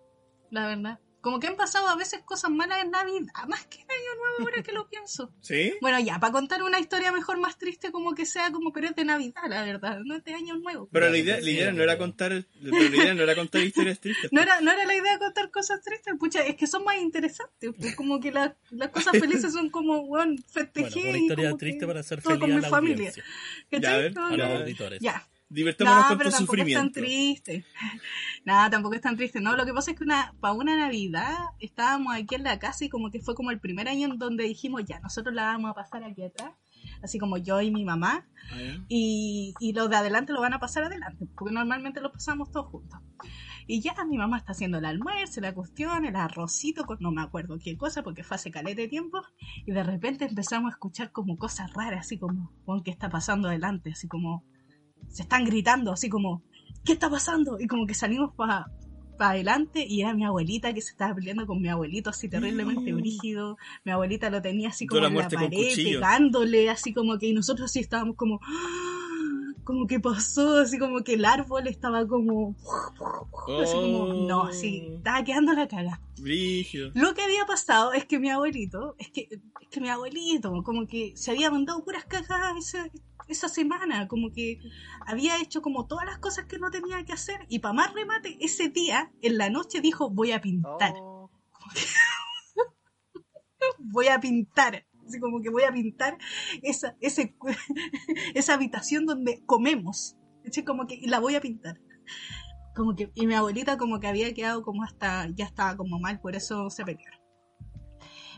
la verdad. Como que han pasado a veces cosas malas en Navidad, más que en Año Nuevo ahora que lo pienso. ¿Sí? Bueno, ya, para contar una historia mejor más triste como que sea como pero es de Navidad, la verdad, no es de Año Nuevo. Pero la idea, la idea no era contar, pero la idea no era contar historias tristes. No era, no era la idea contar cosas tristes, pucha, es que son más interesantes, pues, como que la- las cosas felices son como, bueno, festejé Bueno, una y historia como triste que para hacer todo feliz con a mi familia. audiencia, ¿Cachai? Ya, a ver, a los auditores. Ya, Divertámonos no, con pero tu tampoco es tan triste. Nada, tampoco es tan triste. No, lo que pasa es que una, para una Navidad estábamos aquí en la casa y como que fue como el primer año en donde dijimos, ya, nosotros la vamos a pasar aquí atrás. Así como yo y mi mamá. Ah. Y, y los de adelante lo van a pasar adelante, porque normalmente los pasamos todos juntos. Y ya mi mamá está haciendo el almuerzo, la cuestión, el arrocito, con no me acuerdo qué cosa, porque fue hace caleta de tiempo. Y de repente empezamos a escuchar como cosas raras, así como, "Juan, ¿qué está pasando adelante? Así como, se están gritando, así como, ¿qué está pasando? Y como que salimos para adelante y era mi abuelita que se estaba peleando con mi abuelito así terriblemente Mm. brígido. Mi abuelita lo tenía así como la en la pared, pegándole, así como que y nosotros así estábamos como, "Ah", como que pasó, así como que el árbol estaba como, así como, no, así, Oh, estaba quedando la caga. Brígido. Lo que había pasado es que mi abuelito, es que, es que mi abuelito, como que se había mandado puras cagas esa, semana, como que había hecho como todas las cosas que no tenía que hacer y para más remate, ese día, en la noche dijo, voy a pintar, Oh, voy a pintar. Así como que voy a pintar esa, ese, esa habitación donde comemos. Así como que y la voy a pintar. Como que, y mi abuelita como que había quedado como hasta, ya estaba como mal, por eso se pelearon.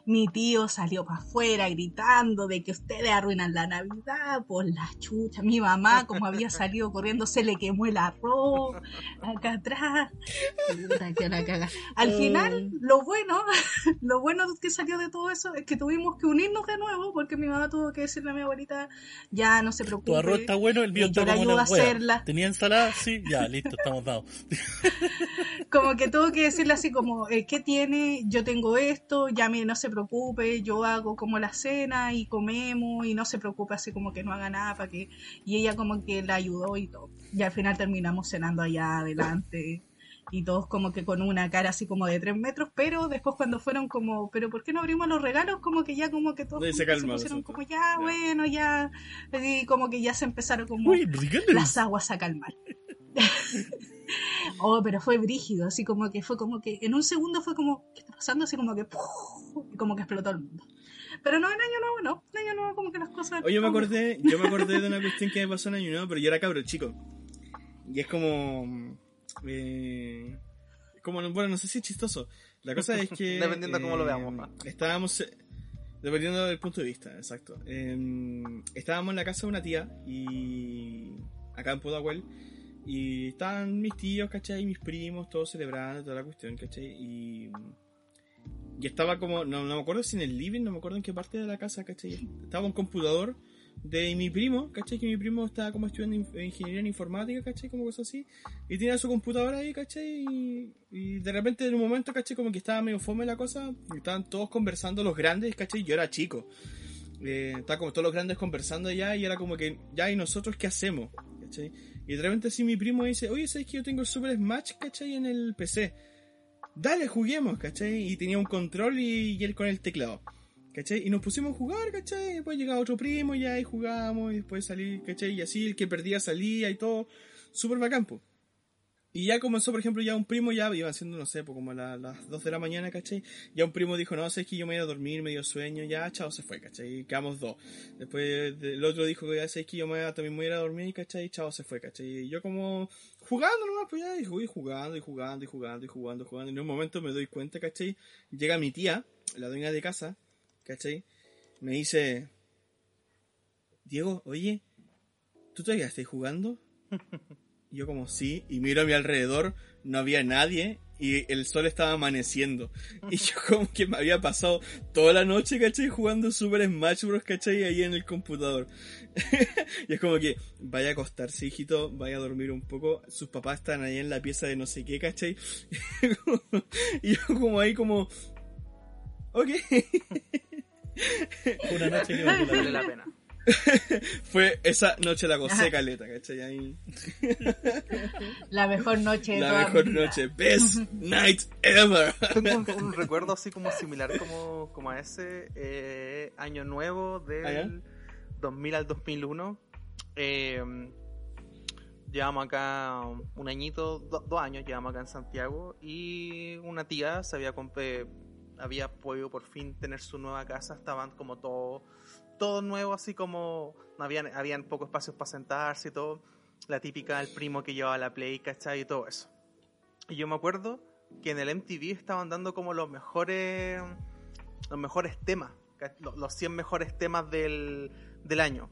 Mi tío salió para afuera gritando de que ustedes arruinan la Navidad por la chucha. Mi mamá, como había salido corriendo, se le quemó el arroz acá atrás. Al final, lo bueno, lo bueno que salió de todo eso es que tuvimos que unirnos de nuevo porque mi mamá tuvo que decirle a mi abuelita, ya no se preocupe. Tu arroz está bueno, el mío está como la a hacerla. ¿Tenía ensalada? Sí, ya, listo, estamos dados. como que tuvo que decirle así como, eh, ¿qué tiene? Yo tengo esto, ya mire, no se preocupe, yo hago como la cena y comemos y no se preocupe así como que no haga nada para que... Y ella como que la ayudó y todo. Y al final terminamos cenando allá adelante y todos como que con una cara así como de tres metros, pero después cuando fueron como, pero ¿por qué no abrimos los regalos? Como que ya como que todos se calma, pusieron como ya, Ya. bueno, ya, y como que ya se empezaron como Uy, las aguas a calmar. oh, pero fue brígido, así como que fue como que en un segundo fue como, ¿qué está pasando? Así como que, y como que explotó el mundo. Pero no, en Año Nuevo no, en Año Nuevo como que las cosas... Oye, yo me acordé, yo me acordé de una cuestión que me pasó en Año Nuevo, pero yo era cabro chico. Y es como. eh, como, bueno, no sé si es chistoso. La cosa es que... Dependiendo cómo lo veamos, eh, pa. Estábamos... eh, Dependiendo del punto de vista, exacto. Eh, estábamos en la casa de una tía y... Acá en Pudahuel. Y estaban mis tíos, ¿cachai? Mis primos, todos celebrando, toda la cuestión, ¿cachai? Y... Y estaba como, no, no me acuerdo si en el living, no me acuerdo en qué parte de la casa, ¿cachai? Estaba un computador de mi primo, ¿cachai? Que mi primo estaba como estudiando in- ingeniería en informática, ¿cachai? Como cosas así. Y tenía su computadora ahí, ¿cachai? Y, y de repente en un momento, ¿cachai? Como que estaba medio fome la cosa. Y estaban todos conversando los grandes, ¿cachai? Yo era chico. Eh, estaba como todos los grandes conversando ya y era como que, ya, ¿y nosotros qué hacemos? ¿cachai? Y de repente así mi primo dice, oye, ¿sabes que yo tengo el Super Smash, ¿cachai? En el PC. Dale, juguemos, ¿cachai? Y tenía un control y, y él con el teclado. ¿Cachai? Y nos pusimos a jugar, ¿cachai? Después llegaba otro primo ya y jugamos y después salí, ¿cachai? Y así el que perdía salía y todo. Súper bacán, po. Y ya comenzó, por ejemplo, ya un primo ya iba haciendo, no sé, pues como a la- las 2 de la mañana, ¿cachai? Ya un primo dijo, no, sé que yo me voy a dormir, medio sueño, ya, chao, se fue, ¿cachai? Y quedamos dos. Después de- el otro dijo que ya sé que yo me también me voy a ir a dormir, ¿cachai? Chao, se fue, ¿cachai? Y yo como jugando nomás, pues ya, y jugando y jugando y jugando y jugando, jugando. Y en un momento me doy cuenta, ¿cachai? Llega mi tía, la dueña de casa, ¿cachai? Me dice, Diego, oye, ¿tú todavía estás jugando? Yo como sí, y miro a mi alrededor, no había nadie y el sol estaba amaneciendo. Y yo como que me había pasado toda la noche, ¿cachai? Jugando Super Smash Bros, ¿cachai? Ahí en el computador. y es como que, vaya a acostarse, hijito, vaya a dormir un poco. Sus papás están ahí en la pieza de no sé qué, ¿cachai? y yo como ahí como... Ok. Una noche que Vale la pena. Fue esa noche la gocé Ajá. caleta, ¿cachai? Ahí. La mejor noche de La toda mejor mi vida. noche. Best night ever. Tengo un, un recuerdo así como similar como, como a ese eh, año nuevo del ¿Ah, ya? 2000 al 2001. Eh, llevamos acá un añito, do- dos años llevamos acá en Santiago y una tía se había comp- eh, había podido por fin tener su nueva casa, estaban como todo todo nuevo, así como habían, habían pocos espacios para sentarse y todo. La típica del primo que llevaba la play, ¿cachai? Y todo eso. Y yo me acuerdo que en el MTV estaban dando como los mejores los mejores temas, los 100 mejores temas del, del año.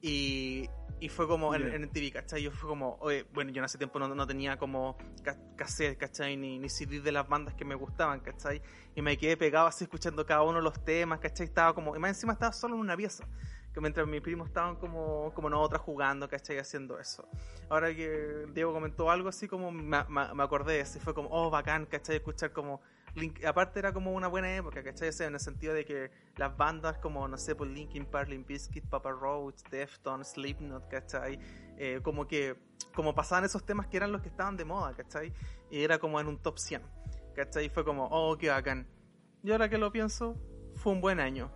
Y, y fue como en, Ya. en MTV, ¿cachai? Yo fue como, oye, bueno, yo en ese tiempo no, no tenía como ca- cassette, ¿cachai? Ni, ni CD de las bandas que me gustaban, ¿cachai? Y me quedé pegado así escuchando cada uno de los temas, ¿cachai? Estaba como, y más encima estaba solo en una pieza. Que mientras mis primos estaban como, como nosotras jugando, ¿cachai? Haciendo eso. Ahora que Diego comentó algo así como me, me- me acordé y fue como, oh, bacán, ¿cachai? Escuchar como... Link- aparte era como una buena época, ¿cachai? O sea, en el sentido de que las bandas como, no sé, pues Linkin Park, Limp Bizkit, Papa Roach, Deftones, Slipknot, ¿cachai? Eh, como que, como pasaban esos temas que eran los que estaban de moda, ¿cachai? Y era como en un top 100, ¿cachai? Y fue como, oh, qué bacán. Y ahora que lo pienso, fue un buen año.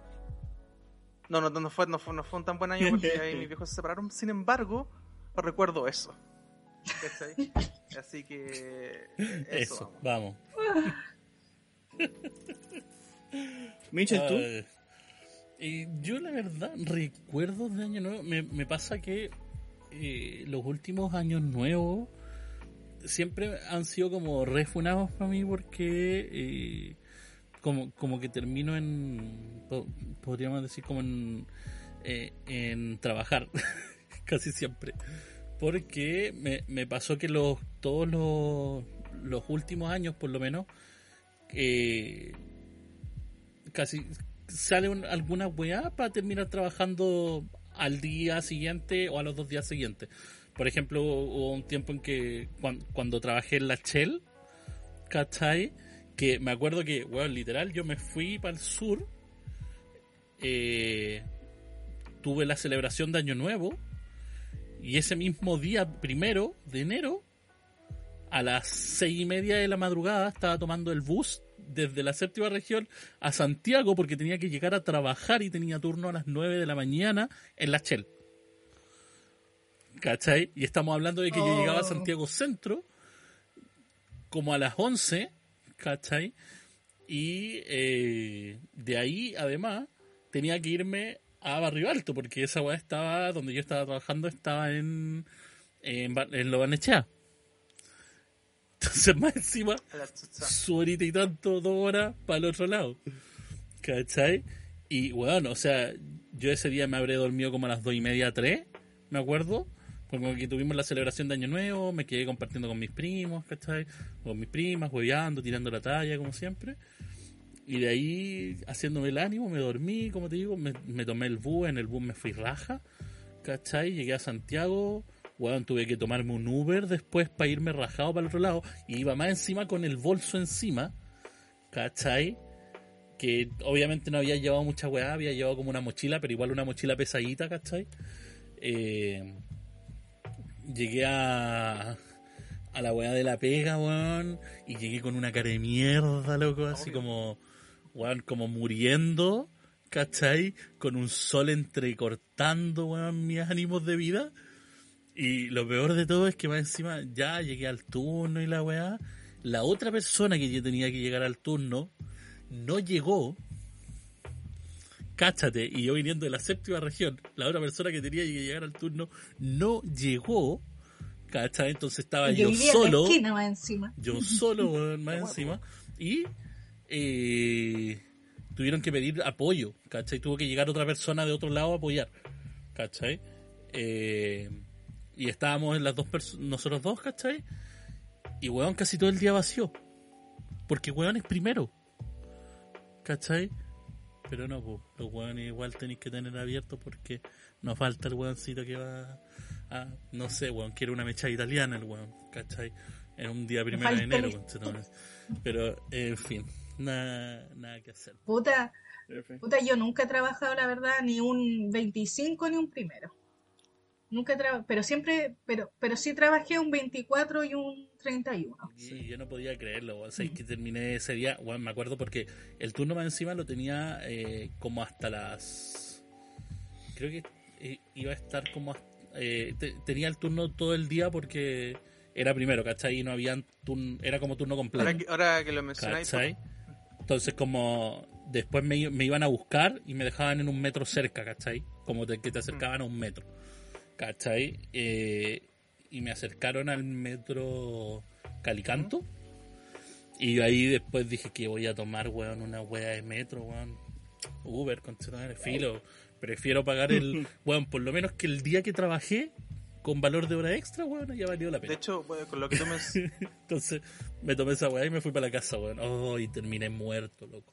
No, no, no fue, no fue, no fue un tan buen año porque ahí mis viejos se separaron. Sin embargo, recuerdo eso. ¿Cachai? Así que. Eso. Eso, vamos. Michel, tú. Y yo la verdad, recuerdos de Año Nuevo, me, me pasa que eh, los últimos años nuevos siempre han sido como refunados para mí porque eh, como, como que termino en, po- podríamos decir como en, eh, en trabajar, casi siempre. Porque me, me pasó que los todos los, los últimos años, por lo menos, eh, casi sale un- alguna weá para terminar trabajando al día siguiente o a los dos días siguientes. Por ejemplo, hubo un tiempo en que cuan- cuando, trabajé en la Shell, ¿cachai? Que me acuerdo que, bueno, literal, yo me fui para el sur, eh, tuve la celebración de Año Nuevo y ese mismo día, primero de enero, a las seis y media de la madrugada estaba tomando el bus desde la séptima región a Santiago porque tenía que llegar a trabajar y tenía turno a las nueve de la mañana en la Shell. ¿Cachai? Y estamos hablando de que yo Oh. llegaba a Santiago Centro como a las 11, ¿cachai? Y eh, de ahí, además, tenía que irme a Barrio Alto porque esa weá estaba, donde yo estaba trabajando, estaba en, en, en. Entonces, más encima, su horita y tanto, dos horas, para el otro lado. ¿Cachai? Y bueno, o sea, yo ese día me habré dormido como a las dos y media, tres, me acuerdo. Porque como que tuvimos la celebración de Año Nuevo, me quedé compartiendo con mis primos, ¿cachai? Con mis primas, hueveando, tirando la talla, como siempre. Y de ahí, haciéndome el ánimo, me dormí, como te digo, me, me tomé el bus, en el bus me fui raja, ¿cachai? Llegué a Santiago, weón, tuve que tomarme un Uber después para irme rajado para el otro lado, y iba más encima con el bolso encima, ¿cachai? Que obviamente no había llevado mucha weá, había llevado como una mochila, pero igual una mochila pesadita, ¿cachai? Eh, llegué a, a la weá de la pega, weón, y llegué con una cara de mierda, loco, así como, weón, como muriendo, ¿cachai? Con un sol entrecortando, weón, mis ánimos de vida. Y lo peor de todo es que más encima ya llegué al turno y la weá. La otra persona que yo tenía que llegar al turno no llegó. Cáchate, y yo viniendo de la séptima región, la otra persona que tenía que llegar al turno no llegó. ¿Cachai? Entonces estaba Yo solo en la esquina más encima. yo solo, más encima. Y eh, tuvieron que pedir apoyo, ¿cachai? Tuvo que llegar otra persona de otro lado a apoyar, ¿cachai? Eh, y estábamos en las dos nosotros dos, ¿cachai? Y weón casi todo el día vacío. Porque weón es primero. ¿Cachai? Pero no, po, los weones igual tenéis que tener abierto porque nos falta el weoncito que va a, no sé, weón, quiere una mecha italiana el weón, ¿cachai? En un día primero de enero, el-. Pero, en fin, nada, nada que hacer. Puta, puta, yo nunca he trabajado, la verdad, ni un 25 ni un primero. Nunca he trabajado, pero siempre, pero, pero sí trabajé un 24 y un 31. Y yo no podía creerlo, o sea, es que terminé ese día, bueno, me acuerdo porque el turno más encima lo tenía eh, como hasta las... Creo que eh, iba a estar como... hasta- eh, te- tenía el turno todo el día porque era primero, ¿cachai? Y no había turno, era como turno completo. Ahora que, ahora que lo mencionáis, ¿Cachai? Entonces como después me, i- me iban a buscar y me dejaban en un metro cerca, ¿cachai? Como de que te acercaban a un metro, ¿cachai? Eh, y me acercaron al metro Calicanto y yo ahí después dije que voy a tomar, weón, una wea de metro, weón. Uber, con filo. Prefiero pagar el, weón, por lo menos que el día que trabajé con valor de hora extra, weón, ya valió la pena. de hecho, bueno, con lo que tú me... Entonces me tomé esa weá y me fui para la casa, weón. Oh, y terminé muerto, loco.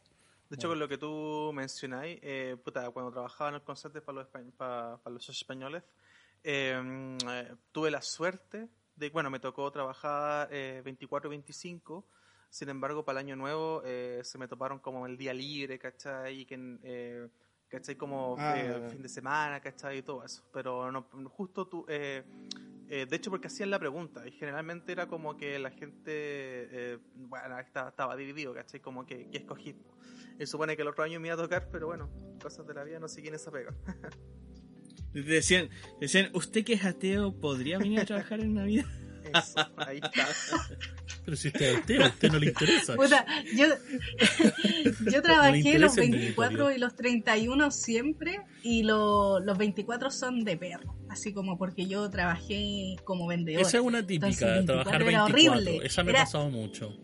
De hecho, con lo que tú mencionáis, eh, puta, cuando trabajaba en el concierto para los, espa- pa- para los españoles, eh, eh, tuve la suerte de, bueno, me tocó trabajar eh, 24-25, sin embargo, para el año nuevo eh, se me toparon como el día libre, ¿cachai? Y que, eh, ¿cachai? Como Ah. eh, fin de semana, ¿cachai? Y todo eso. Pero no, justo tú... Eh, de hecho, porque hacían la pregunta, y generalmente era como que la gente, bueno, estaba, estaba dividido, ¿cachai? Como que, que escogí. Y supone que el otro año me iba a tocar, pero bueno, cosas de la vida no sé quién esa pega. Decían, decían, ¿usted que es ateo podría venir a trabajar en Navidad? Eso, ahí está. Pero si usted es ateo, a usted no le interesa. Puta, yo, yo trabajé los el 24 territorio. y los 31 siempre y lo- los 24 son de perro. Así como porque yo trabajé como vendedora. Esa es una típica, Entonces, trabajar 24 era 24. horrible. Esa me ha pasado mucho.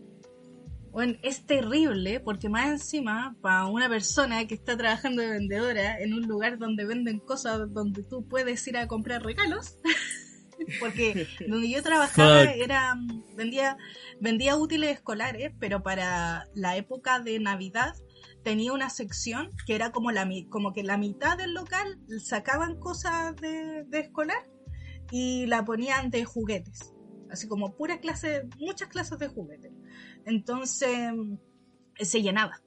Bueno, es terrible porque más encima, para una persona que está trabajando de vendedora en un lugar donde venden cosas donde tú puedes ir a comprar regalos, porque donde yo trabajaba era mm, vendía vendía útiles escolares, pero para la época de Navidad tenía una sección que era como la como que la mitad del local sacaban cosas de, de escolar y la ponían de juguetes, así como pura clase, muchas clases de juguetes. Entonces eh, se llenaba.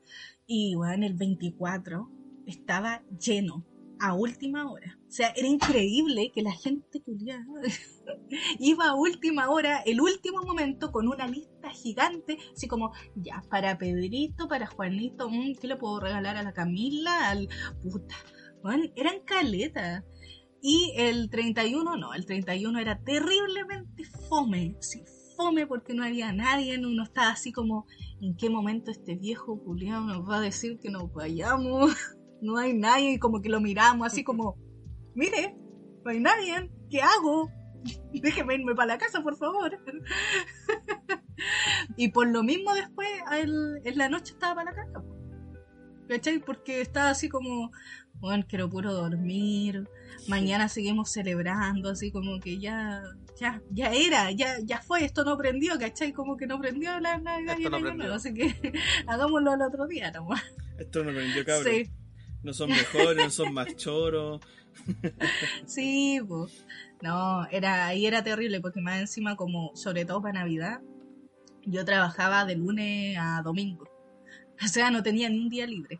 Y bueno, el 24 estaba lleno a última hora. O sea, era increíble que la gente culiada iba a última hora, el último momento, con una lista gigante, así como, ya, para Pedrito, para Juanito, mm, ¿qué le puedo regalar a la Camila? Al puta. Bueno, eran caletas. Y el 31 no, el 31 era terriblemente fome, sí, fome porque no había nadie, uno estaba así como, ¿en qué momento este viejo culiado nos va a decir que nos vayamos? No hay nadie, y como que lo miramos así como, mire, no hay nadie, ¿qué hago? Déjeme irme para la casa, por favor. y por lo mismo después, en la noche estaba para la caca. ¿Cachai? Porque estaba así como, bueno, quiero puro dormir, mañana seguimos celebrando, así como que ya, ya, ya era, ya, ya fue, esto no prendió, ¿cachai? Como que no prendió la Navidad y Esto el no. Nuevo, así que hagámoslo el otro día nomás. Esto no prendió, cabrón. Sí, No son mejores, no son más choros. sí, pues. No, era, ahí era terrible, porque más encima, como, sobre todo para Navidad, yo trabajaba de lunes a domingo. O sea, no tenía ni un día libre.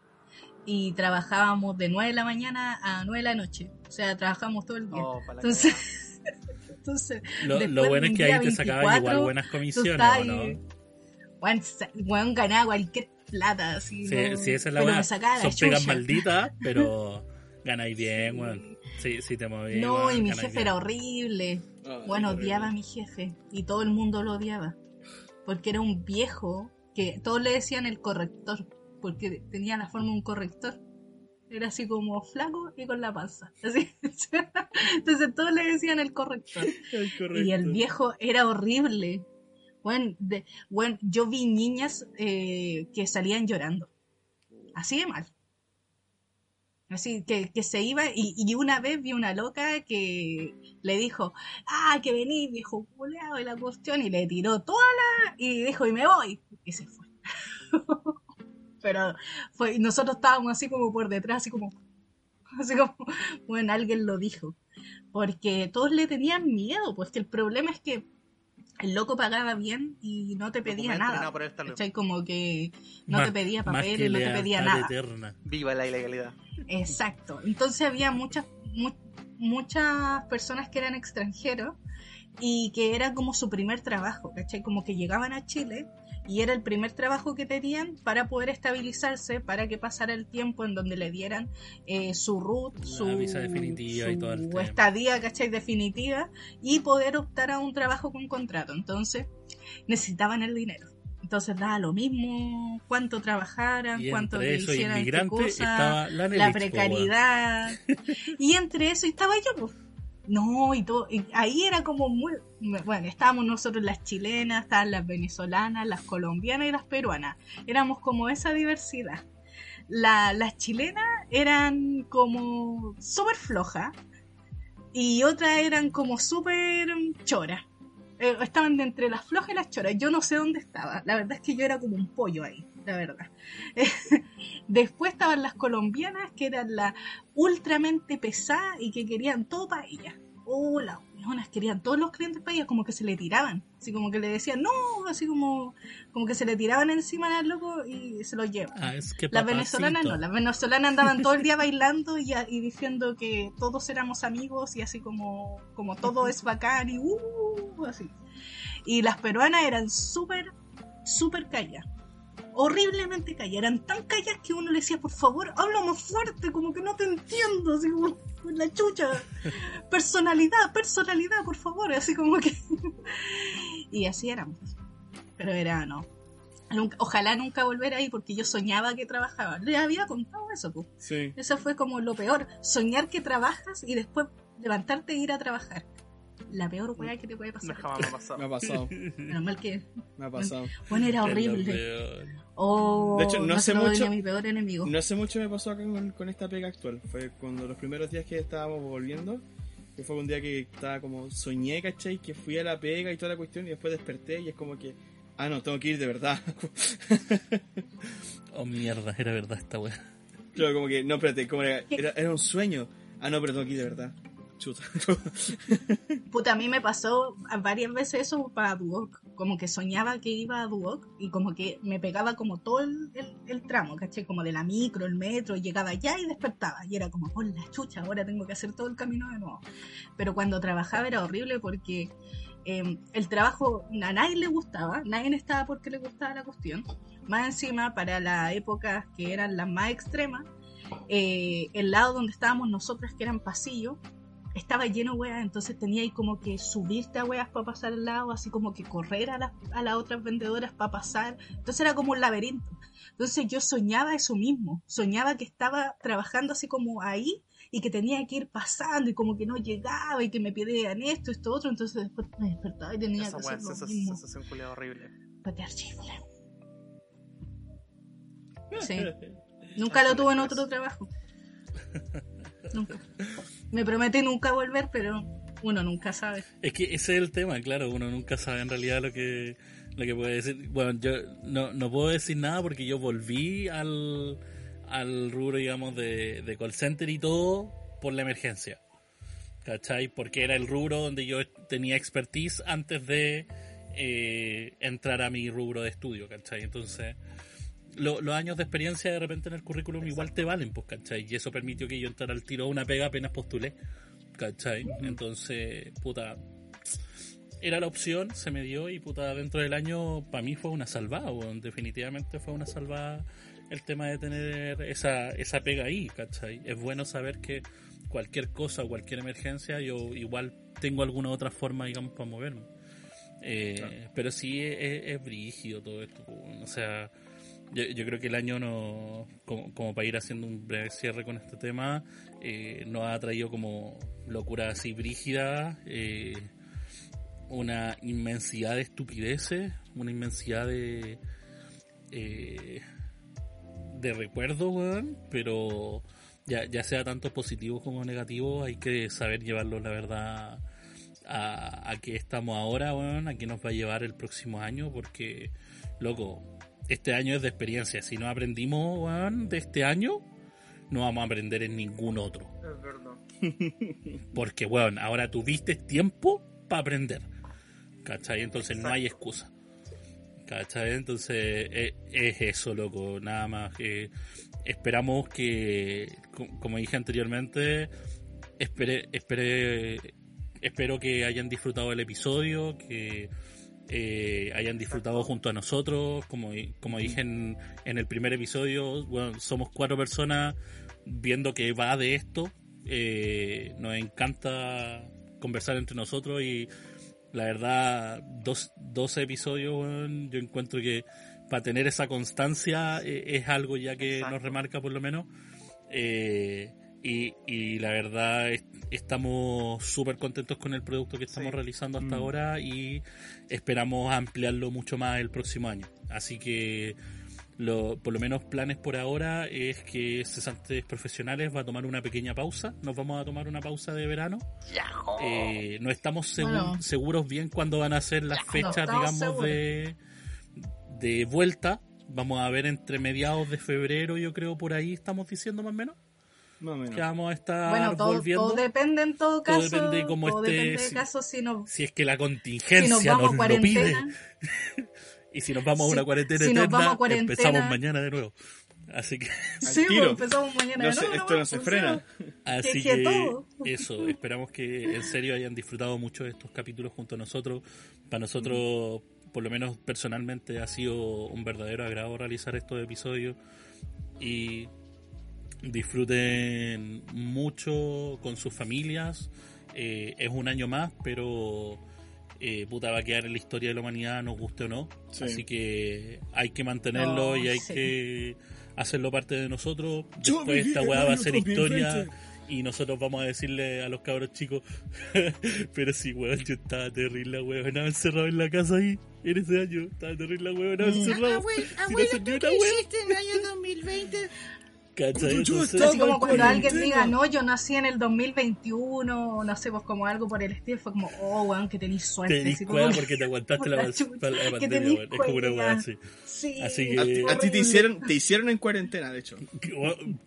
Y trabajábamos de 9 de la mañana a 9 de la noche. O sea, trabajamos todo el día. Oh, para la Entonces, entonces Lo, bueno es que ahí te sacaban 24, igual buenas comisiones, estás ¿o ¿no? ganaba cualquier plata, así. Sí, no- sí, esa es la buena. Son pegas malditas, pero ganáis bien, weón. Sí, sí te moví. No, y mi jefe bien. era horrible. Bueno, qué odiaba a mi jefe y todo el mundo lo odiaba. Porque era un viejo que todos le decían el corrector, porque tenía la forma de un corrector. Era así como flaco y con la panza. Así. Entonces todos le decían el corrector. Y el viejo era horrible. Bueno, de, bueno yo vi niñas eh, que salían llorando. Así de mal. Así que, que se iba y, y una vez vi una loca que le dijo, ah, que vení, viejo culeado, y la cuestión, y le tiró toda la... y dijo, y me voy. Y se fue. Pero fue, y nosotros estábamos así como por detrás, así como, así como, bueno, alguien lo dijo. Porque todos le tenían miedo, pues que el problema es que el loco pagaba bien y no te pedía Documento, nada. nada por estar- ¿cachai? Como que no Más- te pedía papel y no te pedía nada. eterna. Viva la ilegalidad. Exacto. Entonces había muchas mu- muchas personas que eran extranjeros y que era como su primer trabajo, ¿cachai? Como que llegaban a Chile y era el primer trabajo que tenían para poder estabilizarse, para que pasara el tiempo en donde le dieran eh, su root, su, visa definitiva y todo el su tema. estadía, ¿cachai? Definitiva y poder optar a un trabajo con contrato. Entonces necesitaban el dinero. Entonces daba lo mismo cuánto trabajaran, Y cuánto entre le esos hicieran cosa la la Nelix, precariedad. y entre eso estaba yo, pues. No, y todo. ahí era como muy. Bueno, estábamos nosotros las chilenas, estaban las venezolanas, las colombianas y las peruanas. Éramos como esa diversidad. La- las chilenas eran como súper flojas y otras eran como súper choras. Eh, estaban entre las flojas y las choras. Yo no sé dónde estaba. La verdad es que yo era como un pollo ahí, la verdad. Después estaban las colombianas, que eran las ultramente pesadas y que querían todo para ellas. Oh, las weonas querían todos los clientes para ellas, como que se le tiraban. Así como que le decían, no, así como, como que se le tiraban encima al loco y se los llevan. Ah, es que Las venezolanas no, las venezolanas andaban todo el día bailando y diciendo que todos éramos amigos y así como, como todo es bacán y uh, así. Y las peruanas eran súper, súper calladas. Horriblemente calladas. Eran tan calladas que uno le decía, por favor, habla más fuerte, como que no te entiendo, así como con la chucha. Personalidad, personalidad, por favor, así como que... y así éramos. Pero era, no, Nunca- ojalá nunca volver ahí porque yo soñaba que trabajaba. Le había contado eso, pues. Sí. Eso fue como lo peor. Soñar que trabajas y después levantarte e ir a trabajar. La peor weá que te puede No, pasar. jamás me ha pasado. Me ha pasado. Menos mal que. Me ha pasado. Bueno, era horrible. Oh, De hecho, no se hace mucho- mi peor enemigo. No hace mucho me pasó acá con, con esta pega actual. Fue cuando los primeros días que estábamos volviendo. Que fue un día que estaba como soñé, ¿cachai? Que fui a la pega y toda la cuestión y después desperté y es como que, ah, no, tengo que ir de verdad. Oh, mierda, era verdad esta weá. Claro, como que, no, espérate, como era, era, era un sueño. Ah, no, pero tengo que ir de verdad. Chuta. Puta, a mí me pasó varias veces eso para Duoc. Como que soñaba que iba a Duoc y como que me pegaba como todo el, el- el tramo, ¿cachai? Como de la micro, el metro, llegaba allá y despertaba. Y era como, por la chucha, ahora tengo que hacer todo el camino de nuevo. Pero cuando trabajaba era horrible porque eh, el trabajo a nadie le gustaba, nadie estaba porque le gustaba la cuestión. Más encima, para las épocas que eran las más extremas, eh, el lado donde estábamos nosotros, que eran pasillos, estaba lleno de weas, entonces tenía ahí como que subirte a weas para pasar al lado, así como que correr a las, a las otras vendedoras para pasar. Entonces era como un laberinto. Entonces yo soñaba eso mismo, soñaba que estaba trabajando así como ahí y que tenía que ir pasando y como que no llegaba y que me pedían esto, esto, otro, entonces después me despertaba y tenía Esa que hacer lo esa mismo. sensación horrible. Patear chifle. Sí. Nunca lo tuve en otro trabajo. Nunca. Me prometí nunca volver, pero uno nunca sabe. Es que ese es el tema, claro, uno nunca sabe en realidad lo que lo que puede decir. Bueno, yo no, no puedo decir nada porque yo volví al, al rubro, digamos, de, de call center y todo por la emergencia. ¿Cachai? Porque era el rubro donde yo tenía expertise antes de eh, entrar a mi rubro de estudio, ¿cachai? Entonces, lo- los años de experiencia de repente en el currículum igual te valen, pues, ¿cachai? Y eso permitió que yo entrara al tiro a una pega apenas postulé, ¿cachai? Entonces, puta, era la opción, se me dio y puta, dentro del año para mí fue una salvada, definitivamente fue una salvada el tema de tener esa, esa pega ahí, ¿cachai? Es bueno saber que cualquier cosa o cualquier emergencia yo igual tengo alguna otra forma, digamos, para moverme. Eh, Pero sí es, es- es brígido todo esto, o sea, yo, yo creo que el año no, como, para ir haciendo un breve cierre con este tema, eh, nos ha traído como locura así brígida, eh, una inmensidad de estupideces, una inmensidad de eh, de recuerdos, weón, pero ya, ya sea tanto positivo como negativo, hay que saber llevarlo, la verdad, a, a qué estamos ahora, weón, a qué nos va a llevar el próximo año, porque, loco, este año es de experiencia. Si no aprendimos, weón, de este año, no vamos a aprender en ningún otro. Es verdad. Porque, weón, ahora tuviste tiempo para aprender. ¿Cachai? Entonces no hay excusa. ¿Cachai? Entonces eh, es, eso, loco. Nada más. que esperamos que, co- como dije anteriormente, espere, espere, espero que hayan disfrutado el episodio, que eh, hayan disfrutado junto a nosotros. Como, como dije en, en el primer episodio, bueno, somos cuatro personas viendo que va de esto. Eh, nos encanta conversar entre nosotros y la verdad, dos, 12 episodios, yo encuentro que para tener esa constancia eh, es algo ya que Exacto. nos remarca por lo menos. Y, y la verdad estamos súper contentos con el producto que estamos Sí. realizando hasta Mm. ahora y esperamos ampliarlo mucho más el próximo año. Así que lo, por lo menos planes por ahora es que Cesantes Profesionales va a tomar una pequeña pausa. Nos vamos a tomar una pausa de verano. Eh, no estamos segu- Bueno. seguros bien cuándo van a ser las fechas, digamos, de, de vuelta. Vamos a ver entre mediados de febrero, yo creo, por ahí estamos diciendo más o menos, Más o menos. que vamos a estar Bueno, todo, volviendo. todo depende en todo Todo caso. depende de cómo todo esté, depende si- de caso si nos, Si es que la si contingencia nos nos, lo pide. cuarentena. Y si nos vamos a Si- una cuarentena si nos eterna, vamos a cuarentena. empezamos mañana de nuevo. Así que, Sí, tiro. pues empezamos mañana. No de se- nuevo, esto no se pues, frena. así que que todo. eso, esperamos que en serio hayan disfrutado mucho de estos capítulos junto a nosotros. Para nosotros, por lo menos personalmente, ha sido un verdadero agrado realizar estos episodios y disfruten mucho con sus familias. Eh, es un año más, pero eh, puta va a quedar en la historia de la humanidad, nos guste o no. Sí. Así que hay que mantenerlo No, y hay sí. que hacerlo parte de nosotros. Yo Después esta weá va a ser 2020. historia y nosotros vamos a decirle a los cabros chicos, pero sí, weón, yo estaba terrible, weón, encerrado en la casa ahí, en ese año, estaba terrible, weón, encerrado. sin hacer ni una weá. en el año 2020? ¿Cachai? Yo Entonces, Así como cuando alguien diga, no, yo nací en el 2021, o no sé, pues como algo por el estilo, fue como, oh, weón, que tenéis suerte. te así como- porque te aguantaste la, chucha, la pandemia, tenís weón. Es como una weá cueva. así. Sí, Así que- A ti, a ti te hicieron, te hicieron en cuarentena, de hecho.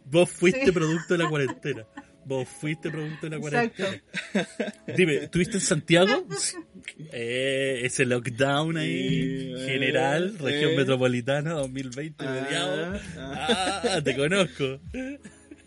Vos fuiste Sí. producto de la cuarentena. Vos fuiste producto de la cuarentena. Dime, ¿estuviste en Santiago? Eh, ese lockdown ahí, Sí, eh, general, región eh. metropolitana 2020, Ah, mediado. ah. Ah, te conozco.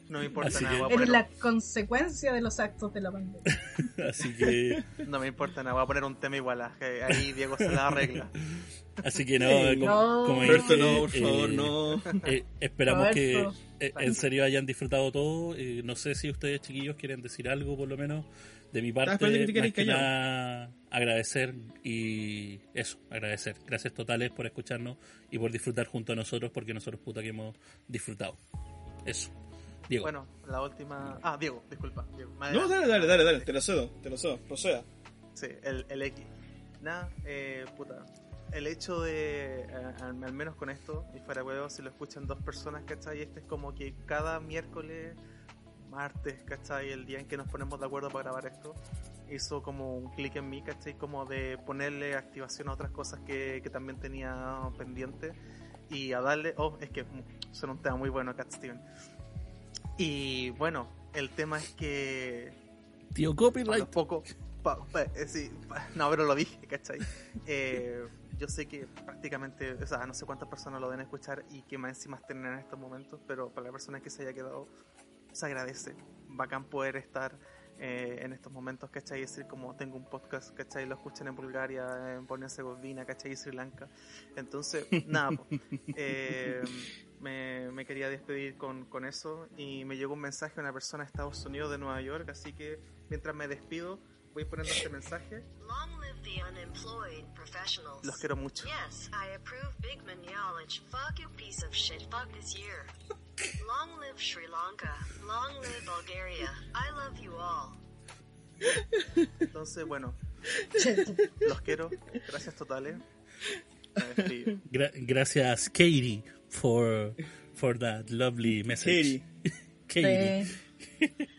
No me importa Así nada. que- Eres la consecuencia de los actos de la pandemia. Así que, No me importa nada. Voy a poner un tema igual. a- que Ahí Diego se la arregla. así que no, Sí. como, No. como Roberto, dije, no, por favor, eh, no. eh, esperamos que eh, en serio hayan disfrutado todo. Eh, no sé si ustedes chiquillos quieren decir algo, por lo menos de mi parte, esperando que te más que nada, agradecer y eso, agradecer. Gracias totales por escucharnos y por disfrutar junto a nosotros, porque nosotros puta que hemos disfrutado. Eso. Diego. Bueno, la última. Ah, Diego, disculpa. Diego. No, dale, dale, dale, dale, te lo cedo, te lo cedo, proceda. Sí, el, el X. Nada, eh, puta. El hecho de, eh, al, menos con esto, y fuera huevo, si lo escuchan dos personas, ¿cachai? Este es como que cada miércoles, martes, ¿cachai? El día en que nos ponemos de acuerdo para grabar esto, hizo como un clic en mí, ¿cachai? Como de ponerle activación a otras cosas que, que también tenía pendiente y a darle. Oh, es que son un tema muy bueno, Cat Steven. Y bueno, el tema es que Tío Copyright. poco. pa- pa- eh, sí, pa- no, pero lo dije, ¿cachai? Eh, yo sé que prácticamente, o sea, no sé cuántas personas lo deben escuchar y que más encima estén en estos momentos, pero para la persona que se haya quedado, se agradece. Bacán poder estar eh, en estos momentos, ¿cachai? Y decir como tengo un podcast, ¿cachai? Lo escuchan en Bulgaria, en Bosnia Herzegovina, ¿cachai? Y Sri Lanka. Entonces, nada, po. Eh, me, me quería despedir con, con eso y me llegó un mensaje de una persona de Estados Unidos, de Nueva York, así que mientras me despido, voy poniendo este mensaje. Long live the unemployed professionals. Los quiero mucho. Yes, I approve big knowledge. Fuck you piece of shit. Fuck this year. Long live Sri Lanka. Long live Bulgaria. I love you all. Entonces, bueno, los quiero. Gracias totales. Gra- gracias, Katie, for, for that lovely message. Katie. Katie.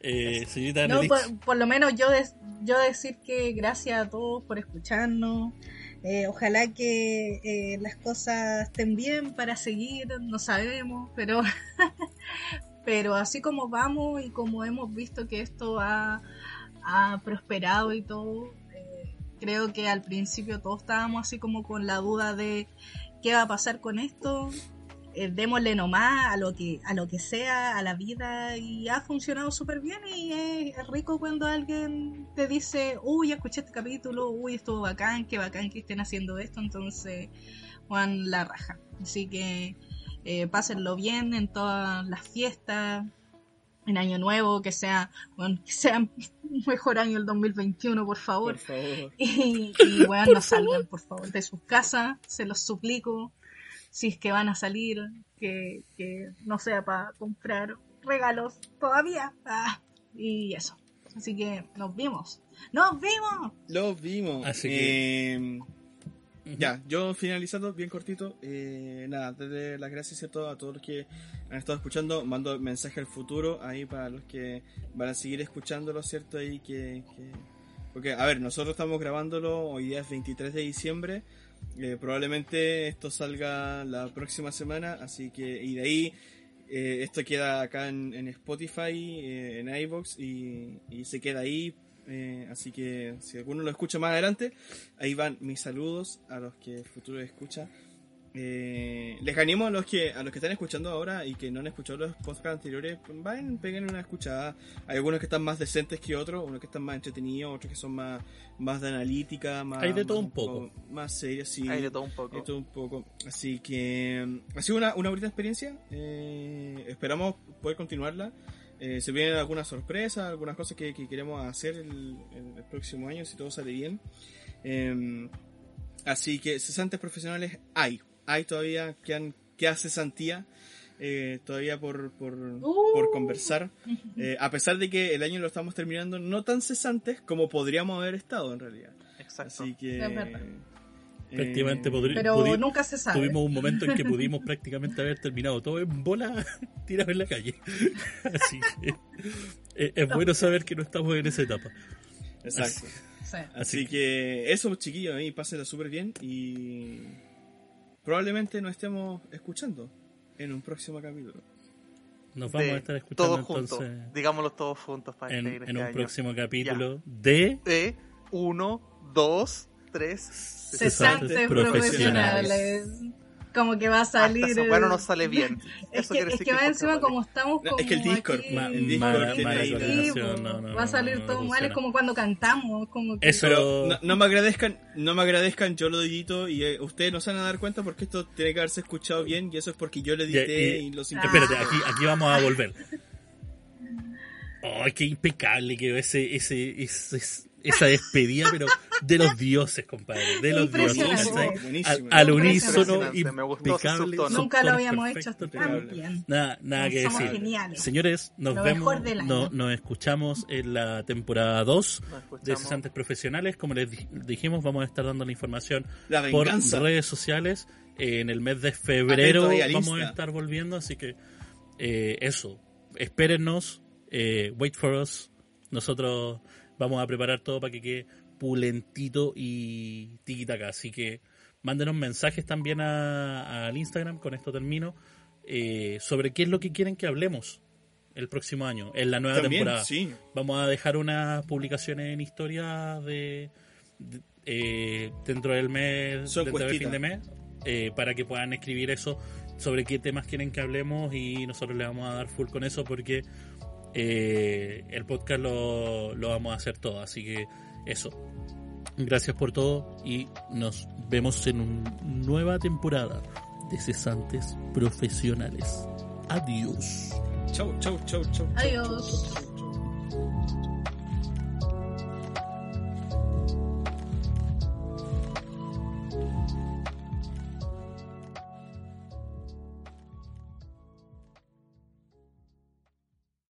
Eh, señorita No, por, por lo menos yo, des- yo decir que gracias a todos por escucharnos. Eh, ojalá que eh, las cosas estén bien para seguir, no sabemos, pero, pero así como vamos y como hemos visto que esto ha, ha prosperado y todo, eh, creo que al principio todos estábamos así como con la duda de qué va a pasar con esto, eh, démosle nomás a lo que a lo que sea, a la vida y ha funcionado súper bien y es, es rico cuando alguien te dice, uy, escuché este capítulo, uy, estuvo bacán, qué bacán que estén haciendo esto, entonces, Juan la raja. Así que eh, pásenlo bien en todas las fiestas, en Año Nuevo, que sea, bueno, que sea un mejor año el 2021, por favor. Por favor. Y, y weón, no salgan, por favor, de sus casas, se los suplico. Si es que van a salir, que, que no sea para comprar regalos todavía. Ah, y eso. Así que nos vimos. ¡Nos vimos! Los vimos. Así que- Eh, Ya, yo finalizando, bien cortito. eh, nada, darle las gracias a todos, a todos los que han estado escuchando. Mando mensaje al futuro ahí para los que van a seguir escuchándolo, ¿cierto? Ahí que, que- Porque, a ver, nosotros estamos grabándolo, hoy día es 23 de diciembre. Eh, probablemente esto salga la próxima semana, así que. Y de ahí. eh, esto queda acá en, en Spotify, eh, en iVoox y, y se queda ahí. eh, así que si alguno lo escucha más adelante, ahí van mis saludos a los que futuro escucha. Eh, les animo a los que a los que están escuchando ahora y que no han escuchado los podcasts anteriores, vayan, peguen una escuchada. Hay algunos que están más decentes que otros, unos que están más entretenidos, otros que son más, más de analítica, más, Hay de todo más un poco. más serios, sí. Hay de todo un poco. De todo un poco. Así que ha sido una, una bonita experiencia. eh, esperamos poder continuarla. Eh, se vienen algunas sorpresas, algunas cosas que, que queremos hacer el, el- el próximo año, si todo sale bien. Eh, así que cesantes profesionales hay. Hay todavía que han queda cesantía. eh, todavía por, por, por conversar. Eh, a pesar de que el año lo estamos terminando no tan cesantes como podríamos haber estado en realidad. Exacto. Así que. Es verdad. eh, Prácticamente podrí- Pero nunca se sabe. Tuvimos un momento en que pudimos prácticamente haber terminado todo en bola tirado en la calle. Así que eh, es bueno saber que no estamos en esa etapa. Exacto. Sí. Así que eso, chiquillos, ahí pásenla súper bien y probablemente nos estemos escuchando en un próximo capítulo. Nos vamos De a estar escuchando todos juntos. entonces Digámoslo todos juntos para en, en este un año. próximo capítulo de De uno, dos, tres. Cesantes profesionales. Como que va a salir. El- weá no sale bien. Es que, es que va encima vale. como estamos No, como es que el Discord, aquí- ma- el ahí- no, no, va a salir no todo mal, es como cuando cantamos, como que Eso- Pero no, no me agradezcan, no me agradezcan, yo lo edito y eh, ustedes no se van a dar cuenta porque esto tiene que haberse escuchado bien y eso es porque yo lo edité y- y, los Ah. Espérate, aquí, aquí vamos a volver. Ay, qué impecable quedó ese, ese, ese, esa despedida, pero de los dioses, compadre. De los dioses. Al, al unísono, impecable. Nunca lo habíamos perfecto, hecho tan bien. Nada, nada que decir. geniales. Señores, nos Lo vemos, no- nos escuchamos en la temporada 2 Nos de. Cesantes Profesionales. Como les di- dijimos, vamos a estar dando la información La por redes sociales. Eh, en el mes de febrero vamos a estar volviendo, así que eh, eso, espérennos, eh, wait for us. Nosotros vamos a preparar todo para que quede pulentito y tiquitaca. Así que mándenos mensajes también a- al Instagram, con esto termino, eh, sobre qué es lo que quieren que hablemos el próximo año, en la nueva También, temporada. sí. Vamos a dejar unas publicaciones en historia de, de- eh, dentro del mes, Son dentro del fin de mes, eh, para que puedan escribir eso sobre qué temas quieren que hablemos y nosotros le vamos a dar full con eso porque eh, el podcast lo, lo vamos a hacer todo. Así que eso. Gracias por todo y nos vemos en una nueva temporada de cesantes profesionales. Adiós. Chau, chau, chau, chau. chau, Adiós. chau, chau.